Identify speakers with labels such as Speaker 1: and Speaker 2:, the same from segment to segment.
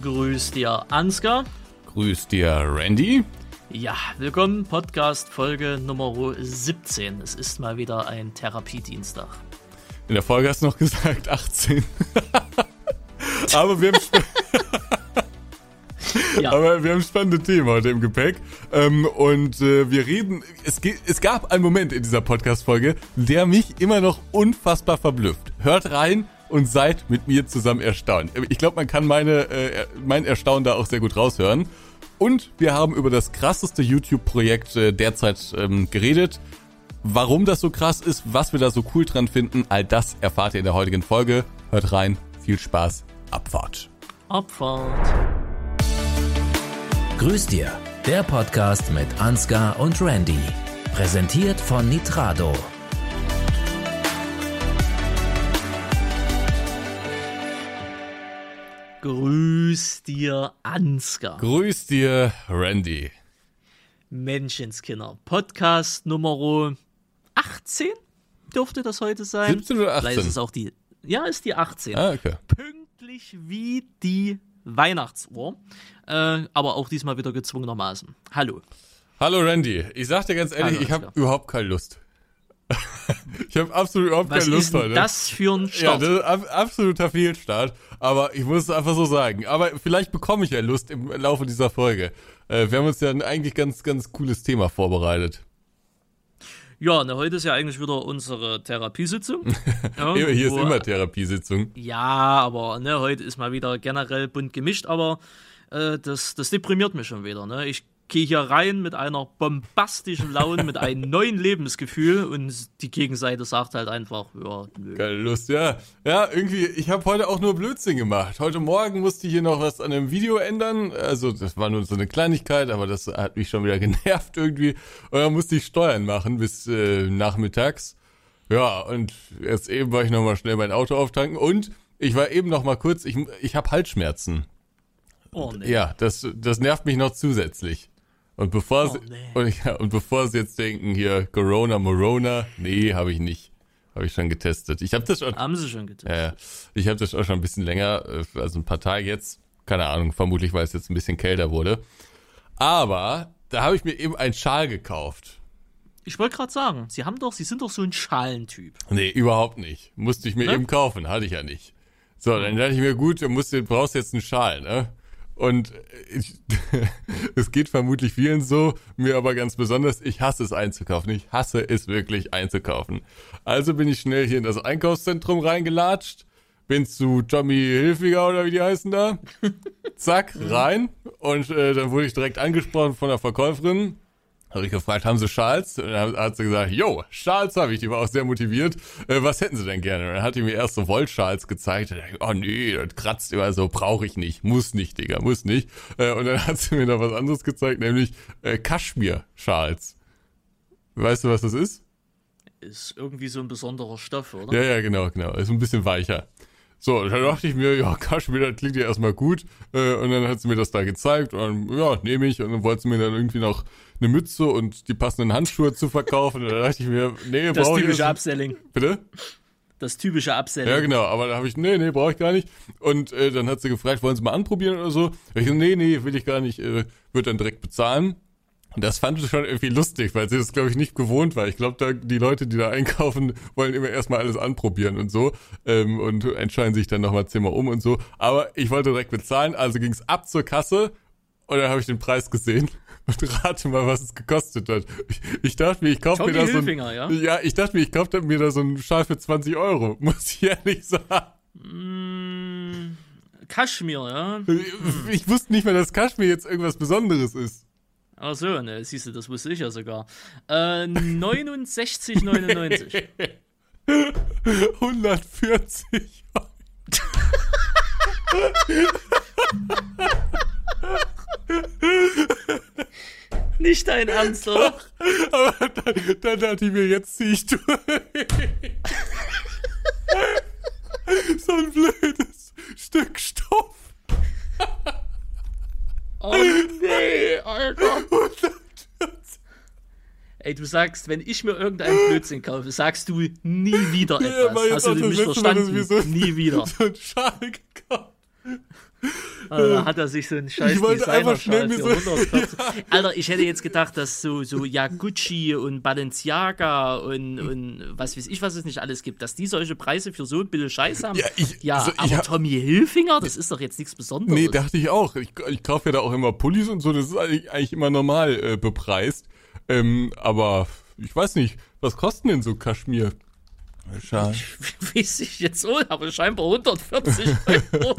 Speaker 1: Grüß dir, Ansgar.
Speaker 2: Grüß dir, Randy.
Speaker 1: Ja, willkommen, Podcast Folge Nummer 17. Es ist mal wieder ein Therapiedienstag.
Speaker 2: In der Folge hast du noch gesagt 18. Aber wir haben, ja. Aber wir haben spannende Themen heute im Gepäck. Ähm, und äh, wir reden, es, es gab einen Moment in dieser Podcast-Folge, der mich immer noch unfassbar verblüfft. Hört rein, und seid mit mir zusammen erstaunt. Ich glaube, man kann meine, äh, mein Erstaunen da auch sehr gut raushören. Und wir haben über das krasseste YouTube-Projekt äh, derzeit ähm, geredet. Warum das so krass ist, was wir da so cool dran finden, all das erfahrt ihr in der heutigen Folge. Hört rein, viel Spaß, Abfahrt.
Speaker 1: Abfahrt.
Speaker 3: Grüß dir, der Podcast mit Ansgar und Randy. Präsentiert von Nitrado.
Speaker 1: Grüß dir, Ansgar.
Speaker 2: Grüß dir, Randy.
Speaker 1: Menschenskinder. Podcast Nummer 18 dürfte das heute sein.
Speaker 2: 17 oder 18?
Speaker 1: Vielleicht ist es auch die. Ja, ist die 18.
Speaker 2: Ah, okay.
Speaker 1: Pünktlich wie die Weihnachtsuhr. Äh, aber auch diesmal wieder gezwungenermaßen. Hallo.
Speaker 2: Hallo Randy. Ich sag dir ganz ehrlich, Hallo, ich habe überhaupt keine Lust. ich habe absolut überhaupt
Speaker 1: Was
Speaker 2: keine Lust
Speaker 1: heute. Was ist das für ein Start?
Speaker 2: Ja, das ist absoluter Fehlstart. Aber ich muss es einfach so sagen. Aber vielleicht bekomme ich ja Lust im Laufe dieser Folge. Äh, wir haben uns ja ein eigentlich ganz, ganz cooles Thema vorbereitet.
Speaker 1: Ja, ne, heute ist ja eigentlich wieder unsere Therapiesitzung.
Speaker 2: Ja, Hier ist immer Therapiesitzung.
Speaker 1: Ja, aber ne, heute ist mal wieder generell bunt gemischt, aber äh, das, das deprimiert mich schon wieder. Ne? Ich gehe hier rein mit einer bombastischen Laune, mit einem neuen Lebensgefühl und die Gegenseite sagt halt einfach, ja,
Speaker 2: nö. Keine Lust, ja. Ja, irgendwie, ich habe heute auch nur Blödsinn gemacht. Heute Morgen musste ich hier noch was an dem Video ändern. Also, das war nur so eine Kleinigkeit, aber das hat mich schon wieder genervt irgendwie. Und dann musste ich Steuern machen bis äh, nachmittags. Ja, und jetzt eben war ich nochmal schnell mein Auto auftanken und ich war eben noch mal kurz, ich, ich habe Halsschmerzen.
Speaker 1: Oh, nee.
Speaker 2: Ja, das, das nervt mich noch zusätzlich. Und bevor, oh, sie, nee. und, ja, und bevor sie jetzt denken, hier Corona, Morona, nee, habe ich nicht. Habe ich schon getestet. Ich habe das schon.
Speaker 1: Haben sie schon getestet?
Speaker 2: Ja, ich habe das auch schon ein bisschen länger, äh, also ein paar Tage jetzt. Keine Ahnung, vermutlich, weil es jetzt ein bisschen kälter wurde. Aber da habe ich mir eben einen Schal gekauft.
Speaker 1: Ich wollte gerade sagen, Sie haben doch, Sie sind doch so ein Schalentyp.
Speaker 2: Nee, überhaupt nicht. Musste ich mir ne? eben kaufen, hatte ich ja nicht. So, dann dachte ich mir, gut, du musst, du brauchst jetzt einen Schal, ne? Und ich, es geht vermutlich vielen so, mir aber ganz besonders, ich hasse es einzukaufen. Ich hasse es wirklich einzukaufen. Also bin ich schnell hier in das Einkaufszentrum reingelatscht, bin zu Tommy Hilfiger oder wie die heißen da. Zack, rein. Und äh, dann wurde ich direkt angesprochen von der Verkäuferin. Habe ich gefragt, haben Sie Schals? Und dann hat sie gesagt, jo, Schals habe ich. Die war auch sehr motiviert. Äh, was hätten Sie denn gerne? Und dann hat die mir erst so Wollschals gezeigt. Und ich, oh nee, das kratzt immer so, brauche ich nicht. Muss nicht, Digga, muss nicht. Äh, und dann hat sie mir noch was anderes gezeigt, nämlich äh, Kaschmir-Schals. Weißt du, was das ist?
Speaker 1: Ist irgendwie so ein besonderer Stoff, oder?
Speaker 2: Ja, ja, genau, genau. Ist ein bisschen weicher. So, da dachte ich mir, ja, Kaschmir, das klingt ja erstmal gut. Äh, und dann hat sie mir das da gezeigt und ja, nehme ich. Und dann wollte sie mir dann irgendwie noch eine Mütze und die passenden Handschuhe zu verkaufen. Und da dachte ich mir, nee,
Speaker 1: brauche ich Das typische Upselling.
Speaker 2: Bitte?
Speaker 1: Das typische Upselling.
Speaker 2: Ja, genau, aber da habe ich, nee, nee, brauche ich gar nicht. Und äh, dann hat sie gefragt, wollen Sie mal anprobieren oder so? Ich, nee, nee, will ich gar nicht, äh, wird dann direkt bezahlen. Und das fand ich schon irgendwie lustig, weil sie das, glaube ich, nicht gewohnt war. Ich glaube, da die Leute, die da einkaufen, wollen immer erstmal alles anprobieren und so ähm, und entscheiden sich dann nochmal zehnmal um und so. Aber ich wollte direkt bezahlen, also ging es ab zur Kasse und dann habe ich den Preis gesehen und rate mal, was es gekostet hat. Ich, ich dachte mir, ich kaufe mir da so ein,
Speaker 1: ja?
Speaker 2: ja, ich dachte mir, ich kaufe mir da so einen Schal für 20 Euro. Muss ich ehrlich sagen.
Speaker 1: Mm, Kaschmir, ja.
Speaker 2: Ich, ich wusste nicht mehr, dass Kaschmir jetzt irgendwas Besonderes ist.
Speaker 1: Ach so, ne, siehst du, das wusste ich ja sogar. Äh, 69,99.
Speaker 2: 140
Speaker 1: Nicht dein Ernst, oder?
Speaker 2: Aber dann, dann dachte ich mir, jetzt zieh ich durch. so ein blödes Stück Stoff.
Speaker 1: Oh nee, Alter. Ey, du sagst, wenn ich mir irgendeinen Blödsinn kaufe, sagst du nie wieder etwas. Ja, Hast du mich verstanden?
Speaker 2: Mal, so,
Speaker 1: nie wieder.
Speaker 2: So ein Schal gekauft.
Speaker 1: Also, hat er sich so einen scheiß
Speaker 2: Ich wollte einfach schnell mir so-
Speaker 1: 140. Alter, ich hätte jetzt gedacht, dass so, so Yaguchi und Balenciaga und, und was weiß ich, was es nicht alles gibt, dass die solche Preise für so ein bisschen Scheiß haben.
Speaker 2: Ja, ich-
Speaker 1: ja
Speaker 2: also ich
Speaker 1: aber
Speaker 2: hab-
Speaker 1: Tommy Hilfinger, das ist doch jetzt nichts Besonderes.
Speaker 2: Nee, dachte ich auch. Ich, ich kaufe ja da auch immer Pullis und so, das ist eigentlich, eigentlich immer normal äh, bepreist. Ähm, aber ich weiß nicht, was kosten denn so Kaschmir? Schal.
Speaker 1: Weiß ich jetzt so, aber scheinbar 140 Euro.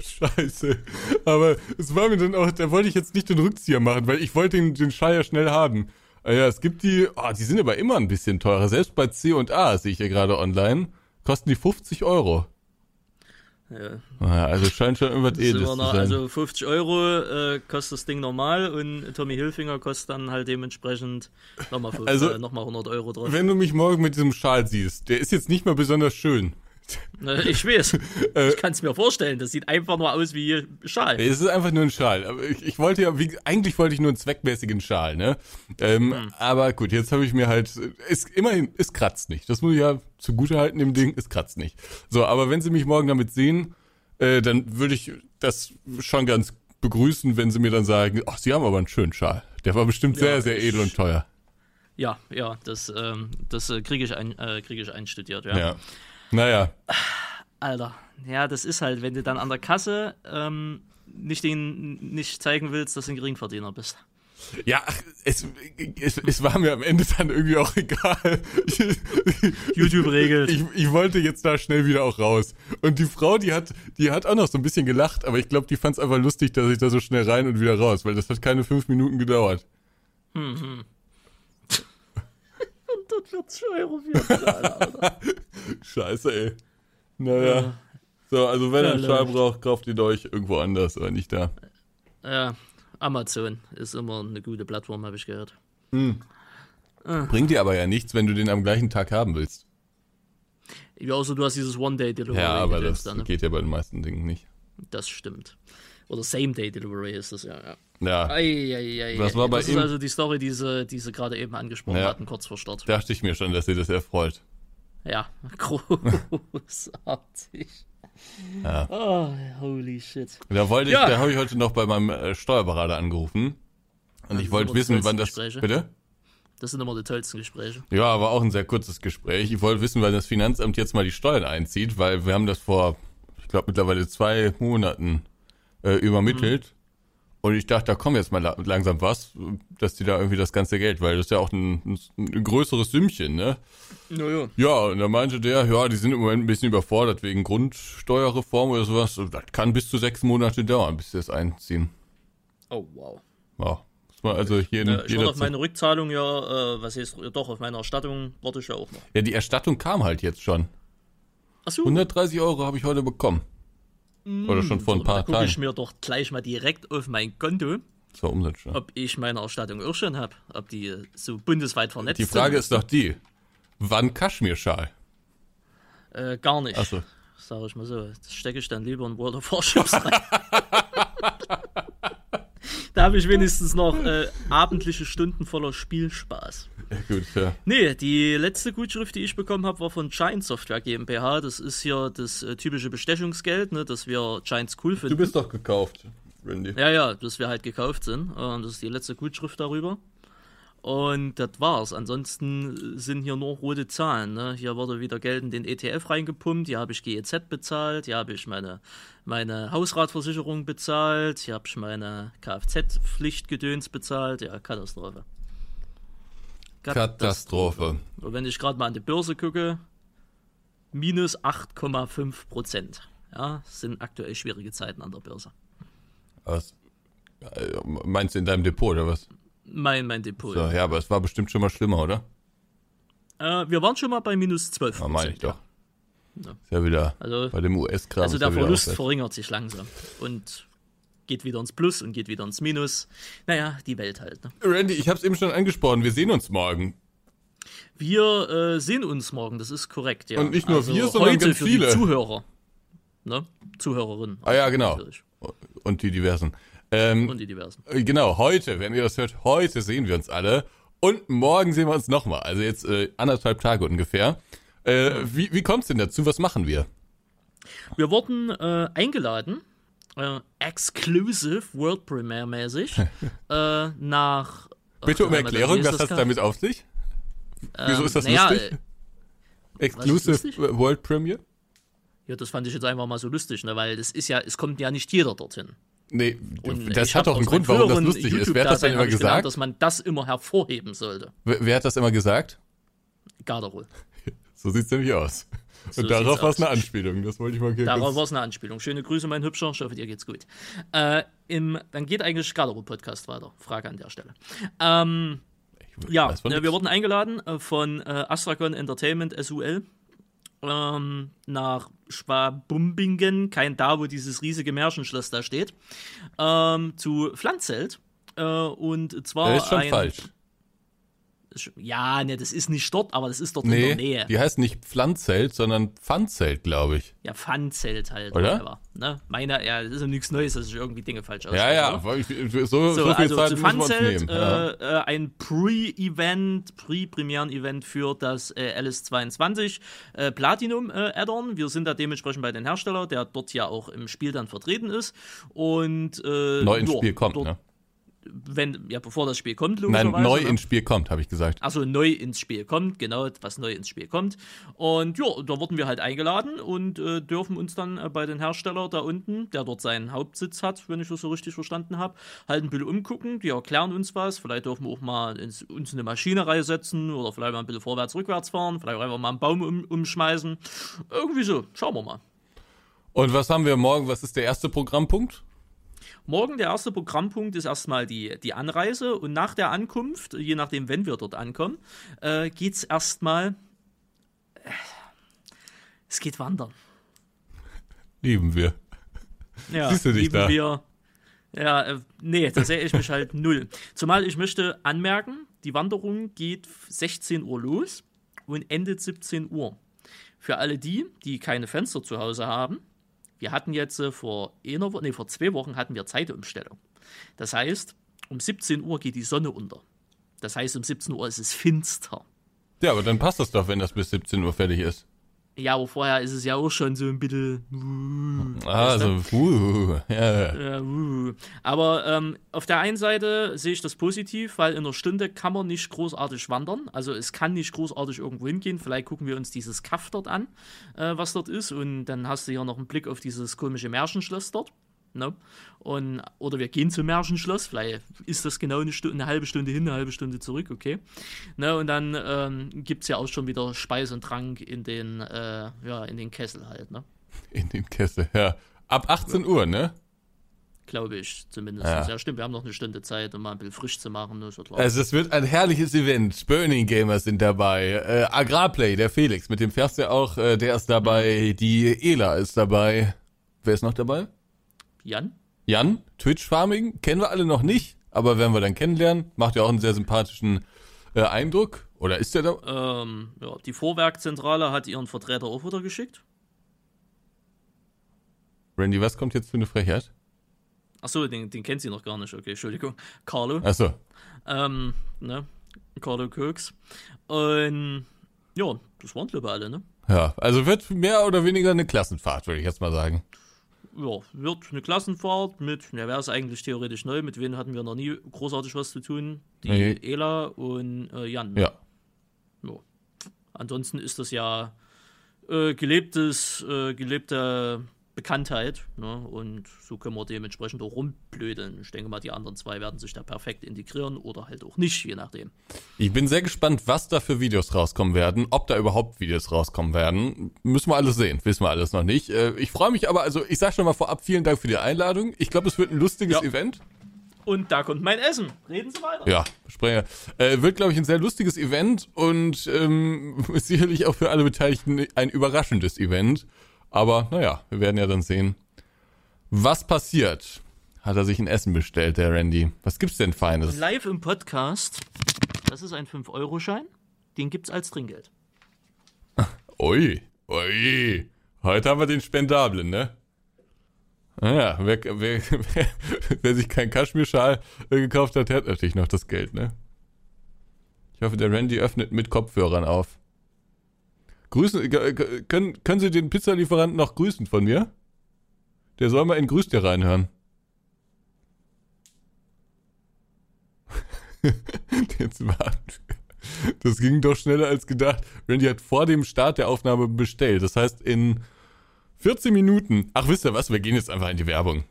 Speaker 2: Scheiße. Aber es war mir dann auch, da wollte ich jetzt nicht den Rückzieher machen, weil ich wollte den, den ja schnell haben. Ah ja, es gibt die, oh, die sind aber immer ein bisschen teurer. Selbst bei C und A sehe ich ja gerade online, kosten die 50 Euro.
Speaker 1: Ja,
Speaker 2: also scheint schon irgendwas Edles zu sein.
Speaker 1: also 50 Euro äh, kostet das Ding normal und Tommy Hilfinger kostet dann halt dementsprechend nochmal
Speaker 2: Also,
Speaker 1: äh, noch mal 100 Euro drauf.
Speaker 2: Wenn du mich morgen mit diesem Schal siehst, der ist jetzt nicht mal besonders schön.
Speaker 1: Äh, Ich weiß.
Speaker 2: Äh,
Speaker 1: ich kann es mir vorstellen. Das sieht einfach nur aus wie Schal.
Speaker 2: Es ist einfach nur ein Schal. Ich, ich wollte ja, wie, eigentlich wollte ich nur einen zweckmäßigen Schal, ne? Ähm,
Speaker 1: Hm.
Speaker 2: Aber gut, jetzt habe ich mir halt, es, immerhin, es kratzt nicht. Das muss ich ja zugute halten dem Ding, es kratzt nicht. So, aber wenn Sie mich morgen damit sehen, äh, dann würde ich das schon ganz begrüßen, wenn Sie mir dann sagen, ach, Sie haben aber einen schönen Schal. Der war bestimmt
Speaker 1: Ja,
Speaker 2: sehr, sehr edel und teuer.
Speaker 1: Ja, ja, das, ähm, das äh, kriege ich, ein, äh, krieg ich einstudiert, ja.
Speaker 2: Ja. Naja,
Speaker 1: Alter, ja, das ist halt, wenn du dann an der Kasse ähm, nicht, den, nicht zeigen willst, dass du ein Geringverdiener bist.
Speaker 2: ja, es, es, es war mir am Ende dann irgendwie auch egal.
Speaker 1: YouTube regelt.
Speaker 2: Ich, ich wollte jetzt da schnell wieder auch raus. Und die Frau, die hat, die hat auch noch so ein bisschen gelacht, aber ich glaube, die fand es einfach lustig, dass ich da so schnell rein und wieder raus, weil das hat keine fünf Minuten gedauert.
Speaker 1: 140 Euro für Alter.
Speaker 2: Scheiße, ey. Naja. So, also wenn ihr einen
Speaker 1: Ja,
Speaker 2: Schal braucht, kauft ihn euch irgendwo anders, aber nicht da.
Speaker 1: Ja, Amazon ist immer eine gute Plattform, habe ich gehört.
Speaker 2: Bringt dir aber ja nichts, wenn du den am gleichen Tag haben willst.
Speaker 1: Ja, außer du hast dieses One-Day-Delivery.
Speaker 2: Ja, aber das
Speaker 1: dann, ne?
Speaker 2: geht ja bei den meisten Dingen nicht.
Speaker 1: Das stimmt. Oder Same-Day-Delivery ist das ja, ja.
Speaker 2: Ja,
Speaker 1: Ei, ei, ei, ei.
Speaker 2: war bei
Speaker 1: das
Speaker 2: ihm?
Speaker 1: ist also die Story, die sie, die sie gerade eben angesprochen
Speaker 2: Ja.
Speaker 1: hatten, kurz vor Start.
Speaker 2: dachte ich mir schon, dass ihr das erfreut.
Speaker 1: Ja, großartig.
Speaker 2: Ja.
Speaker 1: Oh, holy shit.
Speaker 2: Da wollte ich,
Speaker 1: Ja.
Speaker 2: da habe ich heute noch bei meinem äh, Steuerberater angerufen. Und
Speaker 1: das
Speaker 2: ich wollte wissen, wann das.
Speaker 1: Gespräche.
Speaker 2: Bitte?
Speaker 1: Das sind immer die tollsten Gespräche.
Speaker 2: Ja, aber auch ein sehr kurzes Gespräch. Ich wollte wissen, wann das Finanzamt jetzt mal die Steuern einzieht, weil wir haben das vor, ich glaube mittlerweile zwei Monaten äh, übermittelt. Und ich dachte, da kommt jetzt mal la langsam was, dass die da irgendwie das ganze Geld, weil das ist ja auch ein, ein, größeres Sümmchen, ne?
Speaker 1: Naja.
Speaker 2: Ja, und da meinte der, ja, die sind im Moment ein bisschen überfordert wegen Grundsteuerreform oder sowas. Das kann bis zu sechs Monate dauern, bis sie das einziehen.
Speaker 1: Oh, wow.
Speaker 2: Ja, man also jeden,
Speaker 1: Äh, ich warte auf meine Rückzahlung ja, äh, was heißt, doch, auf meine Erstattung warte ich ja auch noch.
Speaker 2: Ja, die Erstattung kam halt jetzt schon.
Speaker 1: Achso,
Speaker 2: 130 Euro habe ich heute bekommen. Oder schon vor ein
Speaker 1: da
Speaker 2: paar
Speaker 1: gucke ich
Speaker 2: Tagen.
Speaker 1: mir doch gleich mal direkt auf mein Konto,
Speaker 2: war Umsatzsteuer.
Speaker 1: ob ich meine Erstattung auch schon habe, ob die so bundesweit vernetzt
Speaker 2: Die Frage
Speaker 1: sind.
Speaker 2: ist doch die, wann Kaschmirschal?
Speaker 1: Äh, gar nicht.
Speaker 2: Achso.
Speaker 1: Sag ich mal so. Das stecke ich dann lieber in World of Warships rein. da habe ich wenigstens noch äh, abendliche Stunden voller Spielspaß.
Speaker 2: Ja, gut, ja.
Speaker 1: Nee, die letzte Gutschrift, die ich bekommen habe, war von Giant Software GmbH. Das ist hier das äh, typische Bestechungsgeld, ne, dass wir Giants cool finden.
Speaker 2: Du bist doch gekauft, Randy.
Speaker 1: Ja, ja, dass wir halt gekauft sind. Und das ist die letzte Gutschrift darüber. Und das war's. Ansonsten sind hier nur rote Zahlen. Ne? Hier wurde wieder Geld in den ETF reingepumpt. Hier habe ich GEZ bezahlt. Hier habe ich meine, meine Hausratversicherung bezahlt. Hier habe ich meine Kfz-Pflichtgedöns bezahlt. Ja, Katastrophe.
Speaker 2: Katastrophe.
Speaker 1: Und wenn ich gerade mal an die Börse gucke, minus 8,5 Prozent. Ja, es sind aktuell schwierige Zeiten an der Börse.
Speaker 2: Was? Äh, Meinst du in deinem Depot oder was?
Speaker 1: Mein, mein Depot.
Speaker 2: So, ja, aber es war bestimmt schon mal schlimmer, oder?
Speaker 1: Äh, wir waren schon mal bei minus 12
Speaker 2: Ja, meine ich doch.
Speaker 1: Ja.
Speaker 2: Ist ja wieder
Speaker 1: Also-
Speaker 2: bei dem US-Kram.
Speaker 1: Also der
Speaker 2: ja
Speaker 1: Verlust verringert sich langsam und geht wieder ins Plus und geht wieder ins Minus. Naja, die Welt halt. Ne?
Speaker 2: Randy, ich hab's eben schon angesprochen, wir sehen uns morgen.
Speaker 1: Wir äh, sehen uns morgen, das ist korrekt, ja.
Speaker 2: Und nicht nur
Speaker 1: also
Speaker 2: wir, sondern
Speaker 1: heute
Speaker 2: ganz
Speaker 1: für
Speaker 2: viele.
Speaker 1: die Zuhörer. Ne? Zuhörerinnen.
Speaker 2: Ah ja, genau.
Speaker 1: Natürlich.
Speaker 2: Und die diversen. Ähm,
Speaker 1: Und die diversen.
Speaker 2: Äh, Genau, heute, wenn ihr das hört, heute sehen wir uns alle. Und morgen sehen wir uns nochmal. Also jetzt äh, anderthalb Tage ungefähr. Äh, wie, wie kommt's denn dazu? Was machen wir?
Speaker 1: Wir wurden äh, eingeladen äh, exclusive World Premiere mäßig äh, nach.
Speaker 2: Bitte um Erklärung, was hat es damit auf sich? Wieso ist das
Speaker 1: ähm, naja,
Speaker 2: lustig?
Speaker 1: äh,
Speaker 2: Exclusive
Speaker 1: lustig?
Speaker 2: World Premiere?
Speaker 1: Ja, das fand ich jetzt einfach mal so lustig, ne? weil das ist ja, es kommt ja nicht jeder dorthin.
Speaker 2: Nee,
Speaker 1: Und
Speaker 2: das hat doch einen Grund, warum das lustig ist. Wer hat das denn immer
Speaker 1: ich gelernt,
Speaker 2: gesagt?
Speaker 1: dass man das immer hervorheben sollte.
Speaker 2: Wer, wer hat das immer gesagt?
Speaker 1: Garderol.
Speaker 2: So sieht's nämlich aus.
Speaker 1: So
Speaker 2: Und darauf war es eine Anspielung. Das wollte ich mal hier
Speaker 1: Darauf war es eine Anspielung. Schöne Grüße, mein Hübscher. Ich hoffe, dir geht's gut. Äh, im, dann geht eigentlich Garderol-Podcast weiter. Frage an der Stelle. Ähm, ja, äh, wir wurden eingeladen äh, von äh, Astragon Entertainment SUL ähm, nach Schwabumbingen, kein da, wo dieses riesige Märchenschloss da steht, ähm, zu Pflanzelt. Äh, und zwar
Speaker 2: Das ist schon
Speaker 1: ein,
Speaker 2: falsch.
Speaker 1: Ja, ne, das ist nicht dort, aber das ist dort in der
Speaker 2: Nee,
Speaker 1: Nähe.
Speaker 2: die heißt nicht Pflanzzelt, sondern Pfandzelt, glaube ich.
Speaker 1: Ja, Pfannzelt halt.
Speaker 2: Oder?
Speaker 1: whatever, Ne? Meine, ja, das ist ja nichts Neues, dass ich irgendwie Dinge falsch
Speaker 2: Ja,
Speaker 1: ausspreche.
Speaker 2: ja,
Speaker 1: oder?
Speaker 2: weil ich, so, so,
Speaker 1: So,
Speaker 2: viel
Speaker 1: also
Speaker 2: Zeit
Speaker 1: zu Funzelt,
Speaker 2: nehmen. ja.
Speaker 1: äh, äh, ein Pre-Event, Pre-Premieren-Event für das äh, LS22 äh, Platinum äh, Add-on. Wir sind da dementsprechend bei den Hersteller, der dort ja auch im Spiel dann vertreten ist. Und äh,
Speaker 2: Neu ins
Speaker 1: ja,
Speaker 2: Spiel kommt,
Speaker 1: dort,
Speaker 2: ne?
Speaker 1: Wenn, ja, bevor das Spiel kommt,
Speaker 2: Nein,
Speaker 1: logischerweise.
Speaker 2: neu
Speaker 1: ne?
Speaker 2: ins Spiel kommt, habe ich gesagt.
Speaker 1: Also neu ins Spiel kommt, genau, was neu ins Spiel kommt. Und ja, da wurden wir halt eingeladen und äh, dürfen uns dann äh, bei den Hersteller da unten, der dort seinen Hauptsitz hat, wenn ich das so richtig verstanden habe, halt ein bisschen umgucken. Die erklären uns was. Vielleicht dürfen wir auch mal ins, uns in eine Maschinerei setzen oder vielleicht mal ein bisschen vorwärts, rückwärts fahren. Vielleicht auch einfach mal einen Baum um, umschmeißen. Irgendwie so. Schauen wir mal.
Speaker 2: Und was haben wir morgen? Was ist der erste Programmpunkt?
Speaker 1: Morgen der erste Programmpunkt ist erstmal die, die Anreise und nach der Ankunft, je nachdem, wenn wir dort ankommen, äh, geht es erstmal. Äh, es geht wandern.
Speaker 2: Lieben wir.
Speaker 1: Ja,
Speaker 2: Siehst du dich
Speaker 1: lieben
Speaker 2: da?
Speaker 1: Wir, ja, äh, nee, da sehe ich mich halt null. Zumal ich möchte anmerken, die Wanderung geht 16 Uhr los und endet 17 Uhr. Für alle die, die keine Fenster zu Hause haben, wir hatten jetzt äh, vor einer nee, vor zwei Wochen hatten wir Zeitumstellung. Das heißt, um 17 Uhr geht die Sonne unter. Das heißt, um 17 Uhr ist es finster.
Speaker 2: Ja, aber dann passt das doch, wenn das bis 17 Uhr fertig ist.
Speaker 1: Ja, aber vorher ist es ja auch schon so ein bisschen.
Speaker 2: Also, uh, ja.
Speaker 1: Ja, uh. Aber ähm, auf der einen Seite sehe ich das positiv, weil in einer Stunde kann man nicht großartig wandern. Also es kann nicht großartig irgendwo hingehen. Vielleicht gucken wir uns dieses Kaff dort an, äh, was dort ist. Und dann hast du hier noch einen Blick auf dieses komische Märchenschloss dort. Ne? Und, oder wir gehen zum Märchenschloss, vielleicht ist das genau eine, Stunde, eine halbe Stunde hin, eine halbe Stunde zurück, okay. Ne? Und dann ähm, gibt es ja auch schon wieder Speis und Trank in den, äh, ja, in den Kessel halt, ne?
Speaker 2: In den Kessel, ja. Ab 18 Uhr, ne?
Speaker 1: Glaube ich zumindest.
Speaker 2: Ja.
Speaker 1: Ja. stimmt, wir haben noch eine Stunde Zeit, um mal ein bisschen frisch zu machen. Das wird
Speaker 2: Also es wird ein herrliches Event. Burning Gamers sind dabei. Äh, Agrarplay, der Felix, mit dem fährst du auch, äh, der ist dabei. Die Ela ist dabei. Wer ist noch dabei?
Speaker 1: Jan?
Speaker 2: Jan, Twitch Farming, kennen wir alle noch nicht, aber werden wir dann kennenlernen. Macht ja auch einen sehr sympathischen äh, Eindruck. Oder ist der da?
Speaker 1: Ähm, ja, die Vorwerkzentrale hat ihren Vertreter auch wieder geschickt.
Speaker 2: Randy, was kommt jetzt für eine Frechheit?
Speaker 1: Achso, den, den kennt sie noch gar nicht. Okay, Entschuldigung. Carlo.
Speaker 2: Achso.
Speaker 1: Ähm, ne? Carlo Kirks. Und ja, das waren glaube ich alle, ne?
Speaker 2: Ja, also wird mehr oder weniger eine Klassenfahrt, würde ich jetzt mal sagen.
Speaker 1: Ja, wird eine Klassenfahrt mit, ja, wäre es eigentlich theoretisch neu, mit wem hatten wir noch nie großartig was zu tun? Die
Speaker 2: Nee.
Speaker 1: Ela und äh, Jan.
Speaker 2: Ja.
Speaker 1: Ja. Ansonsten ist das ja äh, gelebtes, äh, gelebte Bekanntheit. Ne? Und so können wir dementsprechend auch rumblödeln. Ich denke mal, die anderen zwei werden sich da perfekt integrieren oder halt auch nicht, je nachdem.
Speaker 2: Ich bin sehr gespannt, was da für Videos rauskommen werden, ob da überhaupt Videos rauskommen werden. Müssen wir alles sehen, wissen wir alles noch nicht. Äh, Ich freue mich aber, also ich sag schon mal vorab, vielen Dank für die Einladung. Ich glaube, es wird ein lustiges
Speaker 1: Ja.
Speaker 2: Event.
Speaker 1: Und da kommt mein Essen. Reden Sie weiter.
Speaker 2: Ja, Sprecher. Äh, wird, glaube ich, ein sehr lustiges Event und ähm, sicherlich auch für alle Beteiligten ein überraschendes Event. Aber naja, wir werden ja dann sehen, was passiert. Hat er sich ein Essen bestellt, der Randy. Was gibt's denn Feines?
Speaker 1: Live im Podcast. Das ist ein 5-Euro-Schein. Den gibt's als Trinkgeld.
Speaker 2: Ui, ui. Heute haben wir den Spendablen, ne? Naja, wer, wer, wer, wer sich keinen Kaschmirschal äh, gekauft hat, der hat natürlich noch das Geld, ne? Ich hoffe, der Randy öffnet mit Kopfhörern auf. Grüßen, äh, g- können, können Sie den Pizzalieferanten noch grüßen von mir? Der soll mal in Grüß dir reinhören. Jetzt warten Das ging doch schneller als gedacht. Randy hat vor dem Start der Aufnahme bestellt. Das heißt, in 14 Minuten. Ach, wisst ihr was? Wir gehen jetzt einfach in die Werbung.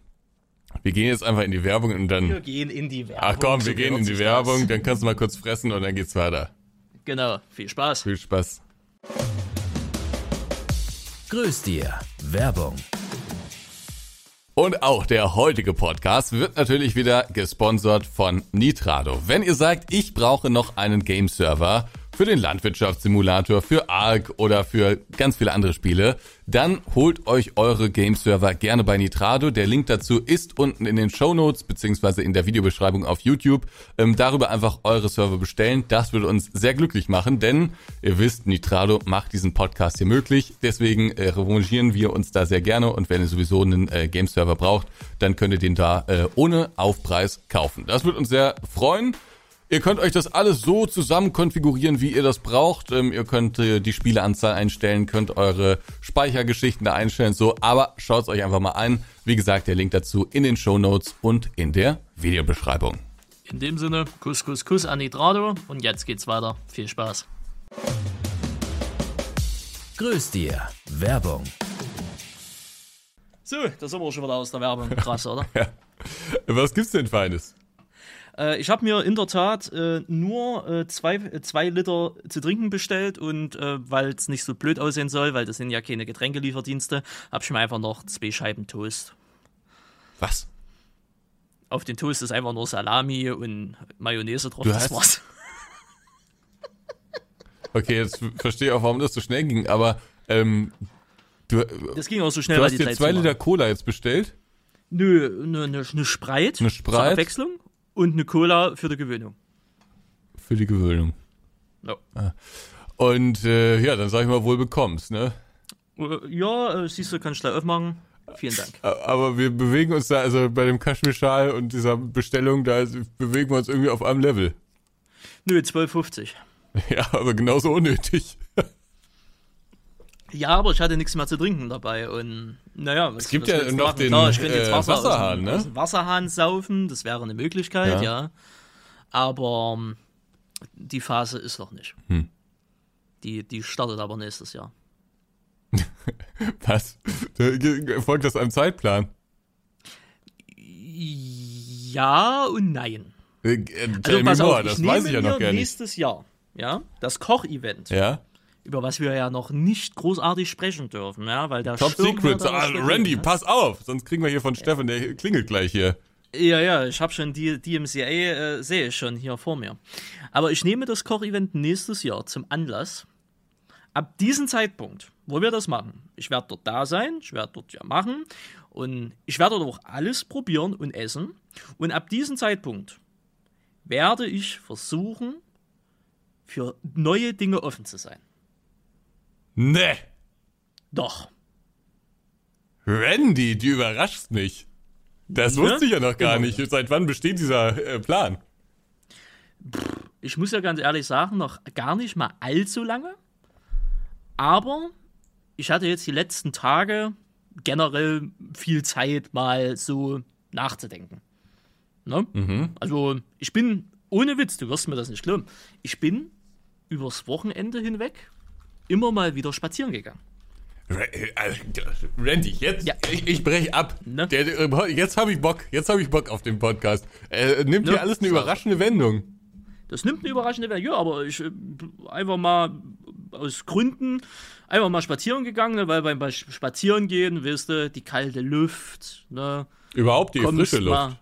Speaker 2: Wir gehen jetzt einfach in die Werbung und dann.
Speaker 1: Wir gehen in die Werbung.
Speaker 2: Ach komm, wir gehen in die Werbung, dann kannst du mal kurz fressen und dann geht's weiter.
Speaker 1: Genau, viel Spaß.
Speaker 2: Viel Spaß.
Speaker 3: Grüß dir, Werbung.
Speaker 2: Und auch der heutige Podcast wird natürlich wieder gesponsert von Nitrado. Wenn ihr sagt, ich brauche noch einen Game Server, für den Landwirtschaftssimulator, für Ark oder für ganz viele andere Spiele, dann holt euch eure Game-Server gerne bei Nitrado. Der Link dazu ist unten in den Show Notes beziehungsweise in der Videobeschreibung auf YouTube. Ähm, darüber einfach eure Server bestellen. Das würde uns sehr glücklich machen, denn ihr wisst, Nitrado macht diesen Podcast hier möglich. Deswegen äh, revanchieren wir uns da sehr gerne und wenn ihr sowieso einen äh, Game-Server braucht, dann könnt ihr den da äh, ohne Aufpreis kaufen. Das würde uns sehr freuen. Ihr könnt euch das alles so zusammen konfigurieren, wie ihr das braucht. Ähm, ihr könnt äh, die Spieleanzahl einstellen, könnt eure Speichergeschichten da einstellen, so. Aber schaut es euch einfach mal an. Wie gesagt, der Link dazu in den Show Notes und in der Videobeschreibung.
Speaker 1: In dem Sinne, Kuss, Kuss, Kuss an Nitrado und jetzt geht's weiter. Viel Spaß.
Speaker 3: Grüß dir, Werbung.
Speaker 1: So, da sind wir schon wieder aus der Werbung. Krass, oder? ja.
Speaker 2: Was gibt's denn Feines?
Speaker 1: Äh, ich habe mir in der Tat äh, nur äh, zwei, zwei Liter zu trinken bestellt und äh, weil es nicht so blöd aussehen soll, weil das sind ja keine Getränkelieferdienste, habe ich mir einfach noch zwei Scheiben Toast.
Speaker 2: Was?
Speaker 1: Auf den Toast ist einfach nur Salami und Mayonnaise drauf. Du das war's.
Speaker 2: Okay, jetzt verstehe ich auch, warum das so schnell ging, aber ähm, du,
Speaker 1: das ging auch so schnell.
Speaker 2: Du hast dir zwei Liter Cola jetzt bestellt?
Speaker 1: Nö, eine ne, ne Spreit.
Speaker 2: Eine Spreit. Zur
Speaker 1: Abwechslung und eine Cola für die Gewöhnung.
Speaker 2: Für die Gewöhnung.
Speaker 1: Ja.
Speaker 2: Ah. Und äh, ja, dann sag ich mal, wohl bekommst, ne?
Speaker 1: Äh, ja, äh, siehst du, kannst du gleich aufmachen. Vielen Dank.
Speaker 2: Aber wir bewegen uns da, also bei dem Kaschmirschal und dieser Bestellung, da bewegen wir uns irgendwie auf einem Level.
Speaker 1: Nö, 12,50.
Speaker 2: Ja, aber genauso unnötig.
Speaker 1: Ja, aber ich hatte nichts mehr zu trinken dabei und naja,
Speaker 2: was, es gibt ja noch machen? den Klar, ich könnte jetzt äh, Wasser Wasserhahn, aus, ne? aus
Speaker 1: Wasserhahn saufen, das wäre eine Möglichkeit, ja. ja. Aber ähm, die Phase ist noch nicht. Hm. Die, die startet aber nächstes Jahr.
Speaker 2: was? Folgt das einem Zeitplan?
Speaker 1: Ja und nein.
Speaker 2: Äh, also, pass auf, das weiß ich ja noch gar nicht.
Speaker 1: Nächstes Jahr, ja, das Kochevent.
Speaker 2: Ja
Speaker 1: über was wir ja noch nicht großartig sprechen dürfen, ja, weil der
Speaker 2: Top Secret, ah, Randy, ne? pass auf, sonst kriegen wir hier von ja. Steffen, der klingelt gleich hier.
Speaker 1: Ja, ja, ich habe schon die DMCA, äh, sehe ich schon hier vor mir. Aber ich nehme das Kochevent nächstes Jahr zum Anlass. Ab diesem Zeitpunkt, wo wir das machen, ich werde dort da sein, ich werde dort ja machen und ich werde dort auch alles probieren und essen. Und ab diesem Zeitpunkt werde ich versuchen, für neue Dinge offen zu sein.
Speaker 2: Nee.
Speaker 1: Doch.
Speaker 2: Randy, du überraschst mich. Das ne? wusste ich ja noch gar Immer. nicht. Seit wann besteht dieser äh, Plan?
Speaker 1: Ich muss ja ganz ehrlich sagen, noch gar nicht mal allzu lange. Aber ich hatte jetzt die letzten Tage generell viel Zeit, mal so nachzudenken. Ne? Mhm. Also, ich bin, ohne Witz, du wirst mir das nicht glauben, ich bin übers Wochenende hinweg immer mal wieder spazieren gegangen.
Speaker 2: Randy, jetzt, ja. ich, ich breche ab. Ne? Der, jetzt habe ich Bock, jetzt habe ich Bock auf den Podcast. Äh, nimmt ne? hier alles eine überraschende Wendung.
Speaker 1: Das nimmt eine überraschende Wendung, ja, aber ich äh, einfach mal aus Gründen einfach mal spazieren gegangen, ne, weil beim Spazierengehen, weißt du, die kalte Luft, ne?
Speaker 2: Überhaupt die frische Luft. Mal,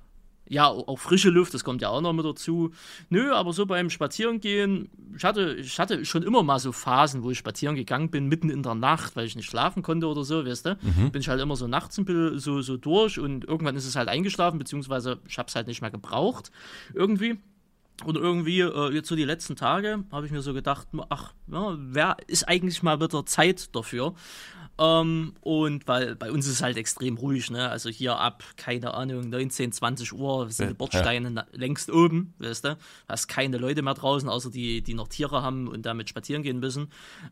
Speaker 1: ja, auch frische Luft, das kommt ja auch noch mit dazu. Nö, aber so beim Spazierengehen, ich hatte, ich hatte schon immer mal so Phasen, wo ich spazieren gegangen bin, mitten in der Nacht, weil ich nicht schlafen konnte oder so, weißt du. Mhm. Bin ich halt immer so nachts ein bisschen so, so durch und irgendwann ist es halt eingeschlafen, beziehungsweise ich habe es halt nicht mehr gebraucht, irgendwie. Und irgendwie, äh, jetzt so die letzten Tage, habe ich mir so gedacht, ach, ja, wer ist eigentlich mal wieder Zeit dafür? Ähm, und weil bei uns ist es halt extrem ruhig, ne? Also hier ab, keine Ahnung, 19, 20 Uhr sind die Bordsteine ja. längst oben, weißt du? Hast keine Leute mehr draußen, außer die, die noch Tiere haben und damit spazieren gehen müssen.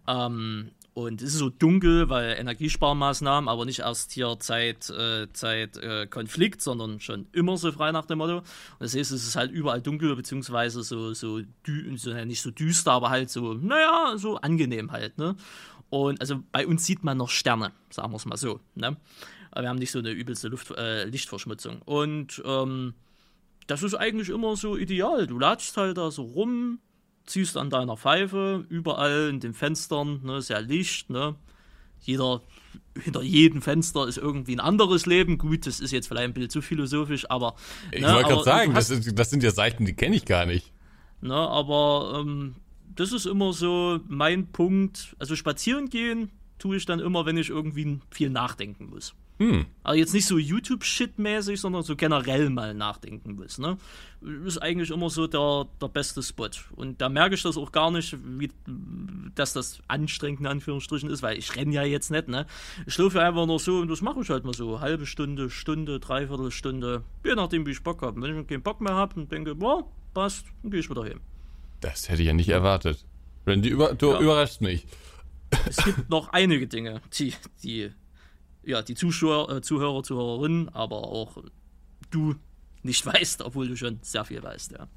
Speaker 1: Ähm, und es ist so dunkel, weil Energiesparmaßnahmen, aber nicht erst hier Zeit, äh, Zeit äh, Konflikt, sondern schon immer so frei nach dem Motto. Und das heißt, es ist halt überall dunkel, beziehungsweise so, so, so nicht so düster, aber halt so, naja, so angenehm halt. Ne? Und also bei uns sieht man noch Sterne, sagen wir es mal so. Ne? Wir haben nicht so eine übelste Luft, äh, Lichtverschmutzung. Und ähm, das ist eigentlich immer so ideal. Du latschst halt da so rum, ziehst an deiner Pfeife, überall in den Fenstern, ne, sehr Licht, ne? Jeder, hinter jedem Fenster ist irgendwie ein anderes Leben. Gut, das ist jetzt vielleicht ein bisschen zu philosophisch, aber.
Speaker 2: Ich ne, wollte gerade sagen, hast, das, ist, das, sind ja Seiten, die kenne ich gar nicht.
Speaker 1: Ne, aber ähm, das ist immer so mein Punkt. Also spazieren gehen tue ich dann immer, wenn ich irgendwie viel nachdenken muss. Hm. Aber jetzt nicht so YouTube-Shit-mäßig, sondern so generell mal nachdenken muss. Ne? Ist eigentlich immer so der, der beste Spot. Und da merke ich das auch gar nicht, wie, dass das anstrengend in Anführungsstrichen ist, weil ich renne ja jetzt nicht. Ne? Ich laufe einfach nur so und das mache ich halt mal so. Halbe Stunde, Stunde, Dreiviertel Stunde, je nachdem, wie ich Bock habe. Wenn ich keinen Bock mehr habe und denke, boah, passt, dann gehe ich wieder hin.
Speaker 2: Das hätte ich ja nicht erwartet. Randy, über, du ja. überraschst mich.
Speaker 1: Es gibt noch einige Dinge, die, die ja, die Zuschauer, äh, Zuhörer, Zuhörerinnen, aber auch du nicht weißt, obwohl du schon sehr viel weißt, ja.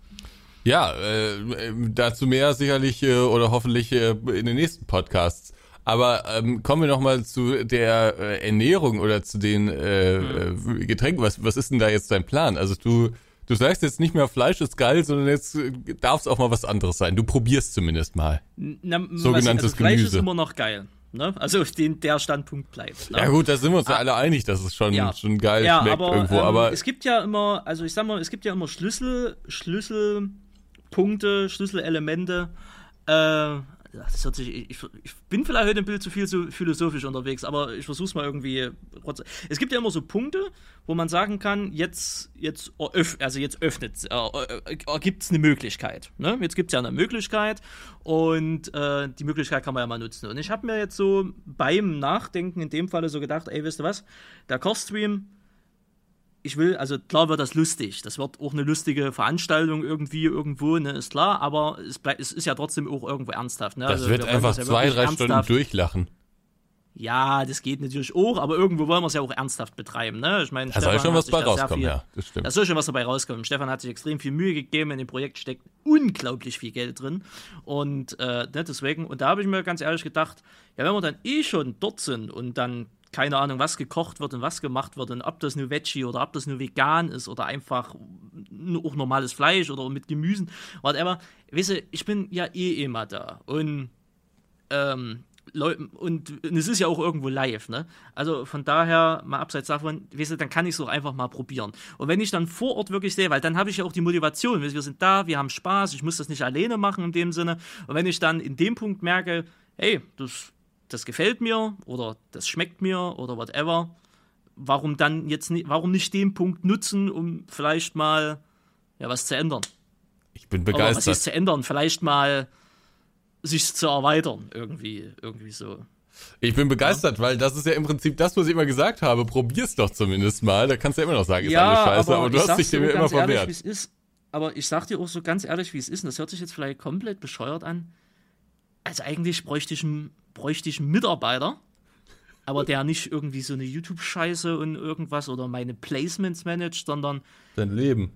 Speaker 2: Ja, äh, dazu mehr sicherlich äh, oder hoffentlich äh, in den nächsten Podcasts. Aber ähm, kommen wir noch mal zu der äh, Ernährung oder zu den äh, mhm. Getränken. Was, was ist denn da jetzt dein Plan? Also du, du sagst jetzt nicht mehr Fleisch ist geil, sondern jetzt darf es auch mal was anderes sein. Du probierst zumindest mal.
Speaker 1: Na, Sogenanntes also Fleisch Gemüse. ist immer noch geil. Ne? Also den, der Standpunkt bleibt.
Speaker 2: Ne? Ja gut, da sind wir uns ja ah, alle einig, dass es schon, ja. schon geil ja, schmeckt aber, irgendwo. Ähm, aber
Speaker 1: es gibt ja immer, also ich sag mal, es gibt ja immer Schlüssel, Schlüsselpunkte, Schlüsselelemente. Äh, das hört sich, ich, ich, bin vielleicht heute ein bisschen zu viel so philosophisch unterwegs, aber ich versuche es mal irgendwie. Es gibt ja immer so Punkte, wo man sagen kann, jetzt, jetzt, also jetzt öffnet, äh, äh, äh gibt es eine Möglichkeit. Ne? Jetzt gibt es ja eine Möglichkeit und äh, die Möglichkeit kann man ja mal nutzen. Und ich habe mir jetzt so beim Nachdenken in dem Falle so gedacht, ey, wisst ihr was, der Kochstream ich will, also klar wird das lustig. Das wird auch eine lustige Veranstaltung irgendwie irgendwo, ne, ist klar, aber es, bleibt, es ist ja trotzdem auch irgendwo ernsthaft. Ne?
Speaker 2: Das also, wird einfach ja zwei, drei ernsthaft. Stunden durchlachen.
Speaker 1: Ja, das geht natürlich auch, aber irgendwo wollen wir es ja auch ernsthaft betreiben. Ne? Ich meine,
Speaker 2: da soll schon was dabei rauskommen, viel, ja,
Speaker 1: das stimmt. Da soll schon was dabei rauskommen. Stefan hat sich extrem viel Mühe gegeben, in dem Projekt steckt unglaublich viel Geld drin. Und äh, ne, deswegen, und da habe ich mir ganz ehrlich gedacht, ja, wenn wir dann eh schon dort sind und dann keine Ahnung, was gekocht wird und was gemacht wird und ob das nur Veggie oder ob das nur vegan ist oder einfach auch normales Fleisch oder mit Gemüsen, whatever. Weißt du, ich bin ja eh immer da und ähm, und es ist ja auch irgendwo live, ne? Also von daher, mal abseits davon, weißt du, dann kann ich es auch einfach mal probieren. Und wenn ich dann vor Ort wirklich sehe, weil dann habe ich ja auch die Motivation, weißt, wir sind da, wir haben Spaß, ich muss das nicht alleine machen in dem Sinne. Und wenn ich dann in dem Punkt merke, hey, das das gefällt mir oder das schmeckt mir oder whatever, warum dann jetzt nicht, warum nicht den Punkt nutzen, um vielleicht mal ja was zu ändern?
Speaker 2: Ich bin begeistert. Oder was
Speaker 1: ist zu ändern? Vielleicht mal sich zu erweitern, irgendwie, irgendwie so.
Speaker 2: Ich bin begeistert, ja. weil das ist ja im Prinzip das, was ich immer gesagt habe. Probier's doch zumindest mal. Da kannst du ja immer noch sagen, ist ja, alles scheiße, aber, aber du hast dich dem immer verwehrt.
Speaker 1: Ehrlich, ist, aber ich sag dir auch so ganz ehrlich, wie es ist, und das hört sich jetzt vielleicht komplett bescheuert an. Also eigentlich bräuchte ich einen bräuchte ich einen Mitarbeiter, aber der nicht irgendwie so eine YouTube-Scheiße und irgendwas oder meine Placements managt, sondern.
Speaker 2: Dein Leben.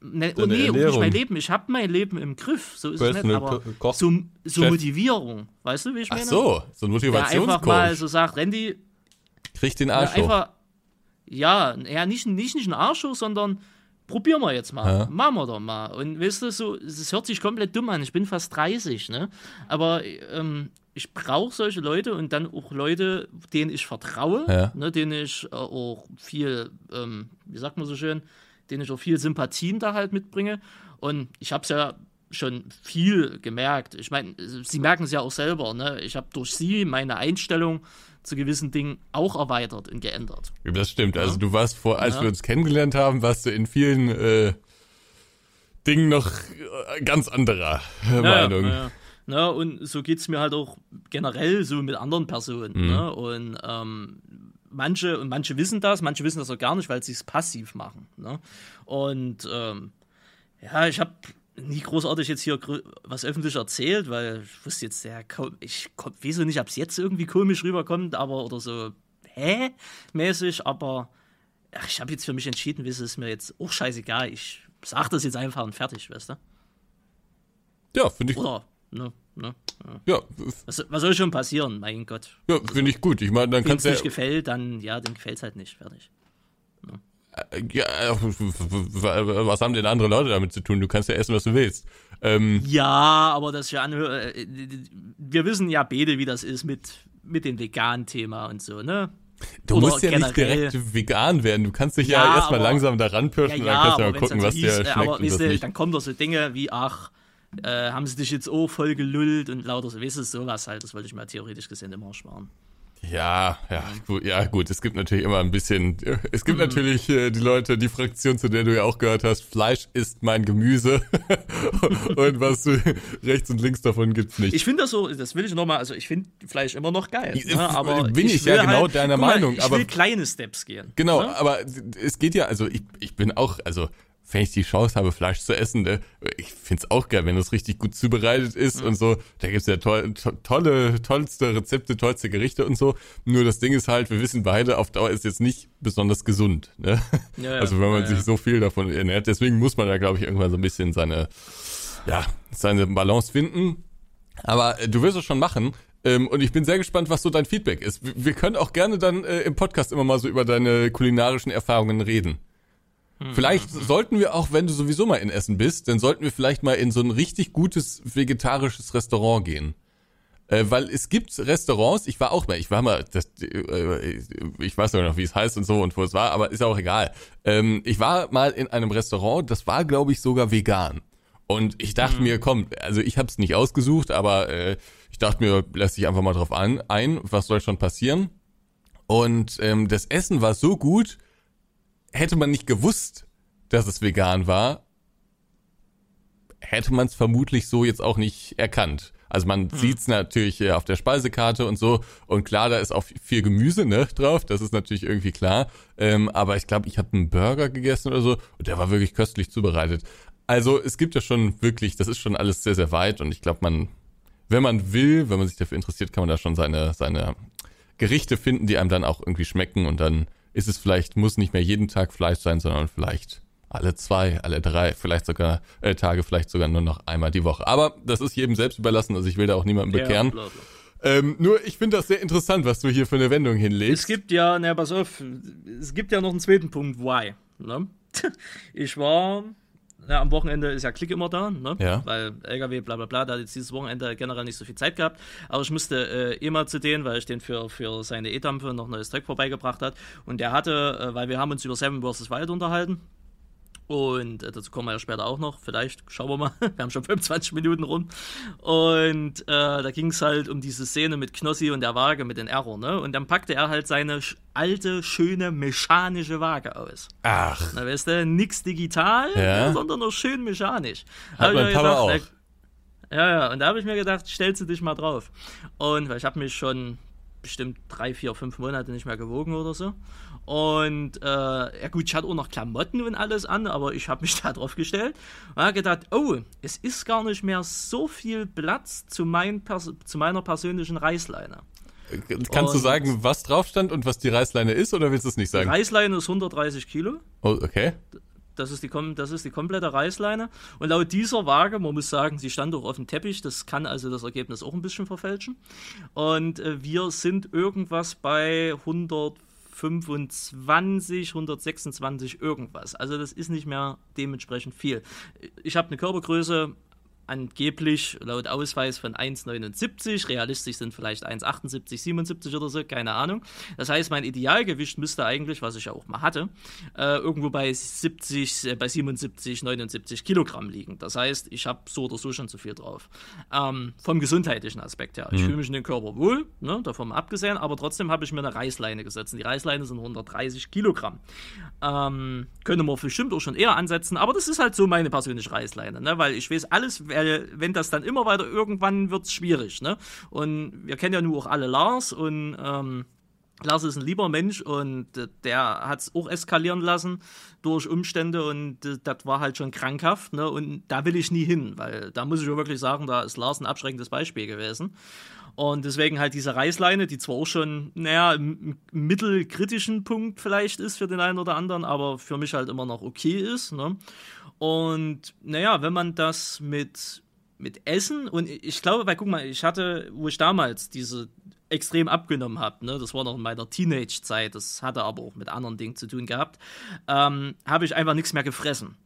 Speaker 1: Ne, oh nee, nicht mein Leben. Ich habe mein Leben im Griff. So ist es nicht. Aber so, so Motivierung. Weißt du, wie ich meine?
Speaker 2: Ach so, so ein Motivationscoach.
Speaker 1: Einfach mal so sagt, Randy.
Speaker 2: Krieg den Arsch
Speaker 1: einfach, Ja, ja nicht, nicht, nicht einen Arsch hoch, sondern probieren wir jetzt mal. Ja. Machen wir doch mal. Und weißt du, so, es hört sich komplett dumm an. Ich bin fast 30, ne? Aber ähm, ich brauche solche Leute und dann auch Leute, denen ich vertraue, ja. ne, denen ich äh, auch viel, ähm, wie sagt man so schön, denen ich auch viel Sympathien da halt mitbringe. Und ich habe es ja schon viel gemerkt. Ich meine, Sie merken es ja auch selber. Ne? Ich habe durch Sie meine Einstellung zu gewissen Dingen auch erweitert und geändert.
Speaker 2: Das stimmt. Ja? Also du warst vor, als ja. wir uns kennengelernt haben, warst du in vielen äh, Dingen noch äh, ganz anderer äh, Meinung. Ja,
Speaker 1: Ne? Und so geht es mir halt auch generell so mit anderen Personen. Mhm. Ne? Und ähm, manche, und manche wissen das, manche wissen das auch gar nicht, weil sie es passiv machen. Ne? Und ähm, ja, ich habe nie großartig jetzt hier was öffentlich erzählt, weil ich wusste jetzt, ja, ich weiß nicht, ob es jetzt irgendwie komisch rüberkommt, aber oder so, hä? mäßig, aber ach, ich habe jetzt für mich entschieden, wie es ist mir jetzt auch scheißegal. Ich sag das jetzt einfach und fertig, weißt du?
Speaker 2: Ja, finde ich.
Speaker 1: Oder, ne, ne,
Speaker 2: ja. ja.
Speaker 1: Was, was, soll schon passieren, mein Gott?
Speaker 2: Ja, finde ich gut. Ich meine, dann kannst
Speaker 1: du. Wenn es nicht gefällt, dann, ja, dann gefällt es halt nicht, fertig.
Speaker 2: Ja, was haben denn andere Leute damit zu tun? Du kannst ja essen, was du willst.
Speaker 1: Ähm, ja, aber das ja äh, wir wissen ja beide, wie das ist mit, mit dem veganen Thema und so, ne?
Speaker 2: Du Oder musst ja nicht direkt vegan werden. Du kannst dich ja, ja erstmal langsam daran pirschen ja, ja, und dann kannst du mal gucken, was dir schmeckt. Aber weißt
Speaker 1: du, dann kommen doch so Dinge wie, ach, äh, haben sie dich jetzt auch voll gelullt und lauter so, weißt du, sowas halt. Das wollte ich mir theoretisch gesehen immer sparen.
Speaker 2: Ja, ja, gut, ja, gut. Es gibt natürlich immer ein bisschen. Es gibt mhm. natürlich äh, die Leute, die Fraktion, zu der du ja auch gehört hast. Fleisch ist mein Gemüse und was rechts und links davon gibt's nicht.
Speaker 1: Ich finde das so. Das will ich nochmal. Also ich finde Fleisch immer noch geil.
Speaker 2: Ne? Aber bin ich, ich ja genau halt, deiner Meinung.
Speaker 1: Mal, ich
Speaker 2: aber
Speaker 1: will kleine Steps gehen.
Speaker 2: Genau, ne? aber es geht ja. Also ich, ich bin auch. Also wenn ich die Chance habe, Fleisch zu essen, ne, ich find's auch geil, wenn es richtig gut zubereitet ist mhm. und so. Da gibt's ja to to tolle, tollste Rezepte, tollste Gerichte und so. Nur das Ding ist halt, wir wissen beide, auf Dauer ist jetzt nicht besonders gesund. Ne? Ja, ja. Also wenn man ja, sich so viel davon ernährt. Deswegen muss man da, glaube ich, irgendwann so ein bisschen seine, ja, seine Balance finden. Aber äh, du wirst es schon machen. Ähm, und ich bin sehr gespannt, was so dein Feedback ist. Wir können auch gerne dann äh, im Podcast immer mal so über deine kulinarischen Erfahrungen reden. Vielleicht sollten wir auch, wenn du sowieso mal in Essen bist, dann sollten wir vielleicht mal in so ein richtig gutes vegetarisches Restaurant gehen. Äh, weil es gibt Restaurants, ich war auch mal, ich war mal, das, äh, ich weiß noch, wie es heißt und so und wo es war, aber ist auch egal. Ähm, ich war mal in einem Restaurant, das war, glaube ich, sogar vegan. Und ich dachte mhm. mir, komm, also ich habe es nicht ausgesucht, aber äh, ich dachte mir, lass dich einfach mal drauf an, ein, was soll schon passieren? Und ähm, das Essen war so gut, hätte man nicht gewusst, dass es vegan war, hätte man es vermutlich so jetzt auch nicht erkannt. Also man hm. sieht's natürlich auf der Speisekarte und so und klar, da ist auch viel Gemüse ne, drauf, das ist natürlich irgendwie klar. Ähm, aber ich glaube, ich habe einen Burger gegessen oder so und der war wirklich köstlich zubereitet. Also es gibt ja schon wirklich, das ist schon alles sehr, sehr weit und ich glaube, man, wenn man will, wenn man sich dafür interessiert, kann man da schon seine, seine Gerichte finden, die einem dann auch irgendwie schmecken und dann ist es vielleicht, muss nicht mehr jeden Tag Fleisch sein, sondern vielleicht alle zwei, alle drei, vielleicht sogar äh, Tage, vielleicht sogar nur noch einmal die Woche. Aber das ist jedem selbst überlassen, also ich will da auch niemanden bekehren. Ja, ähm, nur ich finde das sehr interessant, was du hier für eine Wendung hinlegst.
Speaker 1: Es gibt ja, na pass auf, es gibt ja noch einen zweiten Punkt, why. Ne? Ich war ja, am Wochenende ist ja Klick immer da, ne?
Speaker 2: Ja.
Speaker 1: Weil LKW, bla bla bla, da hat jetzt dieses Wochenende generell nicht so viel Zeit gehabt. Aber ich musste äh, immer zu denen, weil ich den für, für seine E-Dampfe noch ein neues Dreck vorbeigebracht hat. Und der hatte, äh, weil wir haben uns über Seven vs. Wild unterhalten. Und äh, dazu kommen wir ja später auch noch. Vielleicht schauen wir mal. wir haben schon 25 Minuten rum. Und äh, da ging es halt um diese Szene mit Knossi und der Waage mit den Error, ne? Und dann packte er halt seine alte, schöne, mechanische Waage aus.
Speaker 2: Ach.
Speaker 1: Na, weißt du, nix digital, ja. sondern nur schön mechanisch.
Speaker 2: Hat mein Papa gedacht, auch.
Speaker 1: Ja, ja, und da habe ich mir gedacht, stellst du dich mal drauf. Und weil ich habe mich schon bestimmt drei, vier, fünf Monate nicht mehr gewogen oder so. Und äh, ja gut, ich hatte auch noch Klamotten und alles an, aber ich habe mich da drauf gestellt und habe gedacht, oh, es ist gar nicht mehr so viel Platz zu, mein zu meiner persönlichen Reißleine.
Speaker 2: Kannst und du sagen, was drauf stand und was die Reißleine ist, oder willst du es nicht sagen?
Speaker 1: Die Reißleine ist 130 Kilo.
Speaker 2: Oh, okay.
Speaker 1: Das ist, die, das ist die komplette Reißleine. Und laut dieser Waage, man muss sagen, sie stand auch auf dem Teppich, das kann also das Ergebnis auch ein bisschen verfälschen. Und äh, wir sind irgendwas bei 125, 126 irgendwas. Also das ist nicht mehr dementsprechend viel. Ich habe eine Körpergröße angeblich laut Ausweis von 1,79, realistisch sind vielleicht 1,78, 77 oder so, keine Ahnung. Das heißt, mein Idealgewicht müsste eigentlich, was ich ja auch mal hatte, äh, irgendwo bei 70, äh, bei 77, 79 Kilogramm liegen. Das heißt, ich habe so oder so schon zu viel drauf. Ähm, vom gesundheitlichen Aspekt her. Ich mhm. fühle mich in den Körper wohl, ne, davon abgesehen, aber trotzdem habe ich mir eine Reißleine gesetzt. Und die Reißleine sind 130 Kilogramm. Ähm, könnte man bestimmt auch schon eher ansetzen, aber das ist halt so meine persönliche Reißleine, ne, weil ich weiß alles, weil wenn das dann immer weiter, irgendwann wird es schwierig. Ne? Und wir kennen ja nur auch alle Lars und ähm, Lars ist ein lieber Mensch und der hat es auch eskalieren lassen durch Umstände und das war halt schon krankhaft. Ne? Und da will ich nie hin, weil da muss ich wirklich sagen, da ist Lars ein abschreckendes Beispiel gewesen. Und deswegen halt diese Reißleine, die zwar auch schon, naja, im mittelkritischen Punkt vielleicht ist für den einen oder anderen, aber für mich halt immer noch okay ist. Ne? Und naja, wenn man das mit, mit Essen und ich glaube, weil guck mal, ich hatte, wo ich damals diese extrem abgenommen habe, ne, das war noch in meiner Teenage-Zeit, das hatte aber auch mit anderen Dingen zu tun gehabt, ähm, habe ich einfach nichts mehr gefressen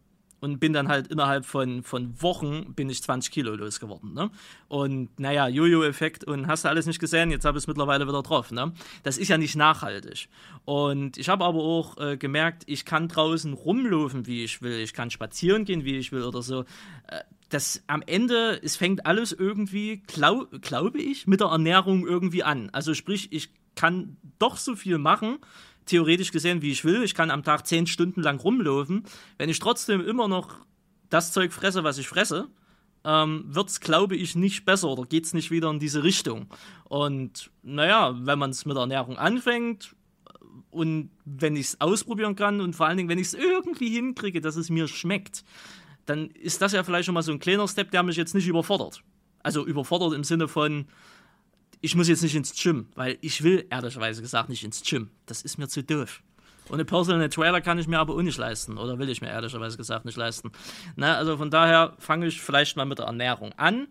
Speaker 1: und bin dann halt innerhalb von, von Wochen bin ich 20 Kilo losgeworden. Ne? Und naja, Jojo-Effekt und hast du alles nicht gesehen, jetzt habe ich es mittlerweile wieder drauf. Ne? Das ist ja nicht nachhaltig. Und ich habe aber auch äh, gemerkt, ich kann draußen rumlaufen, wie ich will, ich kann spazieren gehen, wie ich will oder so. Äh, das am Ende, es fängt alles irgendwie, glaub, glaube ich, mit der Ernährung irgendwie an. Also sprich, ich kann doch so viel machen, theoretisch gesehen, wie ich will. Ich kann am Tag zehn Stunden lang rumlaufen. Wenn ich trotzdem immer noch das Zeug fresse, was ich fresse, ähm, wird es, glaube ich, nicht besser oder geht es nicht wieder in diese Richtung. Und naja, wenn man es mit Ernährung anfängt und wenn ich es ausprobieren kann und vor allen Dingen, wenn ich es irgendwie hinkriege, dass es mir schmeckt, dann ist das ja vielleicht schon mal so ein kleiner Step, der mich jetzt nicht überfordert. Also überfordert im Sinne von, ich muss jetzt nicht ins Gym, weil ich will ehrlicherweise gesagt nicht ins Gym. Das ist mir zu doof. Und eine Personal Trailer kann ich mir aber auch nicht leisten. Oder will ich mir ehrlicherweise gesagt nicht leisten. Na, also von daher fange ich vielleicht mal mit der Ernährung an.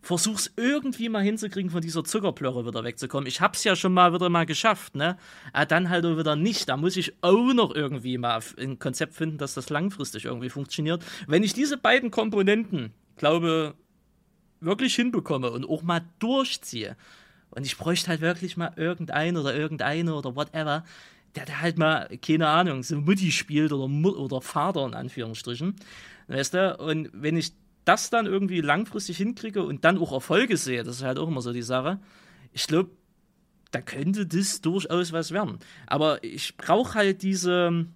Speaker 1: Versuch's irgendwie mal hinzukriegen, von dieser Zuckerplörre wieder wegzukommen. Ich hab's ja schon mal wieder mal geschafft, ne? Aber dann halt auch wieder nicht. Da muss ich auch noch irgendwie mal ein Konzept finden, dass das langfristig irgendwie funktioniert. Wenn ich diese beiden Komponenten, glaube, wirklich hinbekomme und auch mal durchziehe. Und ich bräuchte halt wirklich mal irgendeinen oder irgendeine oder whatever, der da halt mal, keine Ahnung, so Mutti spielt oder, oder Vater in Anführungsstrichen. Weißt du? Und wenn ich das dann irgendwie langfristig hinkriege und dann auch Erfolge sehe, das ist halt auch immer so die Sache, ich glaube, da könnte das durchaus was werden. Aber ich brauche halt diese,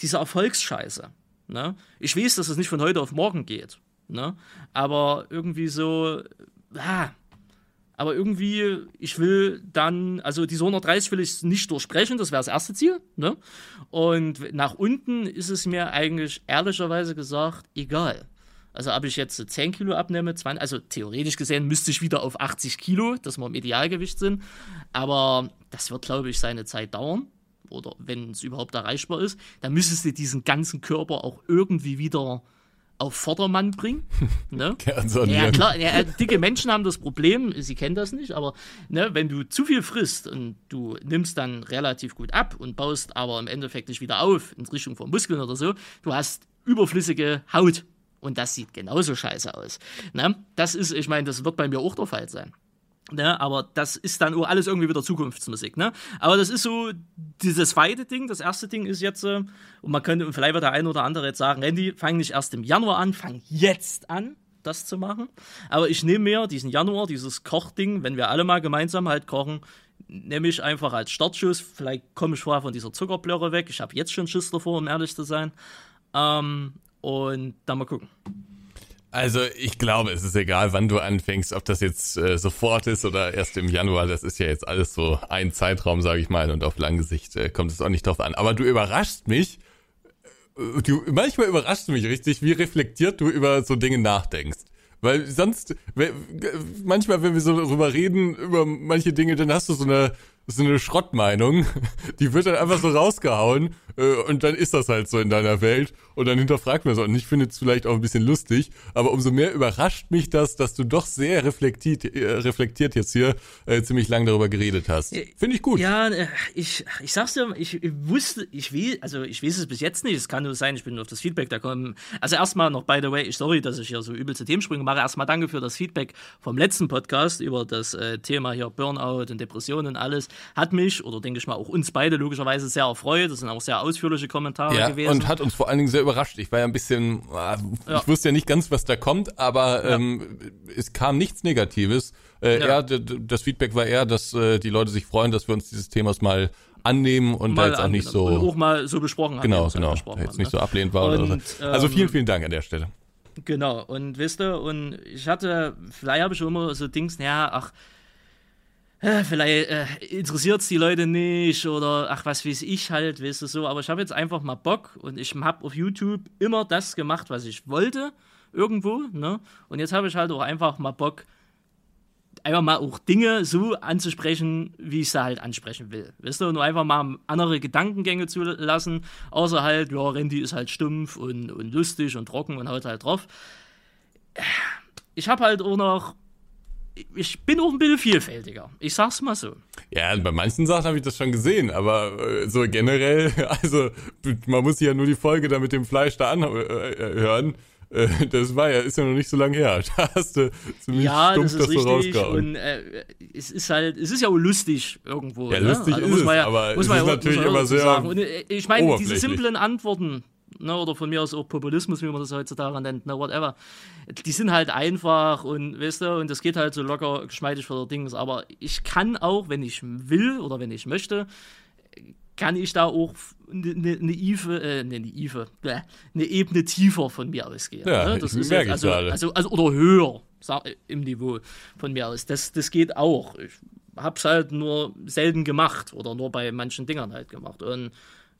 Speaker 1: diese Erfolgsscheiße. Ne? Ich weiß, dass es nicht von heute auf morgen geht. Ne? Aber irgendwie so, ah, aber irgendwie, ich will dann, also diese 130 will ich nicht durchbrechen, das wäre das erste Ziel. Ne? Und nach unten ist es mir eigentlich ehrlicherweise gesagt egal. Also ob ich jetzt 10 Kilo abnehme, 20, also theoretisch gesehen müsste ich wieder auf 80 Kilo, dass wir im Idealgewicht sind. Aber das wird, glaube ich, seine Zeit dauern. Oder wenn es überhaupt erreichbar ist, dann müsstest du diesen ganzen Körper auch irgendwie wieder auf Vordermann bringen. Ne? ja, klar, ja, dicke Menschen haben das Problem, sie kennen das nicht, aber ne, wenn du zu viel frisst und du nimmst dann relativ gut ab und baust aber im Endeffekt nicht wieder auf in Richtung von Muskeln oder so, du hast überflüssige Haut und das sieht genauso scheiße aus. Ne? Das ist, ich meine, das wird bei mir auch der Fall sein. Ne, aber das ist dann alles irgendwie wieder Zukunftsmusik. Ne? Aber das ist so dieses zweite Ding. Das erste Ding ist jetzt, äh, und man könnte, vielleicht wird der eine oder andere jetzt sagen, Randy, fang nicht erst im Januar an, fang jetzt an, das zu machen. Aber ich nehme mir diesen Januar, dieses Kochding, wenn wir alle mal gemeinsam halt kochen, nehme ich einfach als Startschuss. Vielleicht komme ich vorher von dieser Zuckerblöre weg. Ich habe jetzt schon Schiss davor, um ehrlich zu sein. Ähm, und dann mal gucken.
Speaker 2: Also ich glaube, es ist egal, wann du anfängst, ob das jetzt äh, sofort ist oder erst im Januar. Das ist ja jetzt alles so ein Zeitraum, sage ich mal, und auf lange Sicht äh, kommt es auch nicht drauf an. Aber du überraschst mich. Äh, du, manchmal überraschst du mich richtig, wie reflektiert du über so Dinge nachdenkst. Weil sonst, manchmal, wenn wir so darüber reden, über manche Dinge, dann hast du so eine, so eine Schrottmeinung, die wird dann einfach so rausgehauen äh, und dann ist das halt so in deiner Welt und dann hinterfragt man so. Und ich finde es vielleicht auch ein bisschen lustig, aber umso mehr überrascht mich das, dass du doch sehr reflektiert, äh, reflektiert jetzt hier äh, ziemlich lang darüber geredet hast. Finde ich gut.
Speaker 1: Ja, äh, ich, ich sag's dir, ich, ich wusste, ich will, also ich weiß es bis jetzt nicht, es kann nur sein, ich bin auf das Feedback da kommen. Also erstmal noch, by the way, ich sorry, dass ich hier so übel zu Themensprünge mache. Erstmal danke für das Feedback vom letzten Podcast über das äh, Thema hier Burnout und Depressionen und alles. Hat mich, oder denke ich mal auch uns beide logischerweise sehr erfreut. Das sind auch sehr ausführliche Kommentare
Speaker 2: ja,
Speaker 1: gewesen.
Speaker 2: Und hat uns vor allen Dingen sehr überrascht. Ich war ja ein bisschen, äh, ja. ich wusste ja nicht ganz, was da kommt, aber ja. ähm, es kam nichts Negatives. Äh, ja. eher, das Feedback war eher, dass äh, die Leute sich freuen, dass wir uns dieses Themas mal annehmen und mal da jetzt auch nicht so
Speaker 1: auch mal so besprochen
Speaker 2: haben. Genau, genau. Jetzt haben, nicht ne? so ablehnt war und, oder so. Also vielen, ähm, vielen Dank an der Stelle.
Speaker 1: Genau, und wisst ihr, und ich hatte, vielleicht habe ich schon immer so Dings, naja, ach, vielleicht äh, interessiert es die Leute nicht oder ach, was weiß ich halt, weißt du so. Aber ich habe jetzt einfach mal Bock und ich habe auf YouTube immer das gemacht, was ich wollte, irgendwo. Ne? Und jetzt habe ich halt auch einfach mal Bock, einfach mal auch Dinge so anzusprechen, wie ich sie halt ansprechen will. Weißt du, nur einfach mal andere Gedankengänge zu lassen, außer halt, ja, Randy ist halt stumpf und, und lustig und trocken und haut halt drauf. Ich habe halt auch noch ich bin auch ein bisschen vielfältiger. Ich sag's mal so.
Speaker 2: Ja, bei manchen Sachen habe ich das schon gesehen, aber äh, so generell, also man muss ja nur die Folge da mit dem Fleisch da anhören. Äh, äh, das war ja, ist ja noch nicht so lange her. Da hast du ziemlich
Speaker 1: ja, stumpf das, ist das so richtig Und äh, es ist halt, es ist ja auch lustig irgendwo.
Speaker 2: Ja, ne? lustig also ist es, ja, aber es ist ja, natürlich immer sehr. Und
Speaker 1: ich meine, diese simplen Antworten, ne, oder von mir aus auch Populismus, wie man das heutzutage nennt, ne, whatever. Die sind halt einfach und weißt du, und das geht halt so locker, geschmeidig vor der Dings. Aber ich kann auch, wenn ich will oder wenn ich möchte, kann ich da auch eine ne, ne Ive, äh, ne, ne Ive, eine Ebene tiefer von mir ausgehen.
Speaker 2: Ja,
Speaker 1: ne?
Speaker 2: das ist jetzt,
Speaker 1: also, also, also, oder höher sag, im Niveau von mir aus. Das, das geht auch. Ich hab's halt nur selten gemacht oder nur bei manchen Dingern halt gemacht. Und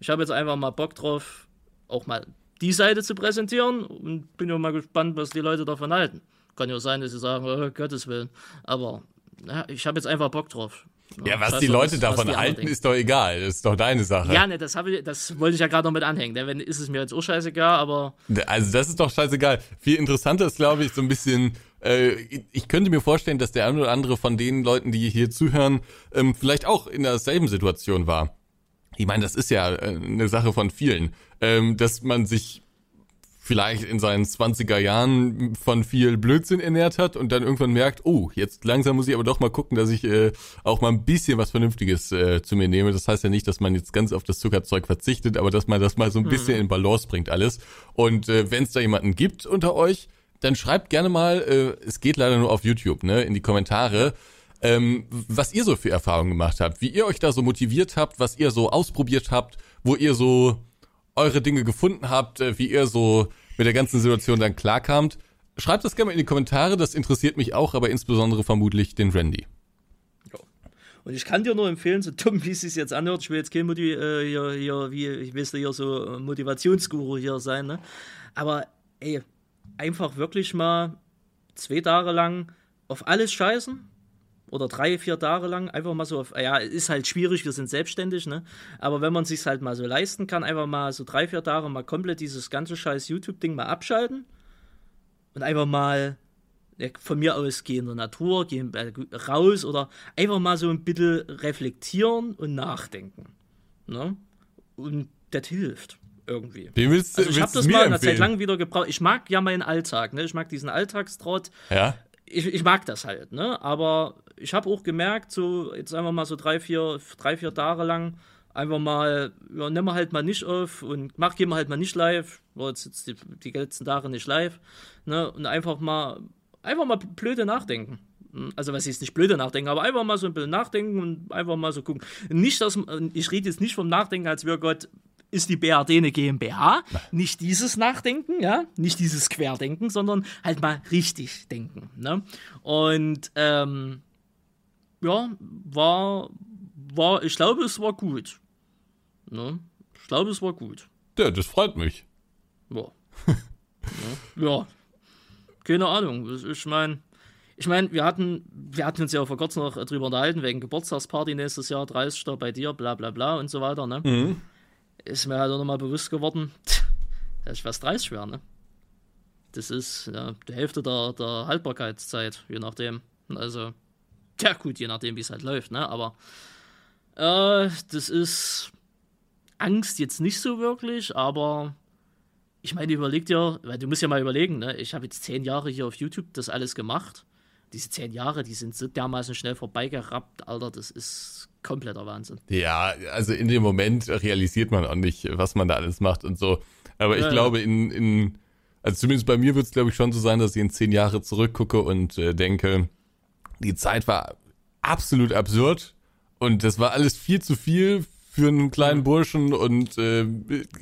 Speaker 1: ich habe jetzt einfach mal Bock drauf, auch mal die Seite zu präsentieren und bin ja mal gespannt, was die Leute davon halten. Kann ja sein, dass sie sagen, oh, Gottes Willen. Aber ja, ich habe jetzt einfach Bock drauf.
Speaker 2: Ja, was die Leute was, davon was die halten, ist doch egal. Das ist doch deine Sache.
Speaker 1: Ja, ne, das, ich, das wollte ich ja gerade noch mit anhängen. Denn ist es mir jetzt auch scheißegal, aber.
Speaker 2: Also, das ist doch scheißegal. Viel interessanter ist, glaube ich, so ein bisschen. Äh, ich könnte mir vorstellen, dass der eine oder andere von den Leuten, die hier zuhören, ähm, vielleicht auch in derselben Situation war. Ich meine, das ist ja äh, eine Sache von vielen, ähm, dass man sich vielleicht in seinen 20er Jahren von viel Blödsinn ernährt hat und dann irgendwann merkt, oh, jetzt langsam muss ich aber doch mal gucken, dass ich äh, auch mal ein bisschen was Vernünftiges äh, zu mir nehme. Das heißt ja nicht, dass man jetzt ganz auf das Zuckerzeug verzichtet, aber dass man das mal so ein bisschen mhm. in Balance bringt alles. Und äh, wenn es da jemanden gibt unter euch, dann schreibt gerne mal, äh, es geht leider nur auf YouTube, ne, in die Kommentare, ähm, was ihr so für Erfahrungen gemacht habt, wie ihr euch da so motiviert habt, was ihr so ausprobiert habt, wo ihr so eure Dinge gefunden habt, äh, wie ihr so mit der ganzen Situation dann klarkamt. Schreibt das gerne mal in die Kommentare, das interessiert mich auch, aber insbesondere vermutlich den Randy.
Speaker 1: Und ich kann dir nur empfehlen, so dumm wie es sich jetzt anhört, ich will jetzt kein Modi äh, hier, hier, wie, ich weiß hier so Motivationsguru hier sein, ne? Aber ey, einfach wirklich mal zwei Tage lang auf alles scheißen oder drei, vier Tage lang einfach mal so auf, ja, ist halt schwierig, wir sind selbstständig, ne? Aber wenn man sich halt mal so leisten kann, einfach mal so drei, vier Tage mal komplett dieses ganze scheiß YouTube-Ding mal abschalten und einfach mal ja, von mir aus gehen in der Natur, gehen raus oder einfach mal so ein bisschen reflektieren und nachdenken. Ne? Und das hilft irgendwie.
Speaker 2: Wie willst,
Speaker 1: also ich habe das mal eine Zeit lang wieder gebraucht. Ich mag ja meinen Alltag, ne? Ich mag diesen Alltagstrott.
Speaker 2: Ja.
Speaker 1: Ich, ich mag das halt, ne? Aber ich habe auch gemerkt, so jetzt einfach mal so drei, vier, drei, vier Tage lang, einfach mal, ja, nehmen wir halt mal nicht auf und mach gehen wir halt mal nicht live, war jetzt, jetzt die, die letzten Tage nicht live, ne? Und einfach mal, einfach mal blöde nachdenken. Also was ist nicht blöde nachdenken, aber einfach mal so ein bisschen nachdenken und einfach mal so gucken. Nicht, dass ich rede jetzt nicht vom Nachdenken, als wir Gott ist die BRD eine GmbH. Nicht dieses Nachdenken, ja, nicht dieses Querdenken, sondern halt mal richtig denken. Ne? Und ähm, ja, war, war, ich glaube, es war gut. Ne? Ich glaube, es war gut.
Speaker 2: Ja, das freut mich.
Speaker 1: Ja. ja. ja. Keine Ahnung. Ich meine, ich meine, wir hatten, wir hatten uns ja vor kurzem noch drüber unterhalten, wegen Geburtstagsparty nächstes Jahr, 30. bei dir, bla bla bla und so weiter, ne? Mhm. Ist mir halt auch nochmal bewusst geworden, dass ich fast 30 wäre, ne? Das ist ja, die Hälfte der, der Haltbarkeitszeit, je nachdem. Also, ja, gut, je nachdem, wie es halt läuft, ne? Aber äh, das ist Angst jetzt nicht so wirklich, aber ich meine, überleg dir, weil du musst ja mal überlegen, ne? Ich habe jetzt zehn Jahre hier auf YouTube das alles gemacht. Diese zehn Jahre, die sind so dermaßen schnell vorbeigerappt, Alter, das ist kompletter Wahnsinn.
Speaker 2: Ja, also in dem Moment realisiert man auch nicht, was man da alles macht und so. Aber ich ja, glaube, in, in, also zumindest bei mir wird es, glaube ich, schon so sein, dass ich in zehn Jahre zurückgucke und äh, denke, die Zeit war absolut absurd und das war alles viel zu viel für einen kleinen. Burschen und äh,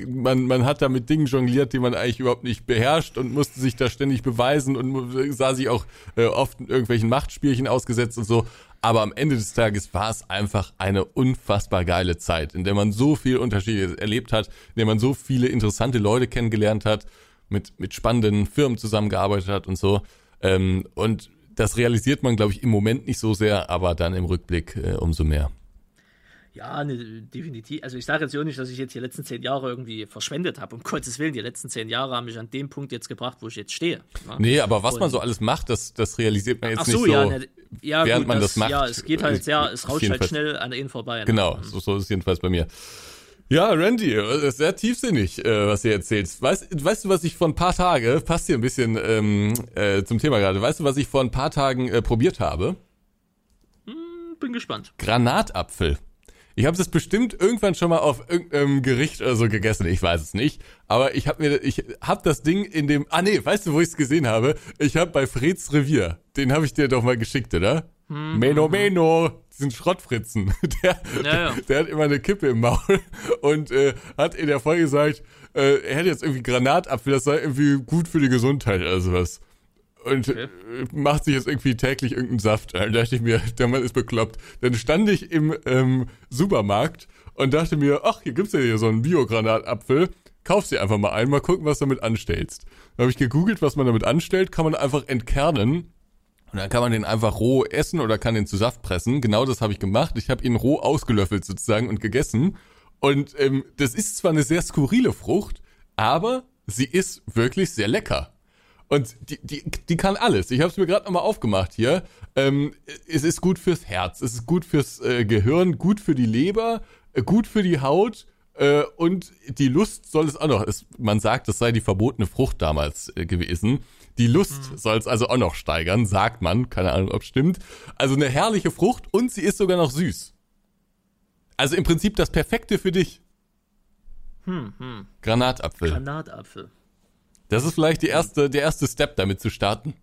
Speaker 2: man, man hat da mit Dingen jongliert, die man eigentlich überhaupt nicht beherrscht und musste sich da ständig beweisen und sah sich auch äh, oft in irgendwelchen Machtspielchen ausgesetzt und so. Aber am Ende des Tages war es einfach eine unfassbar geile Zeit, in der man so viel Unterschiede erlebt hat, in der man so viele interessante Leute kennengelernt hat, mit, mit spannenden Firmen zusammengearbeitet hat und so. Ähm, und das realisiert man, glaube ich, im Moment nicht so sehr, aber dann im Rückblick äh, umso mehr.
Speaker 1: Ja, ne, definitiv. Also ich sage jetzt auch nicht, dass ich jetzt die letzten zehn Jahre irgendwie verschwendet habe. Um Gottes Willen, die letzten zehn Jahre haben mich an dem Punkt jetzt gebracht, wo ich jetzt stehe.
Speaker 2: Ne? Nee, aber was Und, man so alles macht, das, das realisiert man jetzt so, nicht so, ja, ne, ja, während gut, man das, das, macht.
Speaker 1: Ja, es geht halt sehr, es rauscht halt schnell an ihnen vorbei. Ne?
Speaker 2: Genau, so, so ist es jedenfalls bei mir. Ja, Randy, sehr tiefsinnig, äh, was du erzählst. Weißt, weißt du, was ich vor ein paar Tagen, passt hier ein bisschen ähm, äh, zum Thema gerade, weißt du, was ich vor ein paar Tagen äh, probiert habe?
Speaker 1: Hm, bin gespannt.
Speaker 2: Granatapfel. Ich habe das bestimmt irgendwann schon mal auf irgendeinem Gericht oder so gegessen, ich weiß es nicht. Aber ich habe mir, ich habe das Ding in dem, ah nee, weißt du, wo ich es gesehen habe? Ich habe bei Freds Revier, den habe ich dir doch mal geschickt, oder? Hm, Meno, Meno, diesen Schrottfritzen. Der, ja, ja. der hat immer eine Kippe im Maul und äh, hat in der Folge gesagt, äh, er hätte jetzt irgendwie Granatapfel, das sei irgendwie gut für die Gesundheit oder sowas und okay. macht sich jetzt irgendwie täglich irgendeinen Saft. Da dachte ich mir, der Mann ist bekloppt. Dann stand ich im ähm, Supermarkt und dachte mir, ach, hier gibt's ja hier so einen Biogranatapfel. Kauf sie einfach mal ein, mal gucken, was du damit anstellst. Dann habe ich gegoogelt, was man damit anstellt, kann man einfach entkernen. Und dann kann man den einfach roh essen oder kann den zu Saft pressen. Genau das habe ich gemacht. Ich habe ihn roh ausgelöffelt sozusagen und gegessen. Und ähm, das ist zwar eine sehr skurrile Frucht, aber sie ist wirklich sehr lecker. Und die, die, die kann alles. Ich habe es mir gerade nochmal aufgemacht hier. Ähm, es ist gut fürs Herz, es ist gut fürs äh, Gehirn, gut für die Leber, äh, gut für die Haut. Äh, und die Lust soll es auch noch. Es, man sagt, es sei die verbotene Frucht damals äh, gewesen. Die Lust mhm. soll es also auch noch steigern, sagt man. Keine Ahnung, ob stimmt. Also eine herrliche Frucht und sie ist sogar noch süß. Also im Prinzip das Perfekte für dich. Hm, hm. Granatapfel.
Speaker 1: Granatapfel.
Speaker 2: Das ist vielleicht die erste, der erste Step, damit zu starten.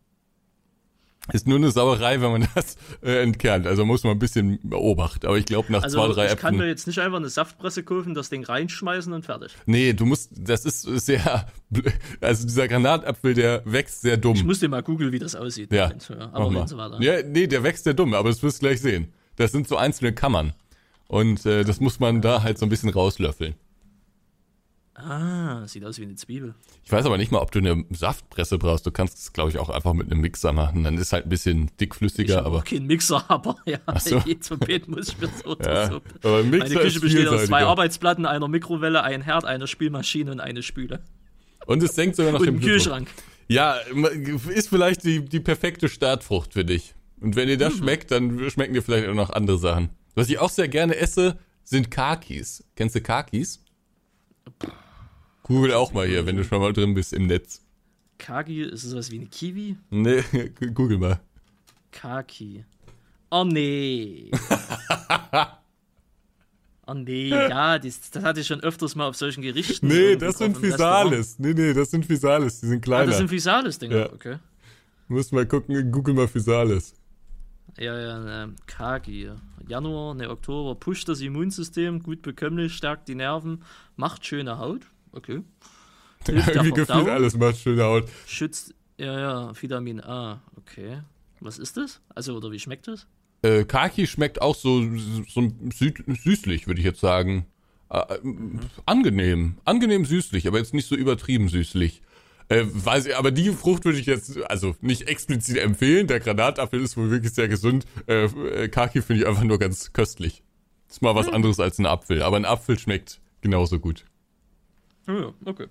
Speaker 2: Ist nur eine Sauerei, wenn man das äh, entkernt. Also muss man ein bisschen beobachten. Aber ich glaube, nach also zwei, drei
Speaker 1: Ich kann mir jetzt nicht einfach eine Saftpresse kaufen, das Ding reinschmeißen und fertig.
Speaker 2: Nee, du musst, das ist sehr, also dieser Granatapfel, der wächst sehr dumm.
Speaker 1: Ich muss dir mal googeln, wie das aussieht.
Speaker 2: Ja, aber mal. so weiter. Ja, nee, der wächst sehr dumm, aber das wirst du gleich sehen. Das sind so einzelne Kammern. Und äh, das muss man da halt so ein bisschen rauslöffeln.
Speaker 1: Ah, sieht aus wie eine Zwiebel.
Speaker 2: Ich weiß aber nicht mal, ob du eine Saftpresse brauchst. Du kannst es, glaube ich, auch einfach mit einem Mixer machen. Dann ist halt ein bisschen dickflüssiger. Ich aber
Speaker 1: kein Mixer, aber ja,
Speaker 2: Ach so.
Speaker 1: zum Bett muss ich mir so
Speaker 2: ja, so. Aber Mixer
Speaker 1: Meine Küche besteht aus zwei Arbeitsplatten, einer Mikrowelle, einem Herd, einer Spülmaschine und eine Spüle.
Speaker 2: Und es senkt sogar noch
Speaker 1: und dem Kühlschrank.
Speaker 2: Ja, ist vielleicht die, die perfekte Startfrucht für dich. Und wenn dir das mhm. schmeckt, dann schmecken dir vielleicht auch noch andere Sachen. Was ich auch sehr gerne esse, sind Kakis. Kennst du Kakis? Google auch mal hier, wenn du schon mal drin bist im Netz.
Speaker 1: Kagi, ist das sowas wie eine Kiwi?
Speaker 2: Nee, google mal.
Speaker 1: Kaki. Oh nee. oh nee, ja, das, das hatte ich schon öfters mal auf solchen Gerichten.
Speaker 2: Nee, das sind Physalis. Nee, nee, das sind Physalis, die sind kleiner. Ah,
Speaker 1: das sind Physalis, Dinger, ja. okay.
Speaker 2: Du musst mal gucken, google mal Physalis.
Speaker 1: Ja, ja, ne, Kagi. Januar, ne, Oktober, pusht das Immunsystem, gut bekömmlich, stärkt die Nerven, macht schöne Haut okay.
Speaker 2: Irgendwie gefühlt alles macht schöne Haut.
Speaker 1: Schützt, ja, ja, Vitamin A, okay. Was ist das? Also, oder wie schmeckt das?
Speaker 2: Äh, Kaki schmeckt auch so, so süßlich, würde ich jetzt sagen. Äh, mhm. Angenehm. Angenehm süßlich, aber jetzt nicht so übertrieben süßlich. Äh, weiß ich, aber die Frucht würde ich jetzt also nicht explizit empfehlen. Der Granatapfel ist wohl wirklich sehr gesund. Äh, äh Kaki finde ich einfach nur ganz köstlich. Ist mal was hm. anderes als ein Apfel, aber ein Apfel schmeckt genauso gut.
Speaker 1: Ja, okay.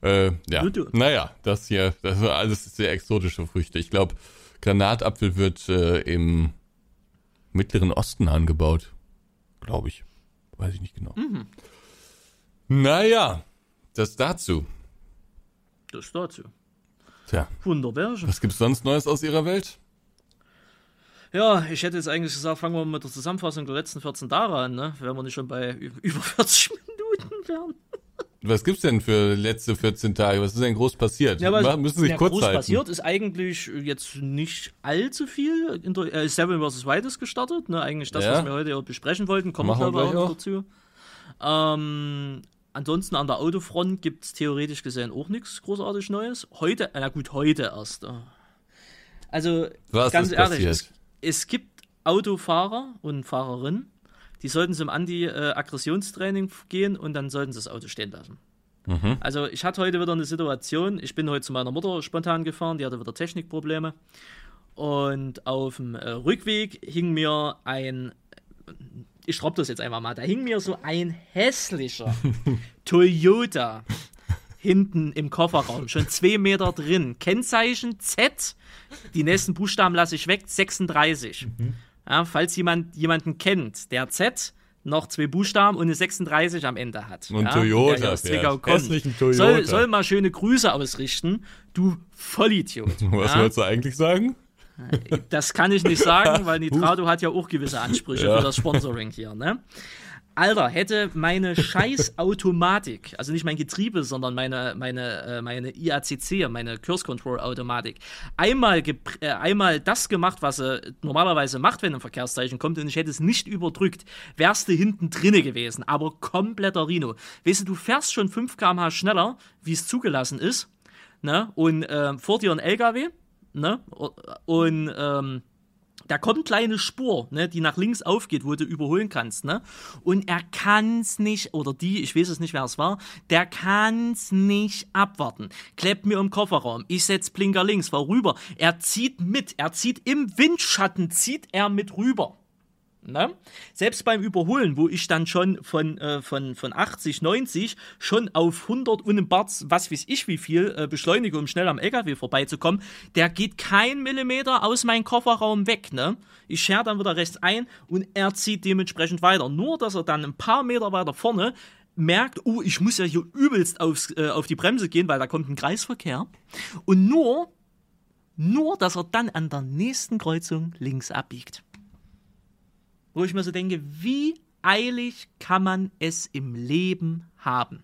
Speaker 2: Äh, ja. Naja, das hier, das sind alles sehr exotische Früchte. Ich glaube, Granatapfel wird äh, im Mittleren Osten angebaut. Glaube ich. Weiß ich nicht genau. Mhm. Naja, das dazu.
Speaker 1: Das dazu.
Speaker 2: Tja.
Speaker 1: Wunderbar.
Speaker 2: Was gibt's sonst Neues aus Ihrer Welt?
Speaker 1: Ja, ich hätte jetzt eigentlich gesagt, fangen wir mit der Zusammenfassung der letzten 14 Tage an, ne? Wenn wir nicht schon bei über 40 Minuten wären.
Speaker 2: Was gibt's denn für letzte 14 Tage? Was ist denn groß passiert?
Speaker 1: Ja,
Speaker 2: was, müssen sich
Speaker 1: ja,
Speaker 2: kurz
Speaker 1: groß
Speaker 2: halten.
Speaker 1: passiert ist eigentlich jetzt nicht allzu viel. Inter äh, Seven vs. Wild ist gestartet, ne? Eigentlich das,
Speaker 2: Ja.
Speaker 1: was wir heute besprechen wollten, kommen
Speaker 2: Machen
Speaker 1: wir
Speaker 2: gleich
Speaker 1: auch dazu. Ähm, ansonsten an der Autofront gibt es theoretisch gesehen auch nichts großartig Neues. Heute, na gut, heute erst. äh. Also
Speaker 2: Was
Speaker 1: ganz ehrlich, es, es gibt Autofahrer und Fahrerinnen, die sollten zum Anti-Aggressionstraining gehen und dann sollten sie das Auto stehen lassen.
Speaker 2: Mhm.
Speaker 1: Also ich hatte heute wieder eine Situation, ich bin heute zu meiner Mutter spontan gefahren, die hatte wieder Technikprobleme. Und auf dem äh, Rückweg hing mir ein, ich schraub das jetzt einfach mal, da hing mir so ein hässlicher Toyota hinten im Kofferraum, schon zwei Meter drin. Kennzeichen Z, die nächsten Buchstaben lasse ich weg, 36. Ja, falls jemand jemanden kennt, der Z noch zwei Buchstaben und eine 36 am Ende hat.
Speaker 2: Und
Speaker 1: ja,
Speaker 2: Toyota
Speaker 1: der
Speaker 2: Toyota.
Speaker 1: Soll, soll mal schöne Grüße ausrichten, du Vollidiot.
Speaker 2: Was
Speaker 1: ja?
Speaker 2: wolltest du eigentlich sagen?
Speaker 1: Das kann ich nicht sagen, weil Nitrado hat ja auch gewisse Ansprüche
Speaker 2: Ja.
Speaker 1: für das Sponsoring hier, ne? Alter, hätte meine scheiß Automatik, also nicht mein Getriebe, sondern meine, meine, äh, meine IACC, meine Curse Control Automatik, einmal, äh, einmal das gemacht, was sie normalerweise macht, wenn ein Verkehrszeichen kommt und ich hätte es nicht überdrückt, wärst du hinten drinne gewesen, aber kompletter Rino. Weißt du, du fährst schon 5 km/h schneller, wie es zugelassen ist, ne? Und äh, vor dir ein LKW, ne? Und ähm, da kommt eine kleine Spur, ne, die nach links aufgeht, wo du überholen kannst, ne? Und er kann's nicht, oder die, ich weiß es nicht, wer es war, der kann's nicht abwarten. Klebt mir im Kofferraum, ich setz Blinker links, fahr rüber. Er zieht mit, er zieht im Windschatten, zieht er mit rüber. Ne? Selbst beim Überholen, wo ich dann schon von, äh, von, von 80, 90 schon auf 100 und im Bart, was weiß ich wie viel, äh, beschleunige, um schnell am LKW vorbeizukommen, der geht kein Millimeter aus meinem Kofferraum weg. Ne? Ich scher dann wieder rechts ein und er zieht dementsprechend weiter. Nur, dass er dann ein paar Meter weiter vorne merkt, oh, ich muss ja hier übelst aufs, äh, auf die Bremse gehen, weil da kommt ein Kreisverkehr. Und nur, nur, dass er dann an der nächsten Kreuzung links abbiegt wo ich mir so denke, wie eilig kann man es im Leben haben?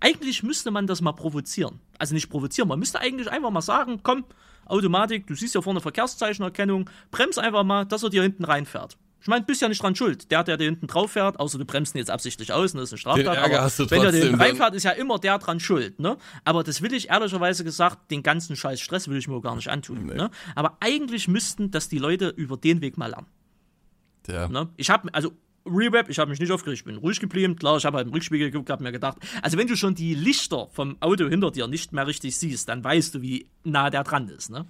Speaker 1: Eigentlich müsste man das mal provozieren. Also nicht provozieren, man müsste eigentlich einfach mal sagen, komm, Automatik, du siehst ja vorne Verkehrszeichenerkennung, brems einfach mal, dass er dir hinten reinfährt. Ich meine, du bist ja nicht dran schuld. Der, der dir hinten drauf fährt, außer du bremst ihn jetzt absichtlich aus, ne, das ist eine Straftat.
Speaker 2: Den Ärger
Speaker 1: aber
Speaker 2: hast du
Speaker 1: wenn der dir hinten reinfährt, ist ja immer der dran schuld, ne? Aber das will ich ehrlicherweise gesagt, den ganzen scheiß Stress will ich mir gar nicht antun, ne? Aber eigentlich müssten das die Leute über den Weg mal lernen.
Speaker 2: Ja.
Speaker 1: Ne? Ich habe, also Reweb, ich habe mich nicht aufgeregt, ich bin ruhig geblieben. Klar, ich habe halt im Rückspiegel geguckt, habe mir gedacht, also wenn du schon die Lichter vom Auto hinter dir nicht mehr richtig siehst, dann weißt du, wie nah der dran ist. Ne?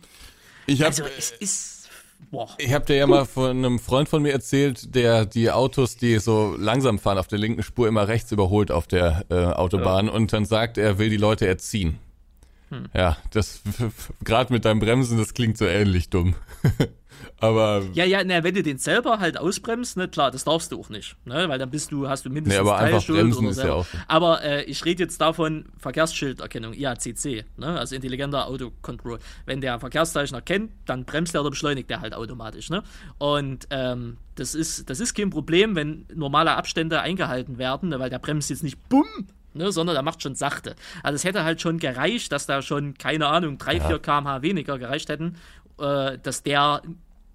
Speaker 2: Ich habe
Speaker 1: Also es ist, boah,
Speaker 2: ich hab dir ja mal von einem Freund von mir erzählt, der die Autos, die so langsam fahren auf der linken Spur, immer rechts überholt auf der äh, Autobahn und dann sagt, er will die Leute erziehen.
Speaker 1: Hm.
Speaker 2: Ja, das gerade mit deinem Bremsen, das klingt so ähnlich dumm. Aber
Speaker 1: ja, ja, na, wenn du den selber halt ausbremst, ne, klar, das darfst du auch nicht, ne, weil dann bist du, hast du mindestens
Speaker 2: Nee, aber einfach bremsen
Speaker 1: oder
Speaker 2: ist ja auch.
Speaker 1: Aber äh, ich rede jetzt davon Verkehrsschilderkennung, IACC, ne, also intelligenter Autocontrol. Wenn der Verkehrszeichen erkennt, dann bremst er oder beschleunigt er halt automatisch, ne. Und ähm, das ist, das ist kein Problem, wenn normale Abstände eingehalten werden, ne, weil der bremst jetzt nicht bumm, ne, sondern er macht schon sachte. Also es hätte halt schon gereicht, dass da schon, keine Ahnung, 3, 4 kmh weniger gereicht hätten, äh, dass der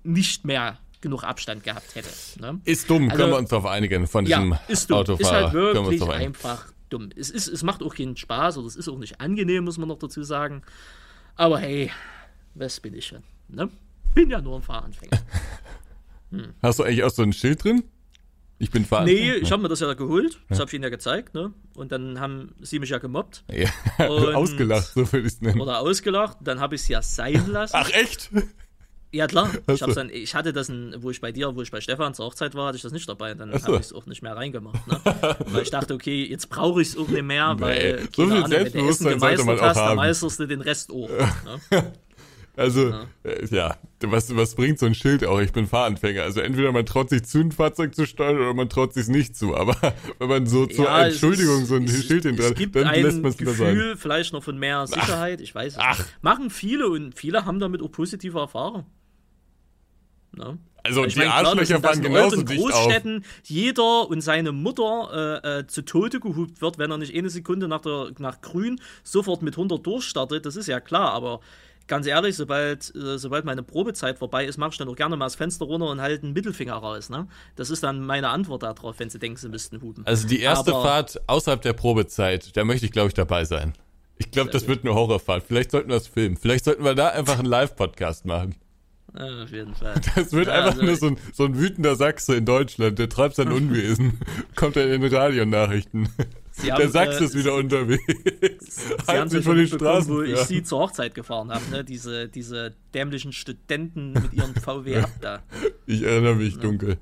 Speaker 1: nicht mehr genug Abstand gehabt hätte. Ne?
Speaker 2: ist dumm,
Speaker 1: Also-
Speaker 2: können wir uns darauf einigen von diesem
Speaker 1: Ja, ist dumm.
Speaker 2: Autofahrer.
Speaker 1: Ist halt
Speaker 2: wir
Speaker 1: wirklich
Speaker 2: einigen.
Speaker 1: einfach dumm. Es, ist, es macht auch keinen Spaß oder es ist auch nicht angenehm, muss man noch dazu sagen. Aber hey, was bin ich schon? Ne? Bin ja nur ein Fahranfänger.
Speaker 2: Hast du eigentlich auch so ein Schild drin? Ich bin Fahrer.
Speaker 1: Nee, ich habe mir das ja geholt. Das habe ich ihnen ja gezeigt. Ne? Und dann haben sie mich ja gemobbt
Speaker 2: Ja,
Speaker 1: Und-
Speaker 2: ausgelacht, so würde ich es nennen.
Speaker 1: oder ausgelacht. Dann habe ich es ja sein lassen.
Speaker 2: Ach echt?
Speaker 1: Ja klar,
Speaker 2: Ach
Speaker 1: ich, dann, ich hatte das, in, wo ich bei dir, wo ich bei Stefan zur Hochzeit war, hatte ich das nicht dabei. Dann
Speaker 2: Ach
Speaker 1: habe ich es auch nicht mehr reingemacht. Ne? weil ich dachte, okay, jetzt brauche ich es auch nicht mehr, weil
Speaker 2: Nee, so viel
Speaker 1: Ahnung, wenn du Essen
Speaker 2: Selbstbewusstsein
Speaker 1: gemeistert hast, dann meisterst du den Rest auch. Ne?
Speaker 2: Also, äh, ja, was, was bringt so ein Schild auch? Ich bin Fahranfänger. Also entweder man traut sich zu, ein Fahrzeug zu steuern oder man traut sich nicht zu. Aber wenn man so zur
Speaker 1: Ja,
Speaker 2: Entschuldigung
Speaker 1: ist-
Speaker 2: so ein
Speaker 1: es,
Speaker 2: Schild hinter,
Speaker 1: gibt
Speaker 2: dann
Speaker 1: ein
Speaker 2: lässt man es lieber sein.
Speaker 1: Gefühl, vielleicht noch von mehr Sicherheit, ich weiß es
Speaker 2: Ach.
Speaker 1: nicht. Machen viele und viele haben damit auch positive Erfahrungen. Ne?
Speaker 2: Also ich die meine, Arschlöcher klar, fahren genauso in Großstädten auf.
Speaker 1: jeder und seine Mutter äh, äh, zu Tode gehupt wird, wenn er nicht eine Sekunde nach, der, nach Grün sofort mit 100 durchstartet, das ist ja klar, aber ganz ehrlich, sobald, äh, sobald meine Probezeit vorbei ist, mache ich dann auch gerne mal das Fenster runter und halte einen Mittelfinger raus. Ne? Das ist dann meine Antwort darauf, wenn sie denken, sie müssten hupen.
Speaker 2: Also die erste aber, Fahrt außerhalb der Probezeit, da möchte ich, glaube ich, dabei sein. Ich glaube, das gut. wird eine Horrorfahrt. Vielleicht sollten wir das filmen. Vielleicht sollten wir da einfach einen Live-Podcast machen.
Speaker 1: Ja, auf jeden Fall.
Speaker 2: Das wird ja, einfach also nur so ein, so ein wütender Sachse in Deutschland, der treibt sein Unwesen. Kommt dann in den Radionachrichten. Sie der haben, Sachse äh, ist wieder unterwegs.
Speaker 1: Sie haben sich von den Straßen. Wo ich sie zur Hochzeit gefahren habe, ne? diese, diese dämlichen Studenten mit ihren VW ab da.
Speaker 2: Ich erinnere mich dunkel.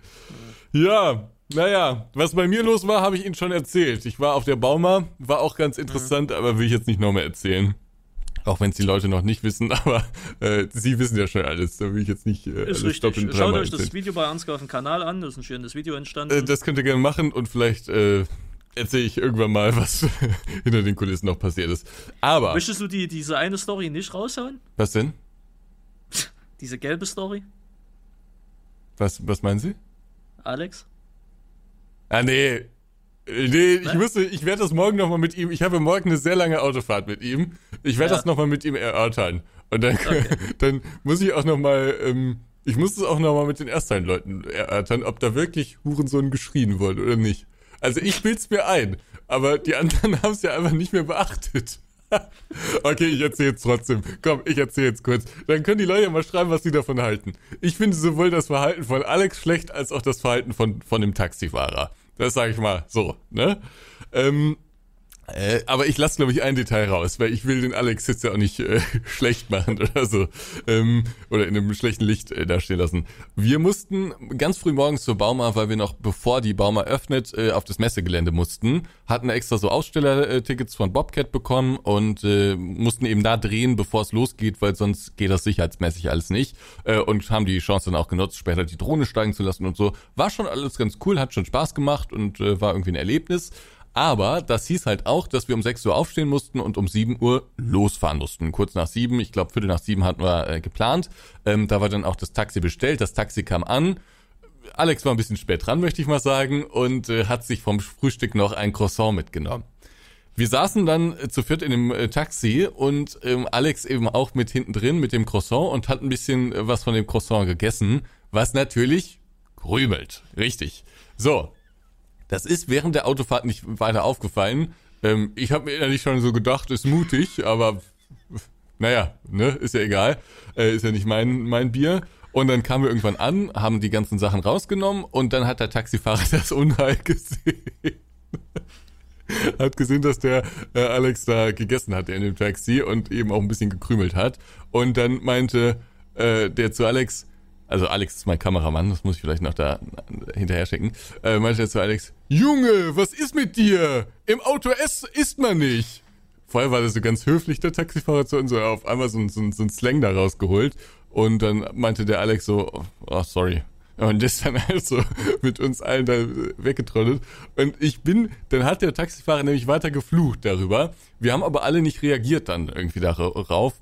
Speaker 2: Ja, naja, was bei mir los war, habe ich Ihnen schon erzählt. Ich war auf der Bauma, war auch ganz interessant, mhm. aber will ich jetzt nicht nochmal erzählen. Auch wenn es die Leute noch nicht wissen, aber äh, sie wissen ja schon alles. Da will ich jetzt nicht äh,
Speaker 1: ist richtig. Schaut euch das Video bei Ansgar auf dem Kanal an. Das ist ein schönes Video entstanden.
Speaker 2: Äh, das könnt ihr gerne machen und vielleicht äh, erzähle ich irgendwann mal, was hinter den Kulissen noch passiert ist. Aber.
Speaker 1: Möchtest du die, diese eine Story nicht raushauen?
Speaker 2: Was denn?
Speaker 1: diese gelbe Story?
Speaker 2: Was, was meinen Sie?
Speaker 1: Alex?
Speaker 2: Ah, nee. Nee, ich müsste, ich werde das morgen nochmal mit ihm, ich habe morgen eine sehr lange Autofahrt mit ihm. Ich werde ja. das nochmal mit ihm erörtern. Und dann, okay. dann muss ich auch nochmal, ähm, ich muss es auch nochmal mit den Erstheim-Leuten erörtern, ob da wirklich Hurensohn geschrien wurde oder nicht. Also ich bild's mir ein, aber die anderen haben es ja einfach nicht mehr beachtet. okay, ich erzähle jetzt trotzdem. Komm, ich erzähle jetzt kurz. Dann können die Leute mal schreiben, was sie davon halten. Ich finde sowohl das Verhalten von Alex schlecht, als auch das Verhalten von, von dem Taxifahrer. Das sage ich mal so, ne? Ähm, äh, aber ich lasse, glaube ich, ein Detail raus, weil ich will den Alex jetzt ja auch nicht äh, schlecht machen oder so. Ähm, oder in einem schlechten Licht äh, dastehen lassen. Wir mussten ganz früh morgens zur Bauma, weil wir noch, bevor die Bauma öffnet, äh, auf das Messegelände mussten. Hatten extra so Ausstellertickets von Bobcat bekommen und äh, mussten eben da drehen, bevor es losgeht, weil sonst geht das sicherheitsmäßig alles nicht. Äh, und haben die Chance dann auch genutzt, später die Drohne steigen zu lassen und so. War schon alles ganz cool, hat schon Spaß gemacht und äh, war irgendwie ein Erlebnis. Aber das hieß halt auch, dass wir um 6 Uhr aufstehen mussten und um 7 Uhr losfahren mussten. Kurz nach 7, ich glaube Viertel nach 7 hatten wir äh, geplant. Ähm, da war dann auch das Taxi bestellt. Das Taxi kam an. Alex war ein bisschen spät dran, möchte ich mal sagen, und äh, hat sich vom Frühstück noch ein Croissant mitgenommen. Wir saßen dann äh, zu viert in dem äh, Taxi und ähm, Alex eben auch mit hinten drin mit dem Croissant und hat ein bisschen äh, was von dem Croissant gegessen, was natürlich krümelt. Richtig. So, das ist während der Autofahrt nicht weiter aufgefallen. Ähm, ich habe mir innerlich schon so gedacht, ist mutig, aber naja, ne, ist ja egal. Äh, ist ja nicht mein, mein Bier. Und dann kamen wir irgendwann an, haben die ganzen Sachen rausgenommen und dann hat der Taxifahrer das Unheil gesehen. hat gesehen, dass der äh, Alex da gegessen hatte in dem Taxi und eben auch ein bisschen gekrümelt hat. Und dann meinte äh, der zu Alex, also Alex ist mein Kameramann, das muss ich vielleicht noch da hinterher schicken, äh, meinte er zu Alex, Junge, was ist mit dir? Im Auto ess, isst man nicht. Vorher war das so ganz höflich, der Taxifahrer zu uns, so auf einmal so, so, so ein Slang da rausgeholt. Und dann meinte der Alex so, oh, sorry. Und das dann halt so mit uns allen da weggetrollt. Und ich bin, dann hat der Taxifahrer nämlich weiter geflucht darüber. Wir haben aber alle nicht reagiert dann irgendwie darauf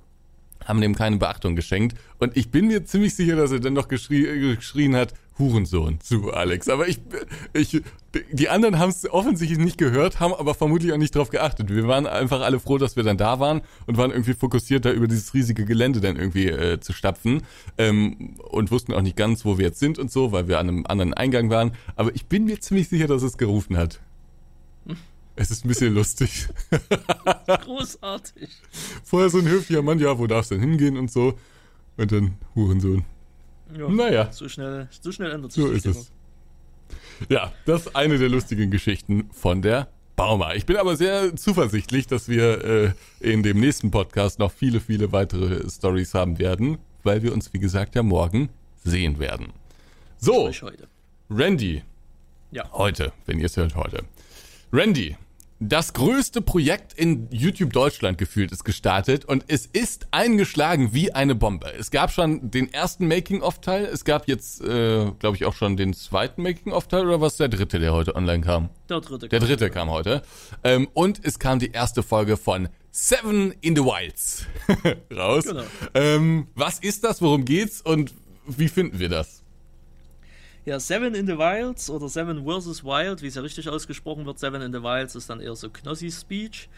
Speaker 2: haben dem keine Beachtung geschenkt. Und ich bin mir ziemlich sicher, dass er dann noch geschrie, geschrien hat, Hurensohn zu Alex. Aber ich, ich, die anderen haben es offensichtlich nicht gehört, haben aber vermutlich auch nicht drauf geachtet. Wir waren einfach alle froh, dass wir dann da waren und waren irgendwie fokussiert, da über dieses riesige Gelände dann irgendwie äh, zu stapfen ähm, und wussten auch nicht ganz, wo wir jetzt sind und so, weil wir an einem anderen Eingang waren. Aber ich bin mir ziemlich sicher, dass es gerufen hat. Es ist ein bisschen lustig.
Speaker 1: Großartig.
Speaker 2: Vorher so ein höflicher Mann, ja, wo darfst du denn hingehen und so. Und dann Hurensohn.
Speaker 1: Ja, naja. So schnell, so schnell ändert sich
Speaker 2: So ist es. Ja, das ist eine der lustigen Geschichten von der Bauma. Ich bin aber sehr zuversichtlich, dass wir äh, in dem nächsten Podcast noch viele, viele weitere Stories haben werden, weil wir uns, wie gesagt, ja morgen sehen werden. So, Randy. Ja. Heute, wenn ihr es hört, heute. Randy, das größte Projekt in YouTube Deutschland gefühlt ist gestartet und es ist eingeschlagen wie eine Bombe. Es gab schon den ersten Making-of-Teil, es gab jetzt, äh, glaube ich, auch schon den zweiten Making-of-Teil oder was der dritte, der heute online kam?
Speaker 1: Der dritte.
Speaker 2: Der dritte kam heute. Ähm, und es kam die erste Folge von Seven in the Wilds raus. Genau. Ähm, was ist das? Worum geht's? Und wie finden wir das?
Speaker 1: Ja, Seven in the Wilds oder Seven vs. Wild, wie es ja richtig ausgesprochen wird, Seven in the Wilds ist dann eher so Knossi-Speech.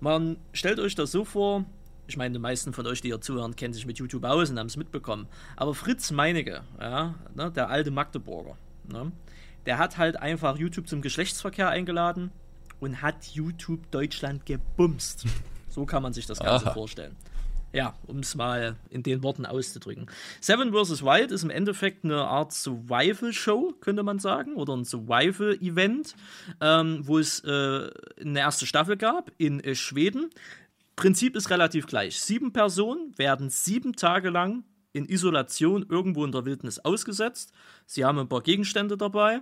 Speaker 1: Man stellt euch das so vor, ich meine, die meisten von euch, die hier zuhören, kennen sich mit YouTube aus und haben es mitbekommen. Aber Fritz Meinecke, ja, ne, der alte Magdeburger, ne, der hat halt einfach YouTube zum Geschlechtsverkehr eingeladen und hat YouTube Deutschland gebumst. So kann man sich das Ganze Aha. vorstellen. Ja, um es mal in den Worten auszudrücken. Seven vs. Wild ist im Endeffekt eine Art Survival-Show, könnte man sagen, oder ein Survival-Event, ähm, wo es äh, eine erste Staffel gab in äh, Schweden. Prinzip ist relativ gleich. Sieben Personen werden sieben Tage lang in Isolation irgendwo in der Wildnis ausgesetzt. Sie haben ein paar Gegenstände dabei,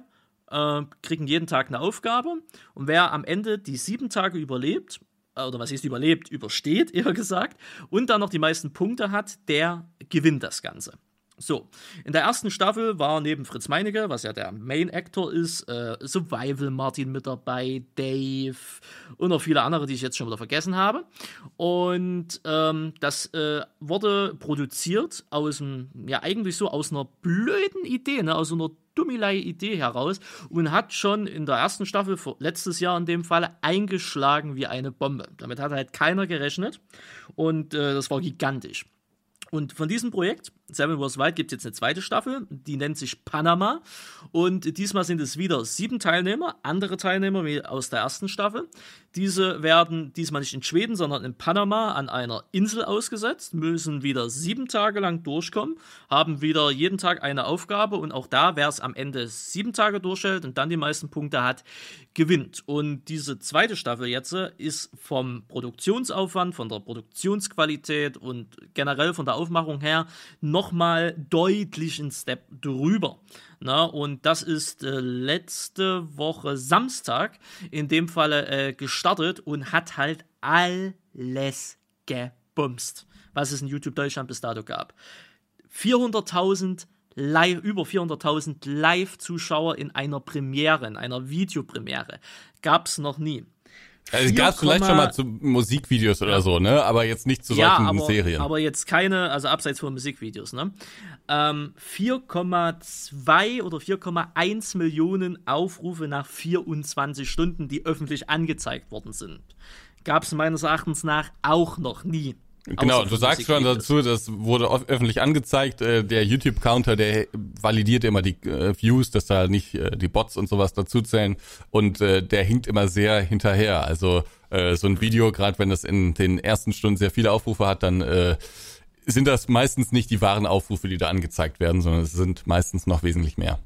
Speaker 1: äh, kriegen jeden Tag eine Aufgabe und wer am Ende die sieben Tage überlebt, oder was ist überlebt, übersteht, eher gesagt, und dann noch die meisten Punkte hat, der gewinnt das Ganze. So, in der ersten Staffel war neben Fritz Meinecke, was ja der Main Actor ist, äh, Survival Martin mit dabei, Dave und noch viele andere, die ich jetzt schon wieder vergessen habe. Und ähm, das äh, wurde produziert aus ja eigentlich so aus einer blöden Idee, ne? aus einer dummelei Idee heraus und hat schon in der ersten Staffel, letztes Jahr in dem Fall, eingeschlagen wie eine Bombe. Damit hat halt keiner gerechnet und äh, das war gigantisch. Und von diesem Projekt, Seven Wars Wild, gibt es jetzt eine zweite Staffel, die nennt sich Panama. Und diesmal sind es wieder sieben Teilnehmer, andere Teilnehmer wie aus der ersten Staffel. Diese werden diesmal nicht in Schweden, sondern in Panama an einer Insel ausgesetzt, müssen wieder sieben Tage lang durchkommen, haben wieder jeden Tag eine Aufgabe und auch da, wer es am Ende sieben Tage durchhält und dann die meisten Punkte hat, gewinnt. Und diese zweite Staffel jetzt ist vom Produktionsaufwand, von der Produktionsqualität und generell von der Aufmachung her nochmal deutlich ein Step drüber. Na, und das ist äh, letzte Woche Samstag in dem Falle äh, gestartet und hat halt alles gebumst, was es in YouTube Deutschland bis dato gab. 400.000 live, über 400.000 Live-Zuschauer in einer Premiere, in einer Videopremiere. Gab es noch nie.
Speaker 2: Also gab es vielleicht schon mal zu Musikvideos oder so, ne? Aber jetzt nicht zu solchen ja,
Speaker 1: aber,
Speaker 2: Serien.
Speaker 1: Aber jetzt keine, also abseits von Musikvideos, ne? Ähm, 4,2 oder 4,1 Millionen Aufrufe nach 24 Stunden, die öffentlich angezeigt worden sind. Gab es meines Erachtens nach auch noch nie.
Speaker 2: Genau, du sagst schon dazu, das wurde öffentlich angezeigt. Äh, der YouTube-Counter, der validiert immer die äh, Views, dass da nicht äh, die Bots und sowas dazu zählen. Und der hinkt immer sehr hinterher. Also so ein Video, gerade wenn das in den ersten Stunden sehr viele Aufrufe hat, dann sind das meistens nicht die wahren Aufrufe, die da angezeigt werden, sondern es sind meistens noch wesentlich mehr.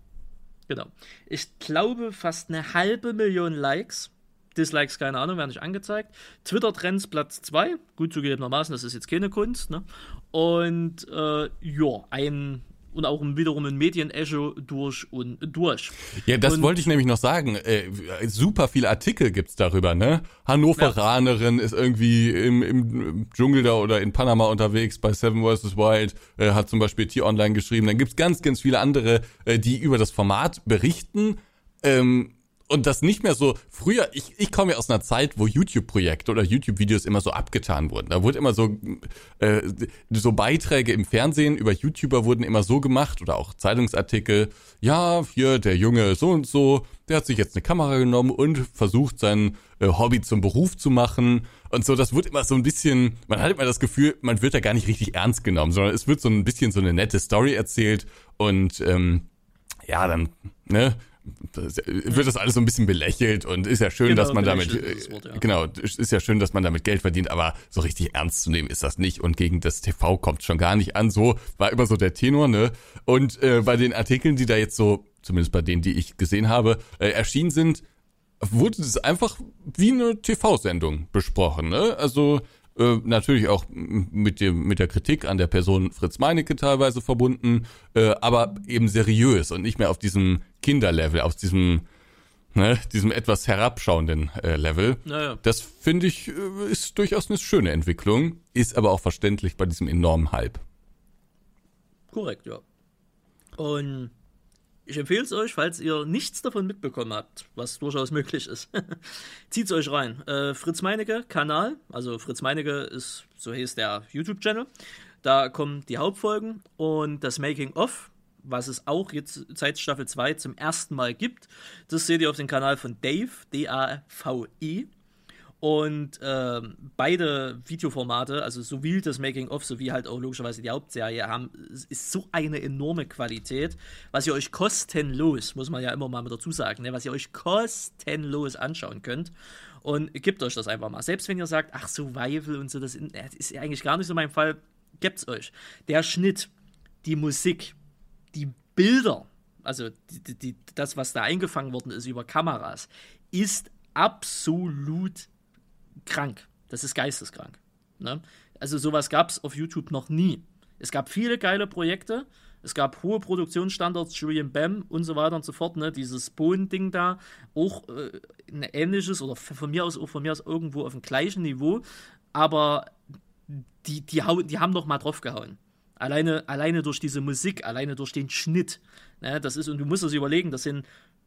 Speaker 1: Genau. Ich glaube fast eine halbe Million Likes Dislikes, keine Ahnung, werden nicht angezeigt. Twitter-Trends Platz 2, gut zugegebenermaßen, das ist jetzt keine Kunst. Ne? Und äh, ja, ein und auch wiederum ein Medienecho durch und durch.
Speaker 2: Ja, das und, wollte ich nämlich noch sagen. Äh, super viele Artikel gibt's darüber, ne? Hannoveranerin ja. ist irgendwie im, im Dschungel da oder in Panama unterwegs bei Seven vs. Wild, äh, hat zum Beispiel T-Online geschrieben. Dann gibt's ganz, ganz viele andere, äh, die über das Format berichten. Ähm, und das nicht mehr so früher ich ich komme ja aus einer Zeit wo YouTube Projekte oder YouTube Videos immer so abgetan wurden. Da wurde immer so äh, so Beiträge im Fernsehen über YouTuber wurden immer so gemacht oder auch Zeitungsartikel. Ja hier der Junge so und so der hat sich jetzt eine Kamera genommen und versucht sein äh, Hobby zum Beruf zu machen. Und so das wird immer so ein bisschen man hat immer das Gefühl man wird da gar nicht richtig ernst genommen sondern es wird so ein bisschen so eine nette Story erzählt. Und ähm, ja dann ne wird das alles so ein bisschen belächelt und ist ja schön, genau, dass man damit Wort, ja. genau ist ja schön, dass man damit Geld verdient, aber so richtig ernst zu nehmen ist das nicht und gegen das TV kommt schon gar nicht an. So war immer so der Tenor ne und äh, bei den Artikeln, die da jetzt so zumindest bei denen, die ich gesehen habe, äh, erschienen sind, wurde es einfach wie eine TV-Sendung besprochen. Ne? Also äh, natürlich auch mit dem mit der Kritik an der Person Fritz Meinecke teilweise verbunden, äh, aber eben seriös und nicht mehr auf diesem Kinderlevel, auf diesem ne, diesem etwas herabschauenden äh, Level. Naja. Das finde ich äh, ist durchaus eine schöne Entwicklung, ist aber auch verständlich bei diesem enormen Hype.
Speaker 1: Korrekt, ja. Und ich empfehle es euch, falls ihr nichts davon mitbekommen habt, was durchaus möglich ist. Zieht es euch rein. Äh, Fritz Meinecke, Kanal, also Fritz Meinecke ist, so hieß der YouTube-Channel. Da kommen die Hauptfolgen und das Making-of, was es auch jetzt seit Staffel 2 zum ersten Mal gibt. Das seht ihr auf dem Kanal von Dave, D-A-V-E. Und äh, beide Videoformate, also sowie das Making-of, sowie halt auch logischerweise die Hauptserie, haben, ist so eine enorme Qualität, was ihr euch kostenlos, muss man ja immer mal mit dazu sagen, ne, was ihr euch kostenlos anschauen könnt. Und gebt euch das einfach mal. Selbst wenn ihr sagt, ach, Survival und so, das ist eigentlich gar nicht so mein Fall, gebt's euch. Der Schnitt, die Musik, die Bilder, also die, die, das, was da eingefangen worden ist über Kameras, ist absolut krank. Das ist geisteskrank. Ne? Also sowas gab es auf YouTube noch nie. Es gab viele geile Projekte. Es gab hohe Produktionsstandards, Julian Bam und so weiter und so fort. Ne? Dieses Bohnen-Ding da, auch äh, ein ähnliches oder von mir aus auch von mir aus irgendwo auf dem gleichen Niveau. Aber die, die, die haben noch mal drauf gehauen. Alleine, alleine durch diese Musik, alleine durch den Schnitt. Ne? Das ist, und du musst das überlegen, das sind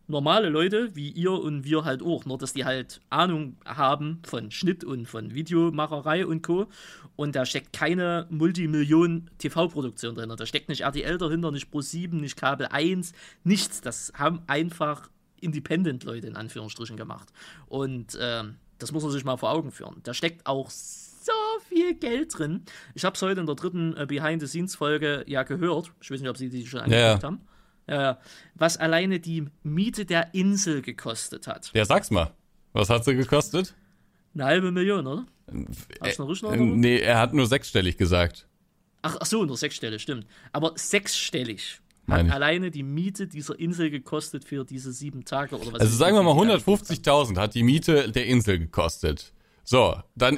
Speaker 1: normale Leute, wie ihr und wir halt auch, nur dass die halt Ahnung haben von Schnitt und von Videomacherei und Co. Und da steckt keine Multimillionen TV-Produktion drin. Da steckt nicht RTL dahinter, nicht Pro7, nicht Kabel 1, nichts. Das haben einfach Independent-Leute in Anführungsstrichen gemacht. Und äh, das muss man sich mal vor Augen führen. Da steckt auch so viel Geld drin. Ich habe es heute in der dritten äh, Behind-the-Scenes-Folge ja gehört. Ich weiß nicht, ob Sie die schon angeguckt ja. haben äh, was alleine die Miete der Insel gekostet hat.
Speaker 2: Ja, sag's mal. Was hat sie gekostet?
Speaker 1: Eine halbe Million, oder? Hast
Speaker 2: du äh, nee, er hat nur sechsstellig gesagt.
Speaker 1: Ach, ach so, nur sechsstellig, stimmt. Aber sechsstellig hat Meine alleine die Miete dieser Insel gekostet für diese sieben Tage oder was?
Speaker 2: Also sagen wir mal 150.000 hat die Miete der Insel gekostet. So, dann,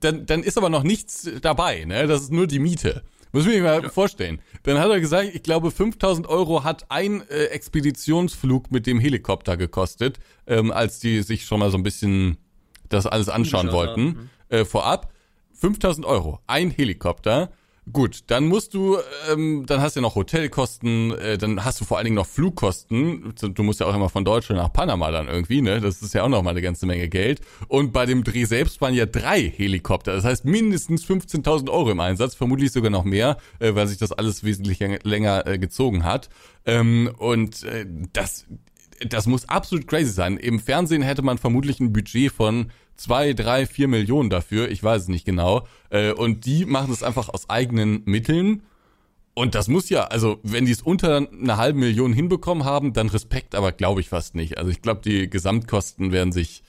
Speaker 2: dann, dann ist aber noch nichts dabei, ne? Das ist nur die Miete. Muss ich mir mal ja. vorstellen. Dann hat er gesagt, ich glaube 5000 Euro hat ein äh, Expeditionsflug mit dem Helikopter gekostet, ähm, als die sich schon mal so ein bisschen das alles anschauen wollten. Mhm. Äh, vorab 5000 Euro, ein Helikopter. Gut, dann musst du, ähm, dann hast du ja noch Hotelkosten, äh, dann hast du vor allen Dingen noch Flugkosten. Du musst ja auch immer von Deutschland nach Panama dann irgendwie, ne? Das ist ja auch noch mal eine ganze Menge Geld. Und bei dem Dreh selbst waren ja drei Helikopter. Das heißt mindestens 15.000 Euro im Einsatz, vermutlich sogar noch mehr, äh, weil sich das alles wesentlich länger äh, gezogen hat. Ähm, und äh, das, das muss absolut crazy sein. Im Fernsehen hätte man vermutlich ein Budget von zwei, drei, vier Millionen dafür, ich weiß es nicht genau. Äh, und die machen es einfach aus eigenen Mitteln. Und das muss ja, also wenn die es unter einer halben Million hinbekommen haben, dann Respekt, aber glaube ich fast nicht. Also ich glaube, die Gesamtkosten werden sich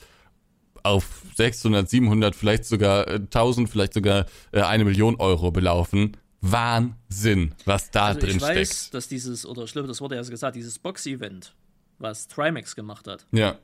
Speaker 2: auf 600, 700, vielleicht sogar 1000, äh, vielleicht sogar äh, eine Million Euro belaufen. Wahnsinn, was da also drin ich weiß, steckt.
Speaker 1: dass dieses, oder glaube, das wurde ja gesagt, dieses Box-Event, was Trimax gemacht hat.
Speaker 2: Ja.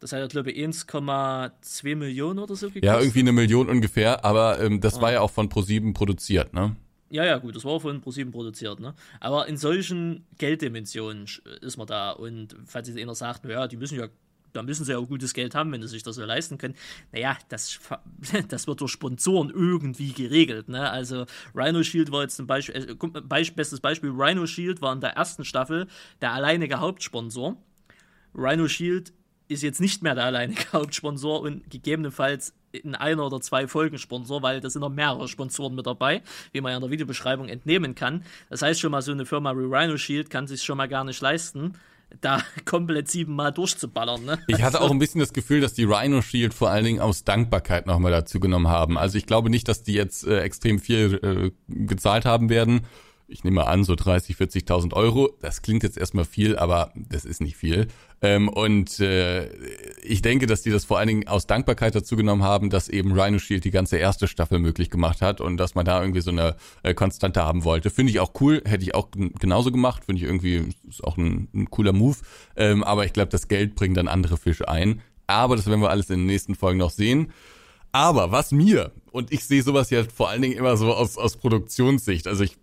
Speaker 1: Das hat ja, glaube ich, 1,2 Millionen oder so
Speaker 2: gekostet. Ja, irgendwie eine Million ungefähr, aber ähm, das ah. war ja auch von ProSieben produziert, ne?
Speaker 1: Ja, ja, gut, das war auch von ProSieben produziert, ne? Aber in solchen Gelddimensionen ist man da. Und falls jetzt einer sagt, naja, die müssen ja, da müssen sie ja auch gutes Geld haben, wenn sie sich das so leisten können. Naja, das, das wird durch Sponsoren irgendwie geregelt, ne? Also Rhino Shield war jetzt ein Beispiel, äh, bestes Beispiel, Rhino Shield war in der ersten Staffel der alleinige Hauptsponsor. Rhino Shield ist jetzt nicht mehr der alleinige Hauptsponsor und gegebenenfalls in einer oder zwei Folgen Sponsor, weil da sind noch mehrere Sponsoren mit dabei, wie man ja in der Videobeschreibung entnehmen kann. Das heißt schon mal, so eine Firma wie Rhino Shield kann sich schon mal gar nicht leisten, da komplett siebenmal durchzuballern. Ne?
Speaker 2: Ich hatte auch ein bisschen das Gefühl, dass die Rhino Shield vor allen Dingen aus Dankbarkeit nochmal dazu genommen haben. Also ich glaube nicht, dass die jetzt äh, extrem viel äh, gezahlt haben werden ich nehme mal an, so 30, 40.000 Euro. Das klingt jetzt erstmal viel, aber das ist nicht viel. Ähm, und äh, ich denke, dass die das vor allen Dingen aus Dankbarkeit dazu genommen haben, dass eben Rhino Shield die ganze erste Staffel möglich gemacht hat und dass man da irgendwie so eine äh, Konstante haben wollte. Finde ich auch cool, hätte ich auch genauso gemacht. Finde ich irgendwie, ist auch ein, ein cooler Move. Ähm, aber ich glaube, das Geld bringt dann andere Fische ein. Aber das werden wir alles in den nächsten Folgen noch sehen. Aber was mir, und ich sehe sowas ja vor allen Dingen immer so aus, aus Produktionssicht, also ich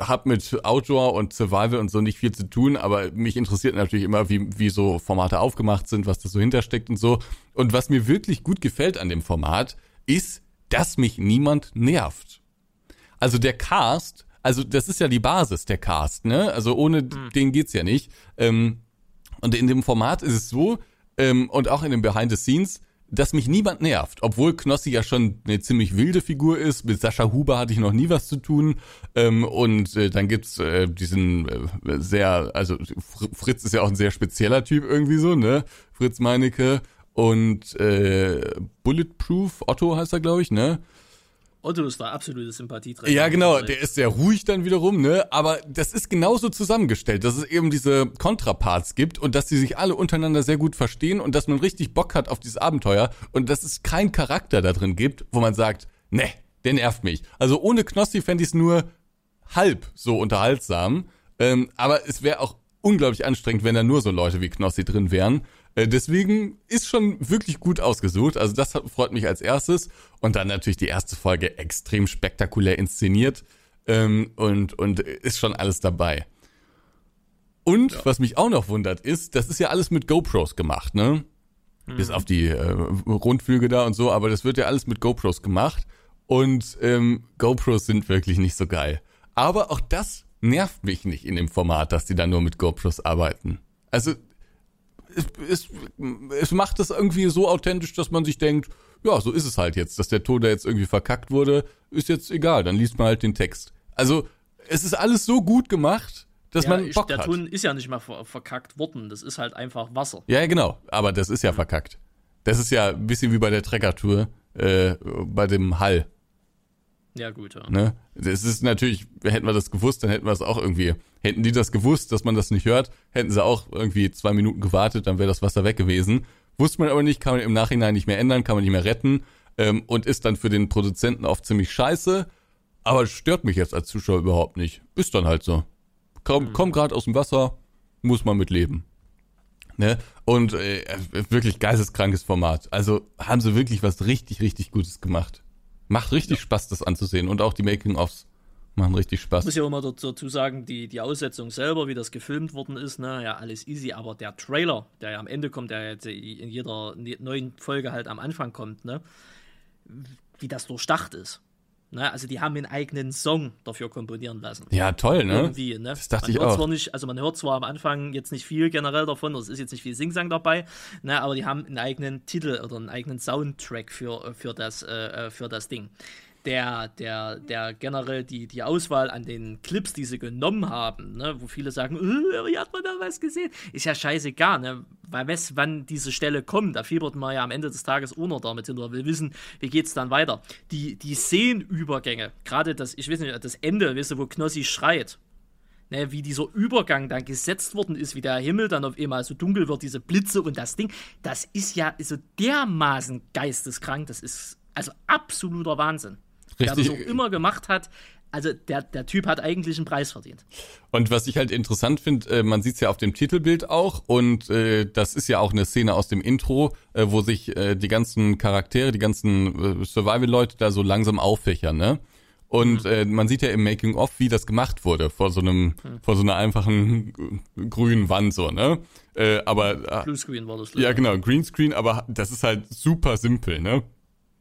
Speaker 2: habe mit Outdoor und Survival und so nicht viel zu tun, aber mich interessiert natürlich immer, wie, wie so Formate aufgemacht sind, was da so hintersteckt und so. Und was mir wirklich gut gefällt an dem Format, ist, dass mich niemand nervt. Also der Cast, also das ist ja die Basis, der Cast, ne? Also ohne mhm. den geht's ja nicht. Ähm, und in dem Format ist es so, ähm, und auch in den Behind the Scenes, dass mich niemand nervt, obwohl Knossi ja schon eine ziemlich wilde Figur ist. Mit Sascha Huber hatte ich noch nie was zu tun. Ähm, und äh, dann gibt's äh, diesen äh, sehr, also Fritz ist ja auch ein sehr spezieller Typ irgendwie so, ne? Fritz Meinecke und äh, Bulletproof, Otto heißt er, glaube ich, ne?
Speaker 1: Otto ist da absolute Sympathieträger.
Speaker 2: Ja, genau, der ist sehr ruhig dann wiederum, ne? Aber das ist genauso zusammengestellt, dass es eben diese Kontraparts gibt und dass sie sich alle untereinander sehr gut verstehen und dass man richtig Bock hat auf dieses Abenteuer und dass es keinen Charakter da drin gibt, wo man sagt, ne, der nervt mich. Also ohne Knossi fände ich es nur halb so unterhaltsam. Ähm, aber es wäre auch unglaublich anstrengend, wenn da nur so Leute wie Knossi drin wären. Äh, deswegen ist schon wirklich gut ausgesucht. Also das freut mich als erstes. Und dann natürlich die erste Folge extrem spektakulär inszeniert. Ähm, und, und ist schon alles dabei. Und ja. was mich auch noch wundert ist, das ist ja alles mit GoPros gemacht, ne? Mhm. Bis auf die äh, Rundflüge da und so, aber das wird ja alles mit GoPros gemacht. Und ähm, GoPros sind wirklich nicht so geil. Aber auch das nervt mich nicht in dem Format, dass die da nur mit GoPros arbeiten. Also es, es, es macht das irgendwie so authentisch, dass man sich denkt, ja, so ist es halt jetzt, dass der Ton da jetzt irgendwie verkackt wurde, ist jetzt egal, dann liest man halt den Text. Also, es ist alles so gut gemacht, dass ja, man Bock
Speaker 1: der
Speaker 2: hat.
Speaker 1: Ton ist ja nicht mal ver verkackt worden, das ist halt einfach Wasser.
Speaker 2: Ja, genau, aber das ist ja verkackt. Das ist ja ein bisschen wie bei der Treckertour, äh, bei dem Hall.
Speaker 1: Ja, gut, ja.
Speaker 2: Ne? Das ist natürlich, hätten wir das gewusst, dann hätten wir es auch irgendwie, hätten die das gewusst, dass man das nicht hört, hätten sie auch irgendwie zwei Minuten gewartet, dann wäre das Wasser weg gewesen. Wusste man aber nicht, kann man im Nachhinein nicht mehr ändern, kann man nicht mehr retten ähm, und ist dann für den Produzenten oft ziemlich scheiße, aber stört mich jetzt als Zuschauer überhaupt nicht. Ist dann halt so. Komm, mhm. komm gerade aus dem Wasser, muss man mit leben. Ne? Und äh, wirklich geisteskrankes Format. Also haben sie wirklich was richtig, richtig Gutes gemacht. Macht richtig ja. Spaß, das anzusehen. Und auch die Making-ofs machen richtig Spaß. Ich
Speaker 1: muss ja immer dazu sagen, die, die Aussetzung selber, wie das gefilmt worden ist, ne, ja, alles easy, aber der Trailer, der ja am Ende kommt, der jetzt in jeder neuen Folge halt am Anfang kommt, ne, wie das durchdacht ist. Ne, also die haben einen eigenen Song dafür komponieren lassen.
Speaker 2: Ja, toll, ne?
Speaker 1: Irgendwie, ne? Das dachte man ich auch. Zwar nicht, also man hört zwar am Anfang jetzt nicht viel generell davon, es ist jetzt nicht viel Singsang dabei, ne, aber die haben einen eigenen Titel oder einen eigenen Soundtrack für, für, das, äh, äh für das Ding der, der, der generell die, die Auswahl an den Clips, die sie genommen haben, ne, wo viele sagen, äh, wie hat man da was gesehen? Ist ja scheißegal, ne? Weil weiß, wann diese Stelle kommt, da fiebert man ja am Ende des Tages noch damit hin oder will wissen, wie geht's dann weiter. Die, die Szenenübergänge, gerade das, ich weiß nicht, das Ende, weißt du, wo Knossi schreit, ne, wie dieser Übergang dann gesetzt worden ist, wie der Himmel dann auf einmal so dunkel wird, diese Blitze und das Ding, das ist ja so dermaßen geisteskrank, das ist also absoluter Wahnsinn. Richtig. Der das auch immer gemacht hat. Also der, der Typ hat eigentlich einen Preis verdient.
Speaker 2: Und was ich halt interessant finde, äh, man sieht es ja auf dem Titelbild auch und äh, das ist ja auch eine Szene aus dem Intro, äh, wo sich äh, die ganzen Charaktere, die ganzen äh, Survival-Leute da so langsam auffächern, ne? Und mhm. äh, man sieht ja im Making of, wie das gemacht wurde vor so einem, mhm. vor so einer einfachen grünen Wand so, ne? Äh, aber äh,
Speaker 1: Bluescreen war das.
Speaker 2: Ja, genau, Greenscreen, aber das ist halt super simpel, ne?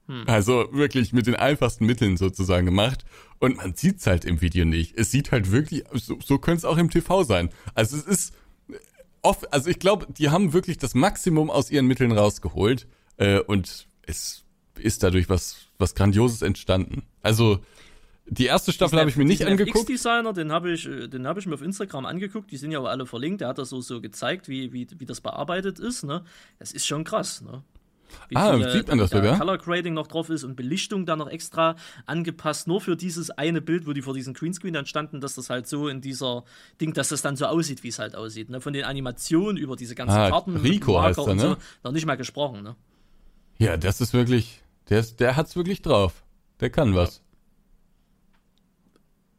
Speaker 2: Hm. Also wirklich mit den einfachsten Mitteln sozusagen gemacht. Und man sieht's halt im Video nicht. Es sieht halt wirklich, so, so könnte es auch im TV sein. Also es ist oft, also ich glaube, die haben wirklich das Maximum aus ihren Mitteln rausgeholt. Äh, und es ist dadurch was, was Grandioses entstanden. Also die erste Staffel habe ich mir nicht angeguckt.
Speaker 1: X-Designer, den habe ich, äh, den habe ich mir auf Instagram angeguckt. Die sind ja aber alle verlinkt. Der hat das so, so gezeigt, wie, wie, wie das bearbeitet ist. Ne? Das ist schon krass. Ne?
Speaker 2: Wie ah, viele, sieht man das sogar?
Speaker 1: Color Grading noch drauf ist und Belichtung dann noch extra angepasst, nur für dieses eine Bild, wo die vor diesem Greenscreen dann standen, dass das halt so in dieser Ding, dass das dann so aussieht, wie es halt aussieht. Ne? Von den Animationen über diese ganzen ah, Karten,
Speaker 2: Rico heißt er, ne? So,
Speaker 1: noch nicht mal gesprochen. Ne?
Speaker 2: Ja, das ist wirklich, der, ist, der hat's wirklich drauf. Der kann was.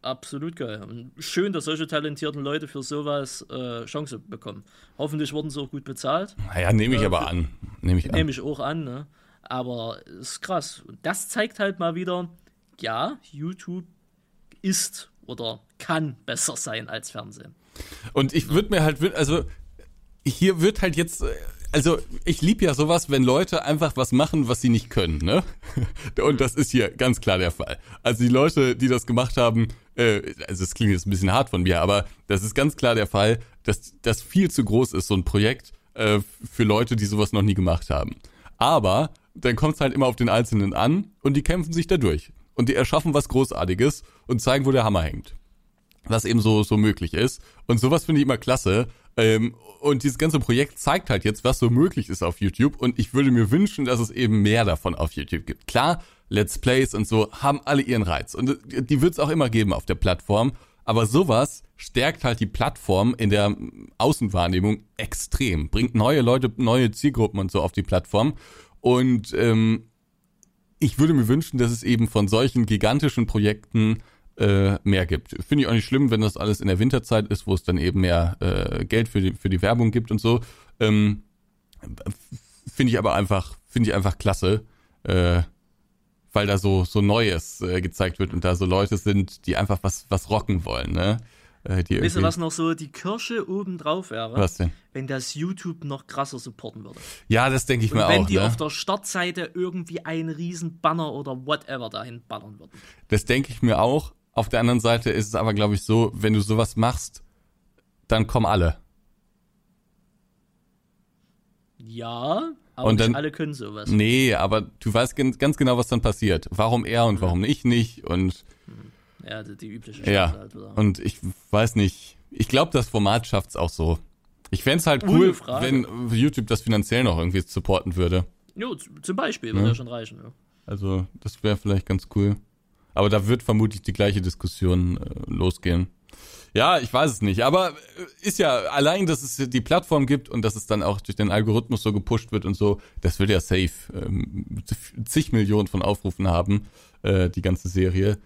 Speaker 1: Absolut geil. Und schön, dass solche talentierten Leute für sowas äh, Chance bekommen. Hoffentlich wurden sie auch gut bezahlt.
Speaker 2: Naja, nehme ich äh, aber an. Nehme ich,
Speaker 1: nehm ich auch an. Ne? Aber ist krass. Und das zeigt halt mal wieder, ja, YouTube ist oder kann besser sein als Fernsehen.
Speaker 2: Und ich würde mir halt, also hier wird halt jetzt äh, also ich lieb ja sowas, wenn Leute einfach was machen, was sie nicht können, ne? Und das ist hier ganz klar der Fall. Also die Leute, die das gemacht haben, äh, also es klingt jetzt ein bisschen hart von mir, aber das ist ganz klar der Fall, dass das viel zu groß ist, so ein Projekt äh, für Leute, die sowas noch nie gemacht haben. Aber dann kommt es halt immer auf den Einzelnen an und die kämpfen sich da durch. Und die erschaffen was Großartiges und zeigen, wo der Hammer hängt. Was eben so, so möglich ist. Und sowas finde ich immer klasse. Ähm, und dieses ganze Projekt zeigt halt jetzt, was so möglich ist auf YouTube. Und ich würde mir wünschen, dass es eben mehr davon auf YouTube gibt. Klar, Let's Plays und so haben alle ihren Reiz. Und die wird es auch immer geben auf der Plattform. Aber sowas stärkt halt die Plattform in der Außenwahrnehmung extrem. Bringt neue Leute, neue Zielgruppen und so auf die Plattform. Und ähm, ich würde mir wünschen, dass es eben von solchen gigantischen Projekten äh, mehr gibt. Finde ich auch nicht schlimm, wenn das alles in der Winterzeit ist, wo es dann eben mehr äh, Geld für die, für die Werbung gibt und so. Ähm, finde ich aber einfach, finde ich einfach klasse, äh, weil da so, so Neues äh, gezeigt wird und da so Leute sind, die einfach was, was rocken wollen, ne?
Speaker 1: Äh, die weißt du, was noch so die Kirsche oben drauf wäre?
Speaker 2: Was denn?
Speaker 1: Wenn das YouTube noch krasser supporten würde.
Speaker 2: Ja, das denke ich
Speaker 1: und
Speaker 2: mir
Speaker 1: auch.
Speaker 2: Wenn
Speaker 1: die
Speaker 2: ne?
Speaker 1: auf der Startseite irgendwie einen riesen Banner oder whatever dahin ballern würden.
Speaker 2: Das denke ich mir auch. Auf der anderen Seite ist es aber, glaube ich, so, wenn du sowas machst, dann kommen alle.
Speaker 1: Ja, aber
Speaker 2: und
Speaker 1: nicht
Speaker 2: dann,
Speaker 1: alle können sowas.
Speaker 2: Nee, aber du weißt ganz genau, was dann passiert. Warum er und warum ich nicht und
Speaker 1: ja, die, die übliche
Speaker 2: Sprache ja. halt. Und ich weiß nicht, ich glaube, das Format schafft's auch so. Ich fände halt cool, wenn YouTube das finanziell noch irgendwie supporten würde.
Speaker 1: Jo, zum Beispiel, würde ja, ja schon reichen. Ja.
Speaker 2: Also, das wäre vielleicht ganz cool. Aber da wird vermutlich die gleiche Diskussion äh, losgehen. Ja, ich weiß es nicht. Aber äh, ist ja allein, dass es die Plattform gibt und dass es dann auch durch den Algorithmus so gepusht wird und so, das wird ja safe ähm, zig Millionen von Aufrufen haben, äh, die ganze Serie.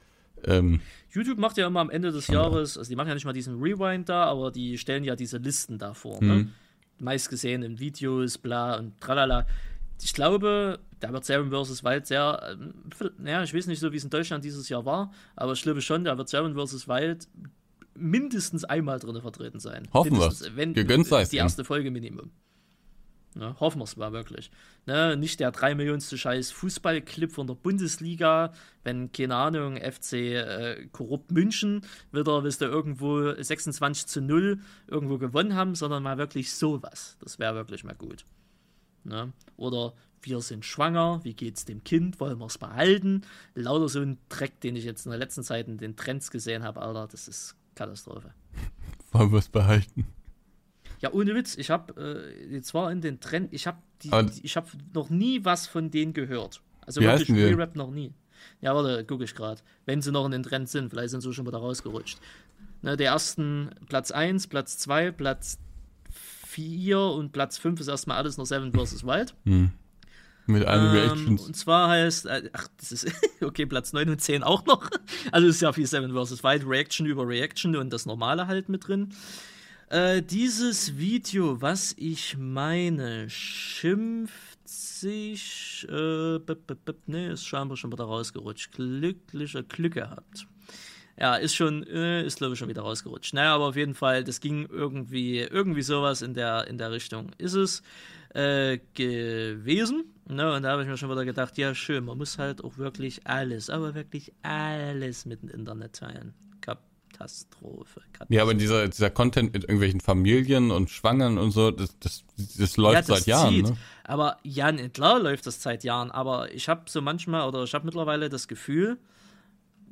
Speaker 2: Ähm,
Speaker 1: YouTube macht ja immer am Ende des Jahres, also die machen ja nicht mal diesen Rewind da, aber die stellen ja diese Listen da vor. Ne? Mhm. Meist gesehen in Videos, bla und tralala ich glaube, da wird Seven vs. Wild sehr, äh, ja, ich weiß nicht so, wie es in Deutschland dieses Jahr war, aber ich glaube schon, da wird Seven vs. Wild mindestens einmal drin vertreten sein.
Speaker 2: Hoffen wir.
Speaker 1: Wenn Gegönnt sei die erste Folge Minimum. Ne, hoffen wir es mal wirklich. Ne, nicht der 3 Millionste Scheiß Fußballclip von der Bundesliga, wenn, keine Ahnung, FC äh, Korrupt München wieder, wisst ihr, irgendwo 26 zu 0 irgendwo gewonnen haben, sondern mal wirklich sowas. Das wäre wirklich mal gut. Ne? Oder wir sind schwanger, wie geht's dem Kind, wollen wir es behalten? Lauter so ein Dreck, den ich jetzt in der letzten Zeit in den Trends gesehen habe, Alter, das ist Katastrophe.
Speaker 2: Wollen wir es behalten?
Speaker 1: Ja, ohne Witz, ich habe äh, jetzt war in den Trend, ich habe ich habe noch nie was von denen gehört. Also
Speaker 2: wie
Speaker 1: wirklich Re-Rap noch nie. Ja, warte, gucke ich gerade. Wenn sie noch in den Trend sind, vielleicht sind sie schon wieder rausgerutscht. Ne, der ersten Platz 1, Platz 2, Platz 4 und Platz 5 ist erstmal alles noch Seven vs. Wild.
Speaker 2: Hm. Mit allen ähm, Reactions.
Speaker 1: Und zwar heißt, äh, ach, das ist, okay, Platz 9 und 10 auch noch. Also ist ja viel Seven vs. Wild, Reaction über Reaction und das Normale halt mit drin. Äh, dieses Video, was ich meine, schimpft sich, äh, ne, ist scheinbar schon wieder rausgerutscht. Glücklicher Glück gehabt. Ja, ist schon, äh, ist glaube ich schon wieder rausgerutscht. Naja, aber auf jeden Fall, das ging irgendwie, irgendwie sowas in der, in der Richtung ist es äh, gewesen. Ne? Und da habe ich mir schon wieder gedacht, ja schön, man muss halt auch wirklich alles, aber wirklich alles mit dem Internet teilen. Katastrophe. Katastrophe.
Speaker 2: Ja, aber dieser, dieser Content mit irgendwelchen Familien und Schwangern und so, das, das, das läuft ja, das seit Jahren. Ne?
Speaker 1: Aber ja, klar läuft das seit Jahren, aber ich habe so manchmal oder ich habe mittlerweile das Gefühl,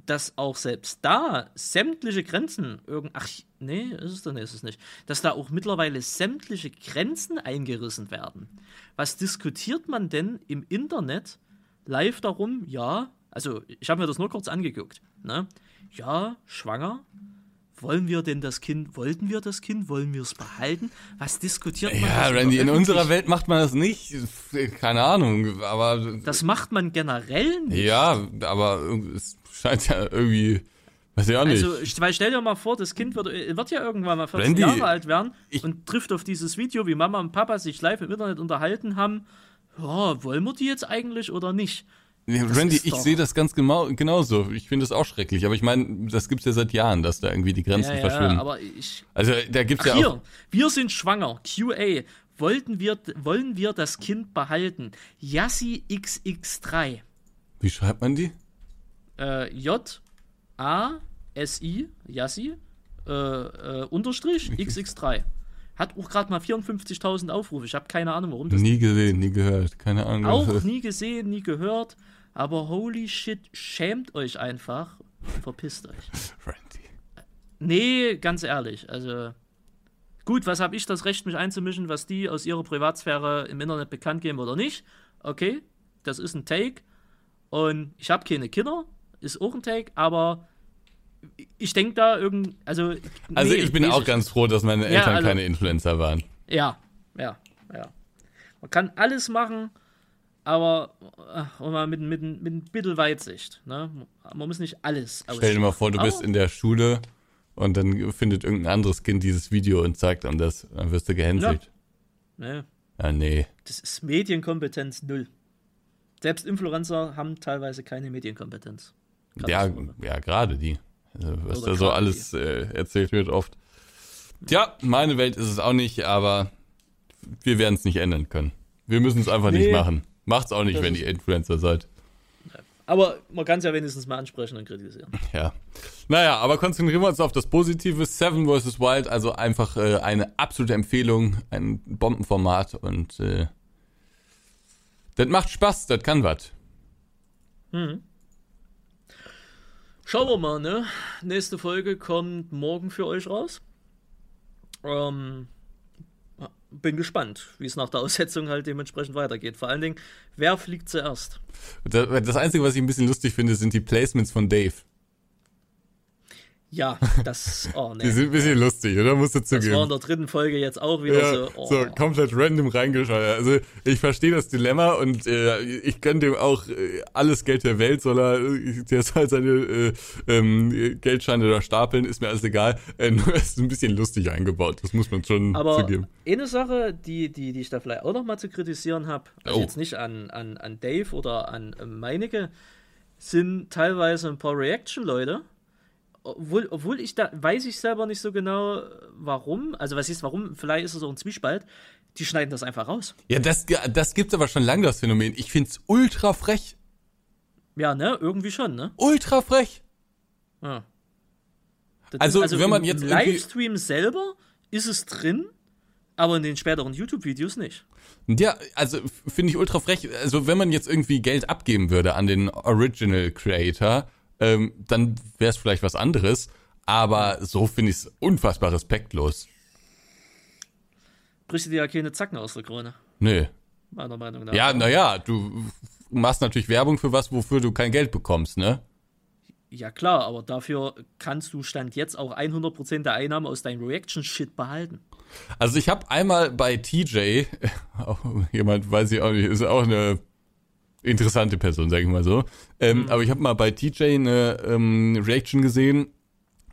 Speaker 1: dass auch selbst da sämtliche Grenzen irgend ach nee, ist es dann ist es nicht, dass da auch mittlerweile sämtliche Grenzen eingerissen werden. Was diskutiert man denn im Internet live darum? Ja, also ich habe mir das nur kurz angeguckt, ne? Ja, schwanger, wollen wir denn das Kind, wollten wir das Kind, wollen wir es behalten? Was diskutiert man?
Speaker 2: Ja, Randy, in unserer Welt macht man das nicht. Keine Ahnung, aber.
Speaker 1: Das macht man generell nicht.
Speaker 2: Ja, aber es scheint ja irgendwie. Weiß ich auch nicht.
Speaker 1: Also, weil stell dir mal vor, das Kind wird, wird ja irgendwann mal 14 Randy, Jahre alt werden und trifft auf dieses Video, wie Mama und Papa sich live im Internet unterhalten haben. Ja, wollen wir die jetzt eigentlich oder nicht?
Speaker 2: Ja, Randy, ich sehe das ganz genau, genauso. Ich finde das auch schrecklich. Aber ich meine, das gibt es ja seit Jahren, dass da irgendwie die Grenzen
Speaker 1: ja,
Speaker 2: verschwimmen.
Speaker 1: Ja, aber ich.
Speaker 2: Also da gibt's Ach, ja auch.
Speaker 1: wir sind schwanger. QA. Wollten wir, wollen wir das Kind behalten? Yassi XX3.
Speaker 2: Wie schreibt man die?
Speaker 1: Äh, J A S I Yassi äh, äh, Unterstrich XX3. Hat auch gerade mal 54.000 Aufrufe. Ich habe keine Ahnung, warum das.
Speaker 2: Nie gesehen, nie gehört. Keine Ahnung.
Speaker 1: Auch nie gesehen, nie gehört. Aber holy shit, schämt euch einfach. Verpisst euch. Randy. Nee, ganz ehrlich. Also. Gut, was habe ich das Recht, mich einzumischen, was die aus ihrer Privatsphäre im Internet bekannt geben oder nicht? Okay, das ist ein Take. Und ich habe keine Kinder, ist auch ein Take, aber ich denke da irgend, also.
Speaker 2: Also ich bin auch ganz froh, dass meine Eltern ja, also, keine Influencer waren.
Speaker 1: Ja, ja, ja. Man kann alles machen, aber ach, mit, mit, mit ein bisschen Weitsicht. Ne? Man muss nicht alles
Speaker 2: Stell dir mal vor, du aber, bist in der Schule und dann findet irgendein anderes Kind dieses Video und zeigt dann das. Dann wirst du gehänselt. Ja. Nee. Ah, nee.
Speaker 1: Das ist Medienkompetenz null. Selbst Influencer haben teilweise keine Medienkompetenz.
Speaker 2: Ja, ja, gerade die. Also, was Oder da so alles äh, erzählt wird oft. Tja, meine Welt ist es auch nicht, aber wir werden es nicht ändern können. Wir müssen es einfach nee, nicht machen. Macht's auch nicht, wenn ihr Influencer seid.
Speaker 1: Aber man kann es ja wenigstens mal ansprechen und kritisieren.
Speaker 2: Ja. Naja, aber konzentrieren wir uns auf das Positive. Seven vs. Wild, also einfach äh, eine absolute Empfehlung, ein Bombenformat und äh, das macht Spaß, das kann was.
Speaker 1: Mhm. Schauen wir mal, ne? Nächste Folge kommt morgen für euch raus. Ähm, bin gespannt, wie es nach der Aussetzung halt dementsprechend weitergeht. Vor allen Dingen, wer fliegt zuerst?
Speaker 2: Das Einzige, was ich ein bisschen lustig finde, sind die Placements von Dave.
Speaker 1: Ja, das. Oh, nee.
Speaker 2: Die sind ein bisschen lustig, oder? Musst du zugeben. Das
Speaker 1: war in der dritten Folge jetzt auch wieder ja,
Speaker 2: so. Oh. So, komplett random reingeschaut. Also, ich verstehe das Dilemma und äh, ich gönne dem auch äh, alles Geld der Welt, soll er, äh, der soll seine äh, ähm, Geldscheine da stapeln, ist mir alles egal. Äh, nur ist ein bisschen lustig eingebaut, das muss man schon
Speaker 1: Aber
Speaker 2: zugeben.
Speaker 1: Eine Sache, die, die, die ich da vielleicht auch nochmal zu kritisieren habe, also oh. jetzt nicht an, an, an Dave oder an äh, Meinecke, sind teilweise ein paar Reaction-Leute obwohl, obwohl ich da, weiß ich selber nicht so genau, warum. Also, was ist warum? Vielleicht ist es auch ein Zwiespalt. Die schneiden das einfach raus.
Speaker 2: Ja, das, das gibt's aber schon lange, das Phänomen. Ich find's ultra frech.
Speaker 1: Ja, ne? Irgendwie schon, ne?
Speaker 2: Ultra frech. Ja. Also, also, wenn man jetzt.
Speaker 1: Im Livestream selber ist es drin, aber in den späteren YouTube-Videos nicht.
Speaker 2: Ja, also finde ich ultra frech. Also, wenn man jetzt irgendwie Geld abgeben würde an den Original Creator, ähm, dann wäre es vielleicht was anderes. Aber so finde ich es unfassbar respektlos.
Speaker 1: Brichst du dir ja keine Zacken aus der Krone?
Speaker 2: Nö.
Speaker 1: Meiner Meinung nach.
Speaker 2: Ja, naja, du machst natürlich Werbung für was, wofür du kein Geld bekommst, ne?
Speaker 1: Ja klar, aber dafür kannst du Stand jetzt auch 100% der Einnahmen aus deinem Reaction-Shit behalten.
Speaker 2: Also ich habe einmal bei TJ, auch jemand weiß ich auch nicht, ist auch eine interessante Person, sag ich mal so. Ähm, mhm. Aber ich habe mal bei TJ eine ähm, Reaction gesehen.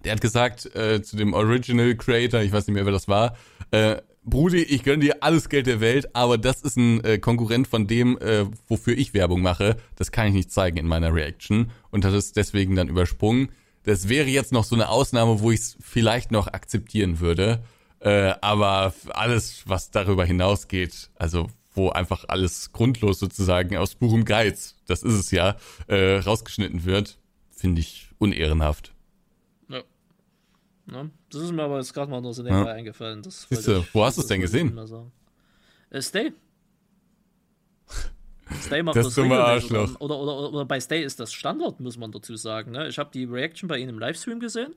Speaker 2: Der hat gesagt äh, zu dem Original Creator, ich weiß nicht mehr, wer das war, äh, Brudi, ich gönn dir alles Geld der Welt, aber das ist ein äh, Konkurrent von dem, äh, wofür ich Werbung mache. Das kann ich nicht zeigen in meiner Reaction und hat es deswegen dann übersprungen. Das wäre jetzt noch so eine Ausnahme, wo ich es vielleicht noch akzeptieren würde. Äh, aber alles, was darüber hinausgeht, also wo einfach alles grundlos sozusagen aus purem Geiz, das ist es ja, äh, rausgeschnitten wird, finde ich unehrenhaft.
Speaker 1: Ja. ja. Das ist mir aber jetzt gerade mal nur so nebenbei ja. eingefallen. Das
Speaker 2: Siehst du, wo hast du es denn gesehen?
Speaker 1: Äh, Stay. Stay
Speaker 2: macht das, das dumme Arschloch.
Speaker 1: Oder, oder, oder, oder, bei Stay ist das Standard, muss man dazu sagen. Ne? Ich habe die Reaction bei Ihnen im Livestream gesehen.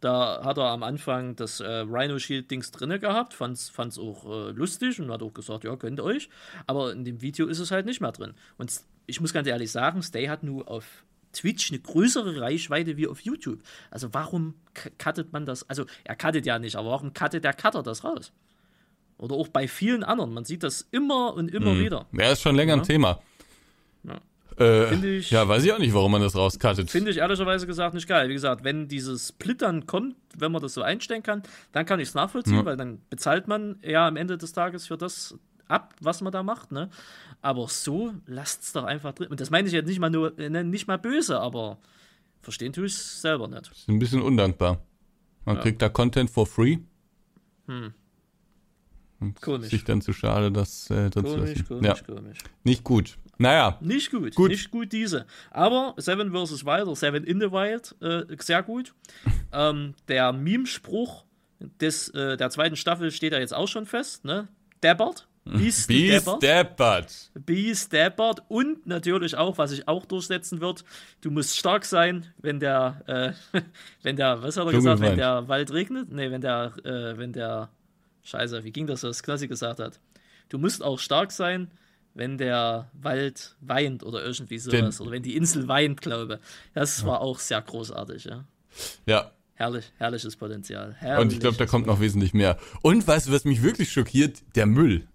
Speaker 1: Da hat er am Anfang das äh, Rhino Shield Dings drinne gehabt, fand's, fand's auch äh, lustig und hat auch gesagt, ja, könnt ihr euch. Aber in dem Video ist es halt nicht mehr drin. Und ich muss ganz ehrlich sagen, Stay hat nur auf Twitch eine größere Reichweite wie auf YouTube. Also warum cuttet man das? Also er cuttet ja nicht, aber warum cuttet der Cutter das raus? Oder auch bei vielen anderen. Man sieht das immer und immer hm. wieder.
Speaker 2: Ja, ist schon länger ja. ein Thema. Ja. Äh, ich, ja, weiß ich auch nicht, warum man das rauscuttet.
Speaker 1: Finde ich ehrlicherweise gesagt nicht geil. Wie gesagt, wenn dieses Splittern kommt, wenn man das so einstellen kann, dann kann ich es nachvollziehen, ja. weil dann bezahlt man ja am Ende des Tages für das ab, was man da macht, ne? Aber so lasst es doch einfach drin. Und das meine ich jetzt nicht mal nur, ne, nicht mal böse, aber verstehen tue ich es selber nicht.
Speaker 2: Ist ein bisschen undankbar. Man ja. kriegt da Content for free. Hm. Und komisch. Sich dann zu schade, das äh, dann komisch. Komisch, ja. komisch. Nicht gut. Naja.
Speaker 1: Nicht gut, gut. Nicht gut diese. Aber Seven vs. Wild oder Seven in the Wild, äh, sehr gut. ähm, der Meme-Spruch des, äh, der zweiten Staffel steht ja jetzt auch schon fest, ne? Deppert.
Speaker 2: Beast, Deppert.
Speaker 1: Beast Deppert. Und natürlich auch, was sich auch durchsetzen wird, du musst stark sein, wenn der, äh, wenn der, was hat er gesagt, wenn der Wald regnet? Nee, wenn der, äh, wenn der, scheiße, wie ging das, was Knossi gesagt hat? Du musst auch stark sein, wenn der Wald weint oder irgendwie sowas. Den, oder wenn die Insel weint, glaube Das war auch sehr großartig, ja.
Speaker 2: Ja,
Speaker 1: Herrlich, herrliches Potenzial.
Speaker 2: Herrliches und ich glaube, da kommt noch wesentlich mehr. Und weißt du, was mich wirklich schockiert? Der Müll.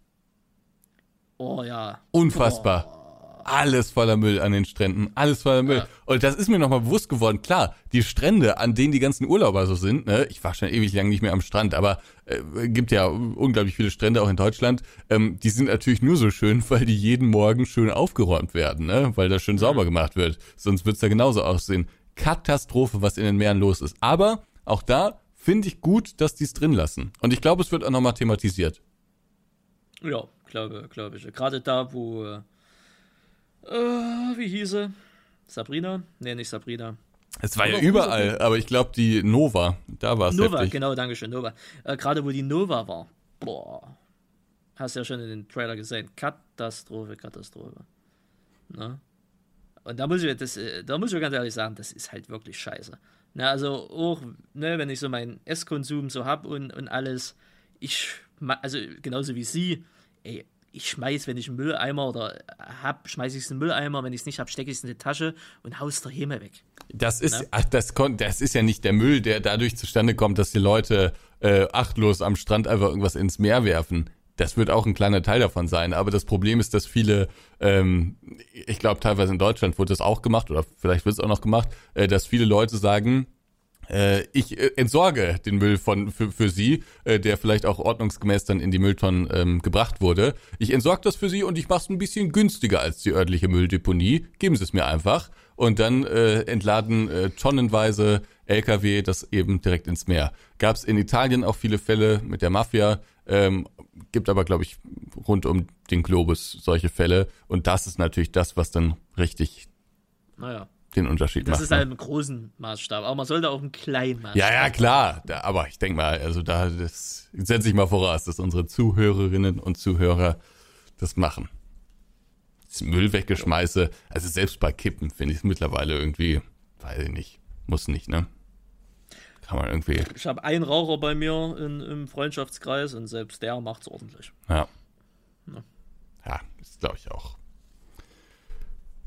Speaker 1: Oh ja.
Speaker 2: Unfassbar. Oh. Alles voller Müll an den Stränden, alles voller Müll. Ja. Und das ist mir nochmal bewusst geworden. Klar, die Strände, an denen die ganzen Urlauber so sind, ne, ich war schon ewig lang nicht mehr am Strand, aber äh, gibt ja unglaublich viele Strände auch in Deutschland, ähm, die sind natürlich nur so schön, weil die jeden Morgen schön aufgeräumt werden, ne, weil da schön sauber gemacht wird. Sonst wird's da genauso aussehen. Katastrophe, was in den Meeren los ist. Aber auch da finde ich gut, dass die es drin lassen. Und ich glaube, es wird auch nochmal thematisiert.
Speaker 1: Ja, glaube, glaube ich. Gerade da, wo, äh, wie hieße? Sabrina? Nee, nicht Sabrina.
Speaker 2: Es war Oder ja überall, Nova. aber ich glaube, die Nova, da war es
Speaker 1: Nova, heftig. genau, danke schön, Nova. Äh, Gerade wo die Nova war. Boah. Hast ja schon in den Trailer gesehen. Katastrophe, Katastrophe. Na? Und da muss ich, das, äh, da muss ich ganz ehrlich sagen, das ist halt wirklich scheiße. Na, also auch, ne, wenn ich so meinen Esskonsum so hab und, und alles, ich, also genauso wie sie, ey, ich schmeiß, wenn ich einen Mülleimer oder hab, schmeiß ich es in den Mülleimer, wenn ich es nicht hab, stecke ich es in die Tasche und haus der Himmel weg.
Speaker 2: Das ist, ne? ach, das, das ist ja nicht der Müll, der dadurch zustande kommt, dass die Leute äh, achtlos am Strand einfach irgendwas ins Meer werfen. Das wird auch ein kleiner Teil davon sein. Aber das Problem ist, dass viele, ähm, ich glaube teilweise in Deutschland wurde das auch gemacht oder vielleicht wird es auch noch gemacht, äh, dass viele Leute sagen, äh, ich äh, entsorge den Müll von für, für Sie, äh, der vielleicht auch ordnungsgemäß dann in die Mülltonnen ähm, gebracht wurde. Ich entsorge das für Sie und ich mache es ein bisschen günstiger als die örtliche Mülldeponie. Geben Sie es mir einfach und dann äh, entladen äh, tonnenweise LKW das eben direkt ins Meer. Gab es in Italien auch viele Fälle mit der Mafia, ähm, gibt aber, glaube ich, rund um den Globus solche Fälle. Und das ist natürlich das, was dann richtig
Speaker 1: naja.
Speaker 2: Den Unterschied
Speaker 1: das
Speaker 2: macht.
Speaker 1: Das ist halt im großen Maßstab, aber man sollte auch im kleinen Maßstab.
Speaker 2: Ja, ja, klar. Da, aber ich denke mal, also da das setze ich mal voraus, dass unsere Zuhörerinnen und Zuhörer das machen. Das Müll weggeschmeiße, also selbst bei Kippen finde ich es mittlerweile irgendwie, weiß ich nicht, muss nicht, ne? Kann man irgendwie.
Speaker 1: Ich habe einen Raucher bei mir in, im Freundschaftskreis und selbst der macht es ordentlich.
Speaker 2: Ja. Ja, ja ist glaube ich auch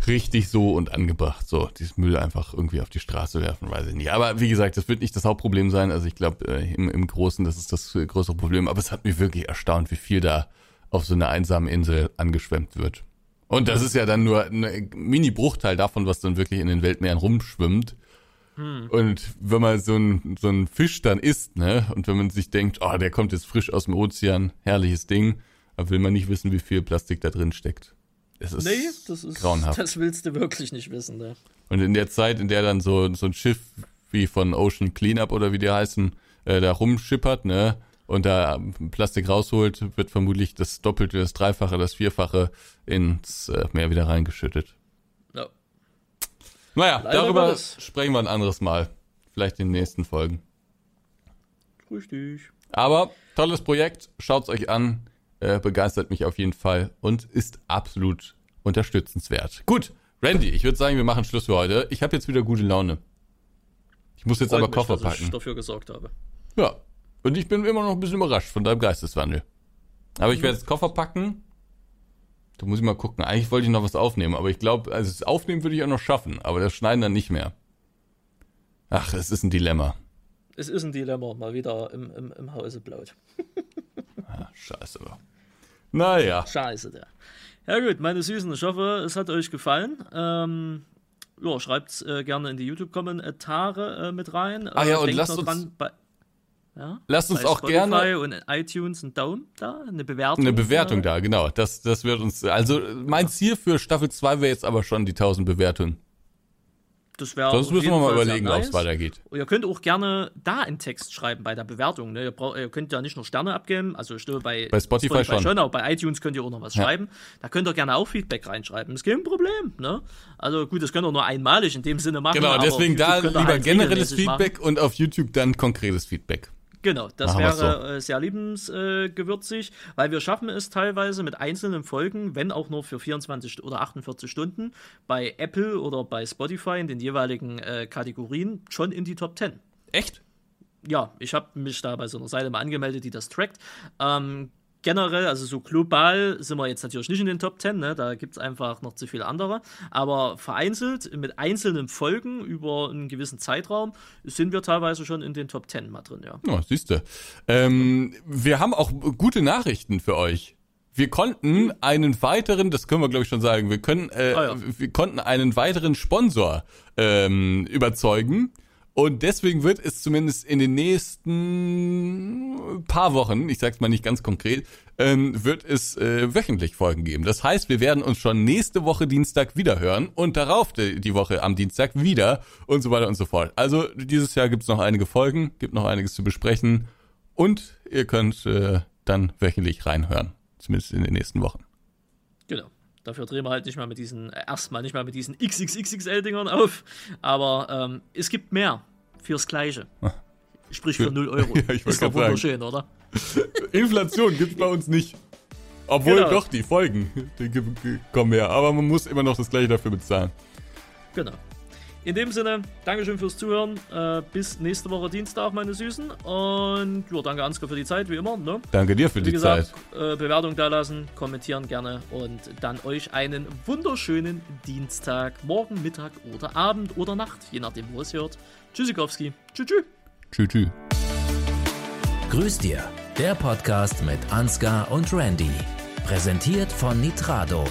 Speaker 2: richtig so und angebracht. So, dieses Müll einfach irgendwie auf die Straße werfen, weiß ich nicht. Aber wie gesagt, das wird nicht das Hauptproblem sein. Also ich glaube, äh, im, im Großen, das ist das größere Problem. Aber es hat mich wirklich erstaunt, wie viel da auf so einer einsamen Insel angeschwemmt wird. Und das ist ja dann nur ein Mini-Bruchteil davon, was dann wirklich in den Weltmeeren rumschwimmt. Hm. Und wenn man so ein, so ein Fisch dann isst, ne, und wenn man sich denkt, oh, der kommt jetzt frisch aus dem Ozean, herrliches Ding, dann will man nicht wissen, wie viel Plastik da drin steckt.
Speaker 1: Es ist nee, das ist grauenhaft. Das willst du wirklich nicht wissen, ne?
Speaker 2: Und in der Zeit, in der dann so, so ein Schiff wie von Ocean Cleanup oder wie die heißen, äh, da rumschippert, ne, und da Plastik rausholt, wird vermutlich das Doppelte, das Dreifache, das Vierfache ins äh, Meer wieder reingeschüttet. Naja, Leider darüber sprechen wir ein anderes Mal. Vielleicht in den nächsten Folgen.
Speaker 1: Richtig.
Speaker 2: Aber tolles Projekt, schaut's euch an. Äh, begeistert mich auf jeden Fall und ist absolut unterstützenswert. Gut, Randy, ich würde sagen, wir machen Schluss für heute. Ich habe jetzt wieder gute Laune. Ich muss jetzt Freut aber Koffer mich, packen. Dass ich
Speaker 1: dafür gesorgt habe.
Speaker 2: Ja. Und ich bin immer noch ein bisschen überrascht von deinem Geisteswandel. Aber ich werde jetzt Koffer packen da muss ich mal gucken. Eigentlich wollte ich noch was aufnehmen, aber ich glaube, also das Aufnehmen würde ich auch noch schaffen, aber das Schneiden dann nicht mehr. Ach, es ist ein Dilemma.
Speaker 1: Es ist ein Dilemma, mal wieder im, im, im Hause blaut.
Speaker 2: ah, scheiße. Naja.
Speaker 1: Scheiße, der. Ja gut, meine Süßen, ich hoffe, es hat euch gefallen. Ähm, ja, schreibt äh, gerne in die YouTube-Kommentare äh, mit rein.
Speaker 2: Ah ja, äh, und lasst uns, dran, bei, ja? Lasst uns auch Spotify gerne
Speaker 1: und iTunes einen Daumen da, eine Bewertung.
Speaker 2: Eine Bewertung da, genau. Das, das wird uns. Also mein Ziel für Staffel 2 wäre jetzt aber schon die 1000 Bewertungen.
Speaker 1: Das wäre.
Speaker 2: Sonst müssen wir mal überlegen, nice. ob es weitergeht.
Speaker 1: Und ihr könnt auch gerne da einen Text schreiben bei der Bewertung. Ne? Ihr, braucht, ihr könnt ja nicht nur Sterne abgeben, also ich glaube bei,
Speaker 2: bei Spotify, Spotify schon. schon,
Speaker 1: aber bei iTunes könnt ihr auch noch was ja. schreiben. Da könnt ihr gerne auch Feedback reinschreiben. Ist kein Problem. Ne? Also gut, das könnt ihr nur einmalig in dem Sinne machen.
Speaker 2: Genau, deswegen da lieber generelles Feedback machen. und auf YouTube dann konkretes Feedback.
Speaker 1: Genau, das wäre so. Äh, sehr liebensgewürzig, weil wir schaffen es teilweise mit einzelnen Folgen, wenn auch nur für 24 oder 48 Stunden, bei Apple oder bei Spotify in den jeweiligen äh, Kategorien schon in die Top 10.
Speaker 2: Echt?
Speaker 1: Ja, ich habe mich da bei so einer Seite mal angemeldet, die das trackt. Ähm, generell, also so global sind wir jetzt natürlich nicht in den Top 10, ne? da gibt es einfach noch zu viele andere, aber vereinzelt mit einzelnen Folgen über einen gewissen Zeitraum sind wir teilweise schon in den Top 10 mal drin, ja.
Speaker 2: Ja, siehst du. Ähm, wir haben auch gute Nachrichten für euch. Wir konnten einen weiteren, das können wir glaube ich schon sagen, wir können, äh, ah, ja. wir konnten einen weiteren Sponsor ähm, überzeugen und deswegen wird es zumindest in den nächsten paar Wochen, ich sag's mal nicht ganz konkret, ähm, wird es äh, wöchentlich Folgen geben. Das heißt, wir werden uns schon nächste Woche Dienstag wieder hören und darauf die, die Woche am Dienstag wieder und so weiter und so fort. Also dieses Jahr gibt's noch einige Folgen, gibt noch einiges zu besprechen und ihr könnt äh, dann wöchentlich reinhören, zumindest in den nächsten Wochen.
Speaker 1: Genau. Dafür drehen wir halt nicht mal mit diesen, äh, erstmal nicht mal mit diesen XXXXL-Dingern auf. Aber ähm, es gibt mehr fürs Gleiche. Sprich für 0 Euro. ja,
Speaker 2: ich Ist doch wunderschön, sagen. oder? Inflation gibt es bei uns nicht. Obwohl genau. doch die Folgen die kommen mehr. Aber man muss immer noch das Gleiche dafür bezahlen.
Speaker 1: Genau. In dem Sinne, Dankeschön fürs Zuhören. Äh, bis nächste Woche Dienstag, meine Süßen. Und ja, danke Ansgar für die Zeit, wie immer. Ne?
Speaker 2: Danke dir für wie die gesagt,
Speaker 1: Zeit. Äh, Bewertung da lassen, kommentieren gerne und dann euch einen wunderschönen Dienstag, morgen, Mittag oder Abend oder Nacht, je nachdem, wo es hört. Tschüssikowski. Tschüss.
Speaker 2: Tschüss. Tschüss.
Speaker 3: Grüß dir, der Podcast mit Ansgar und Randy. Präsentiert von Nitrado.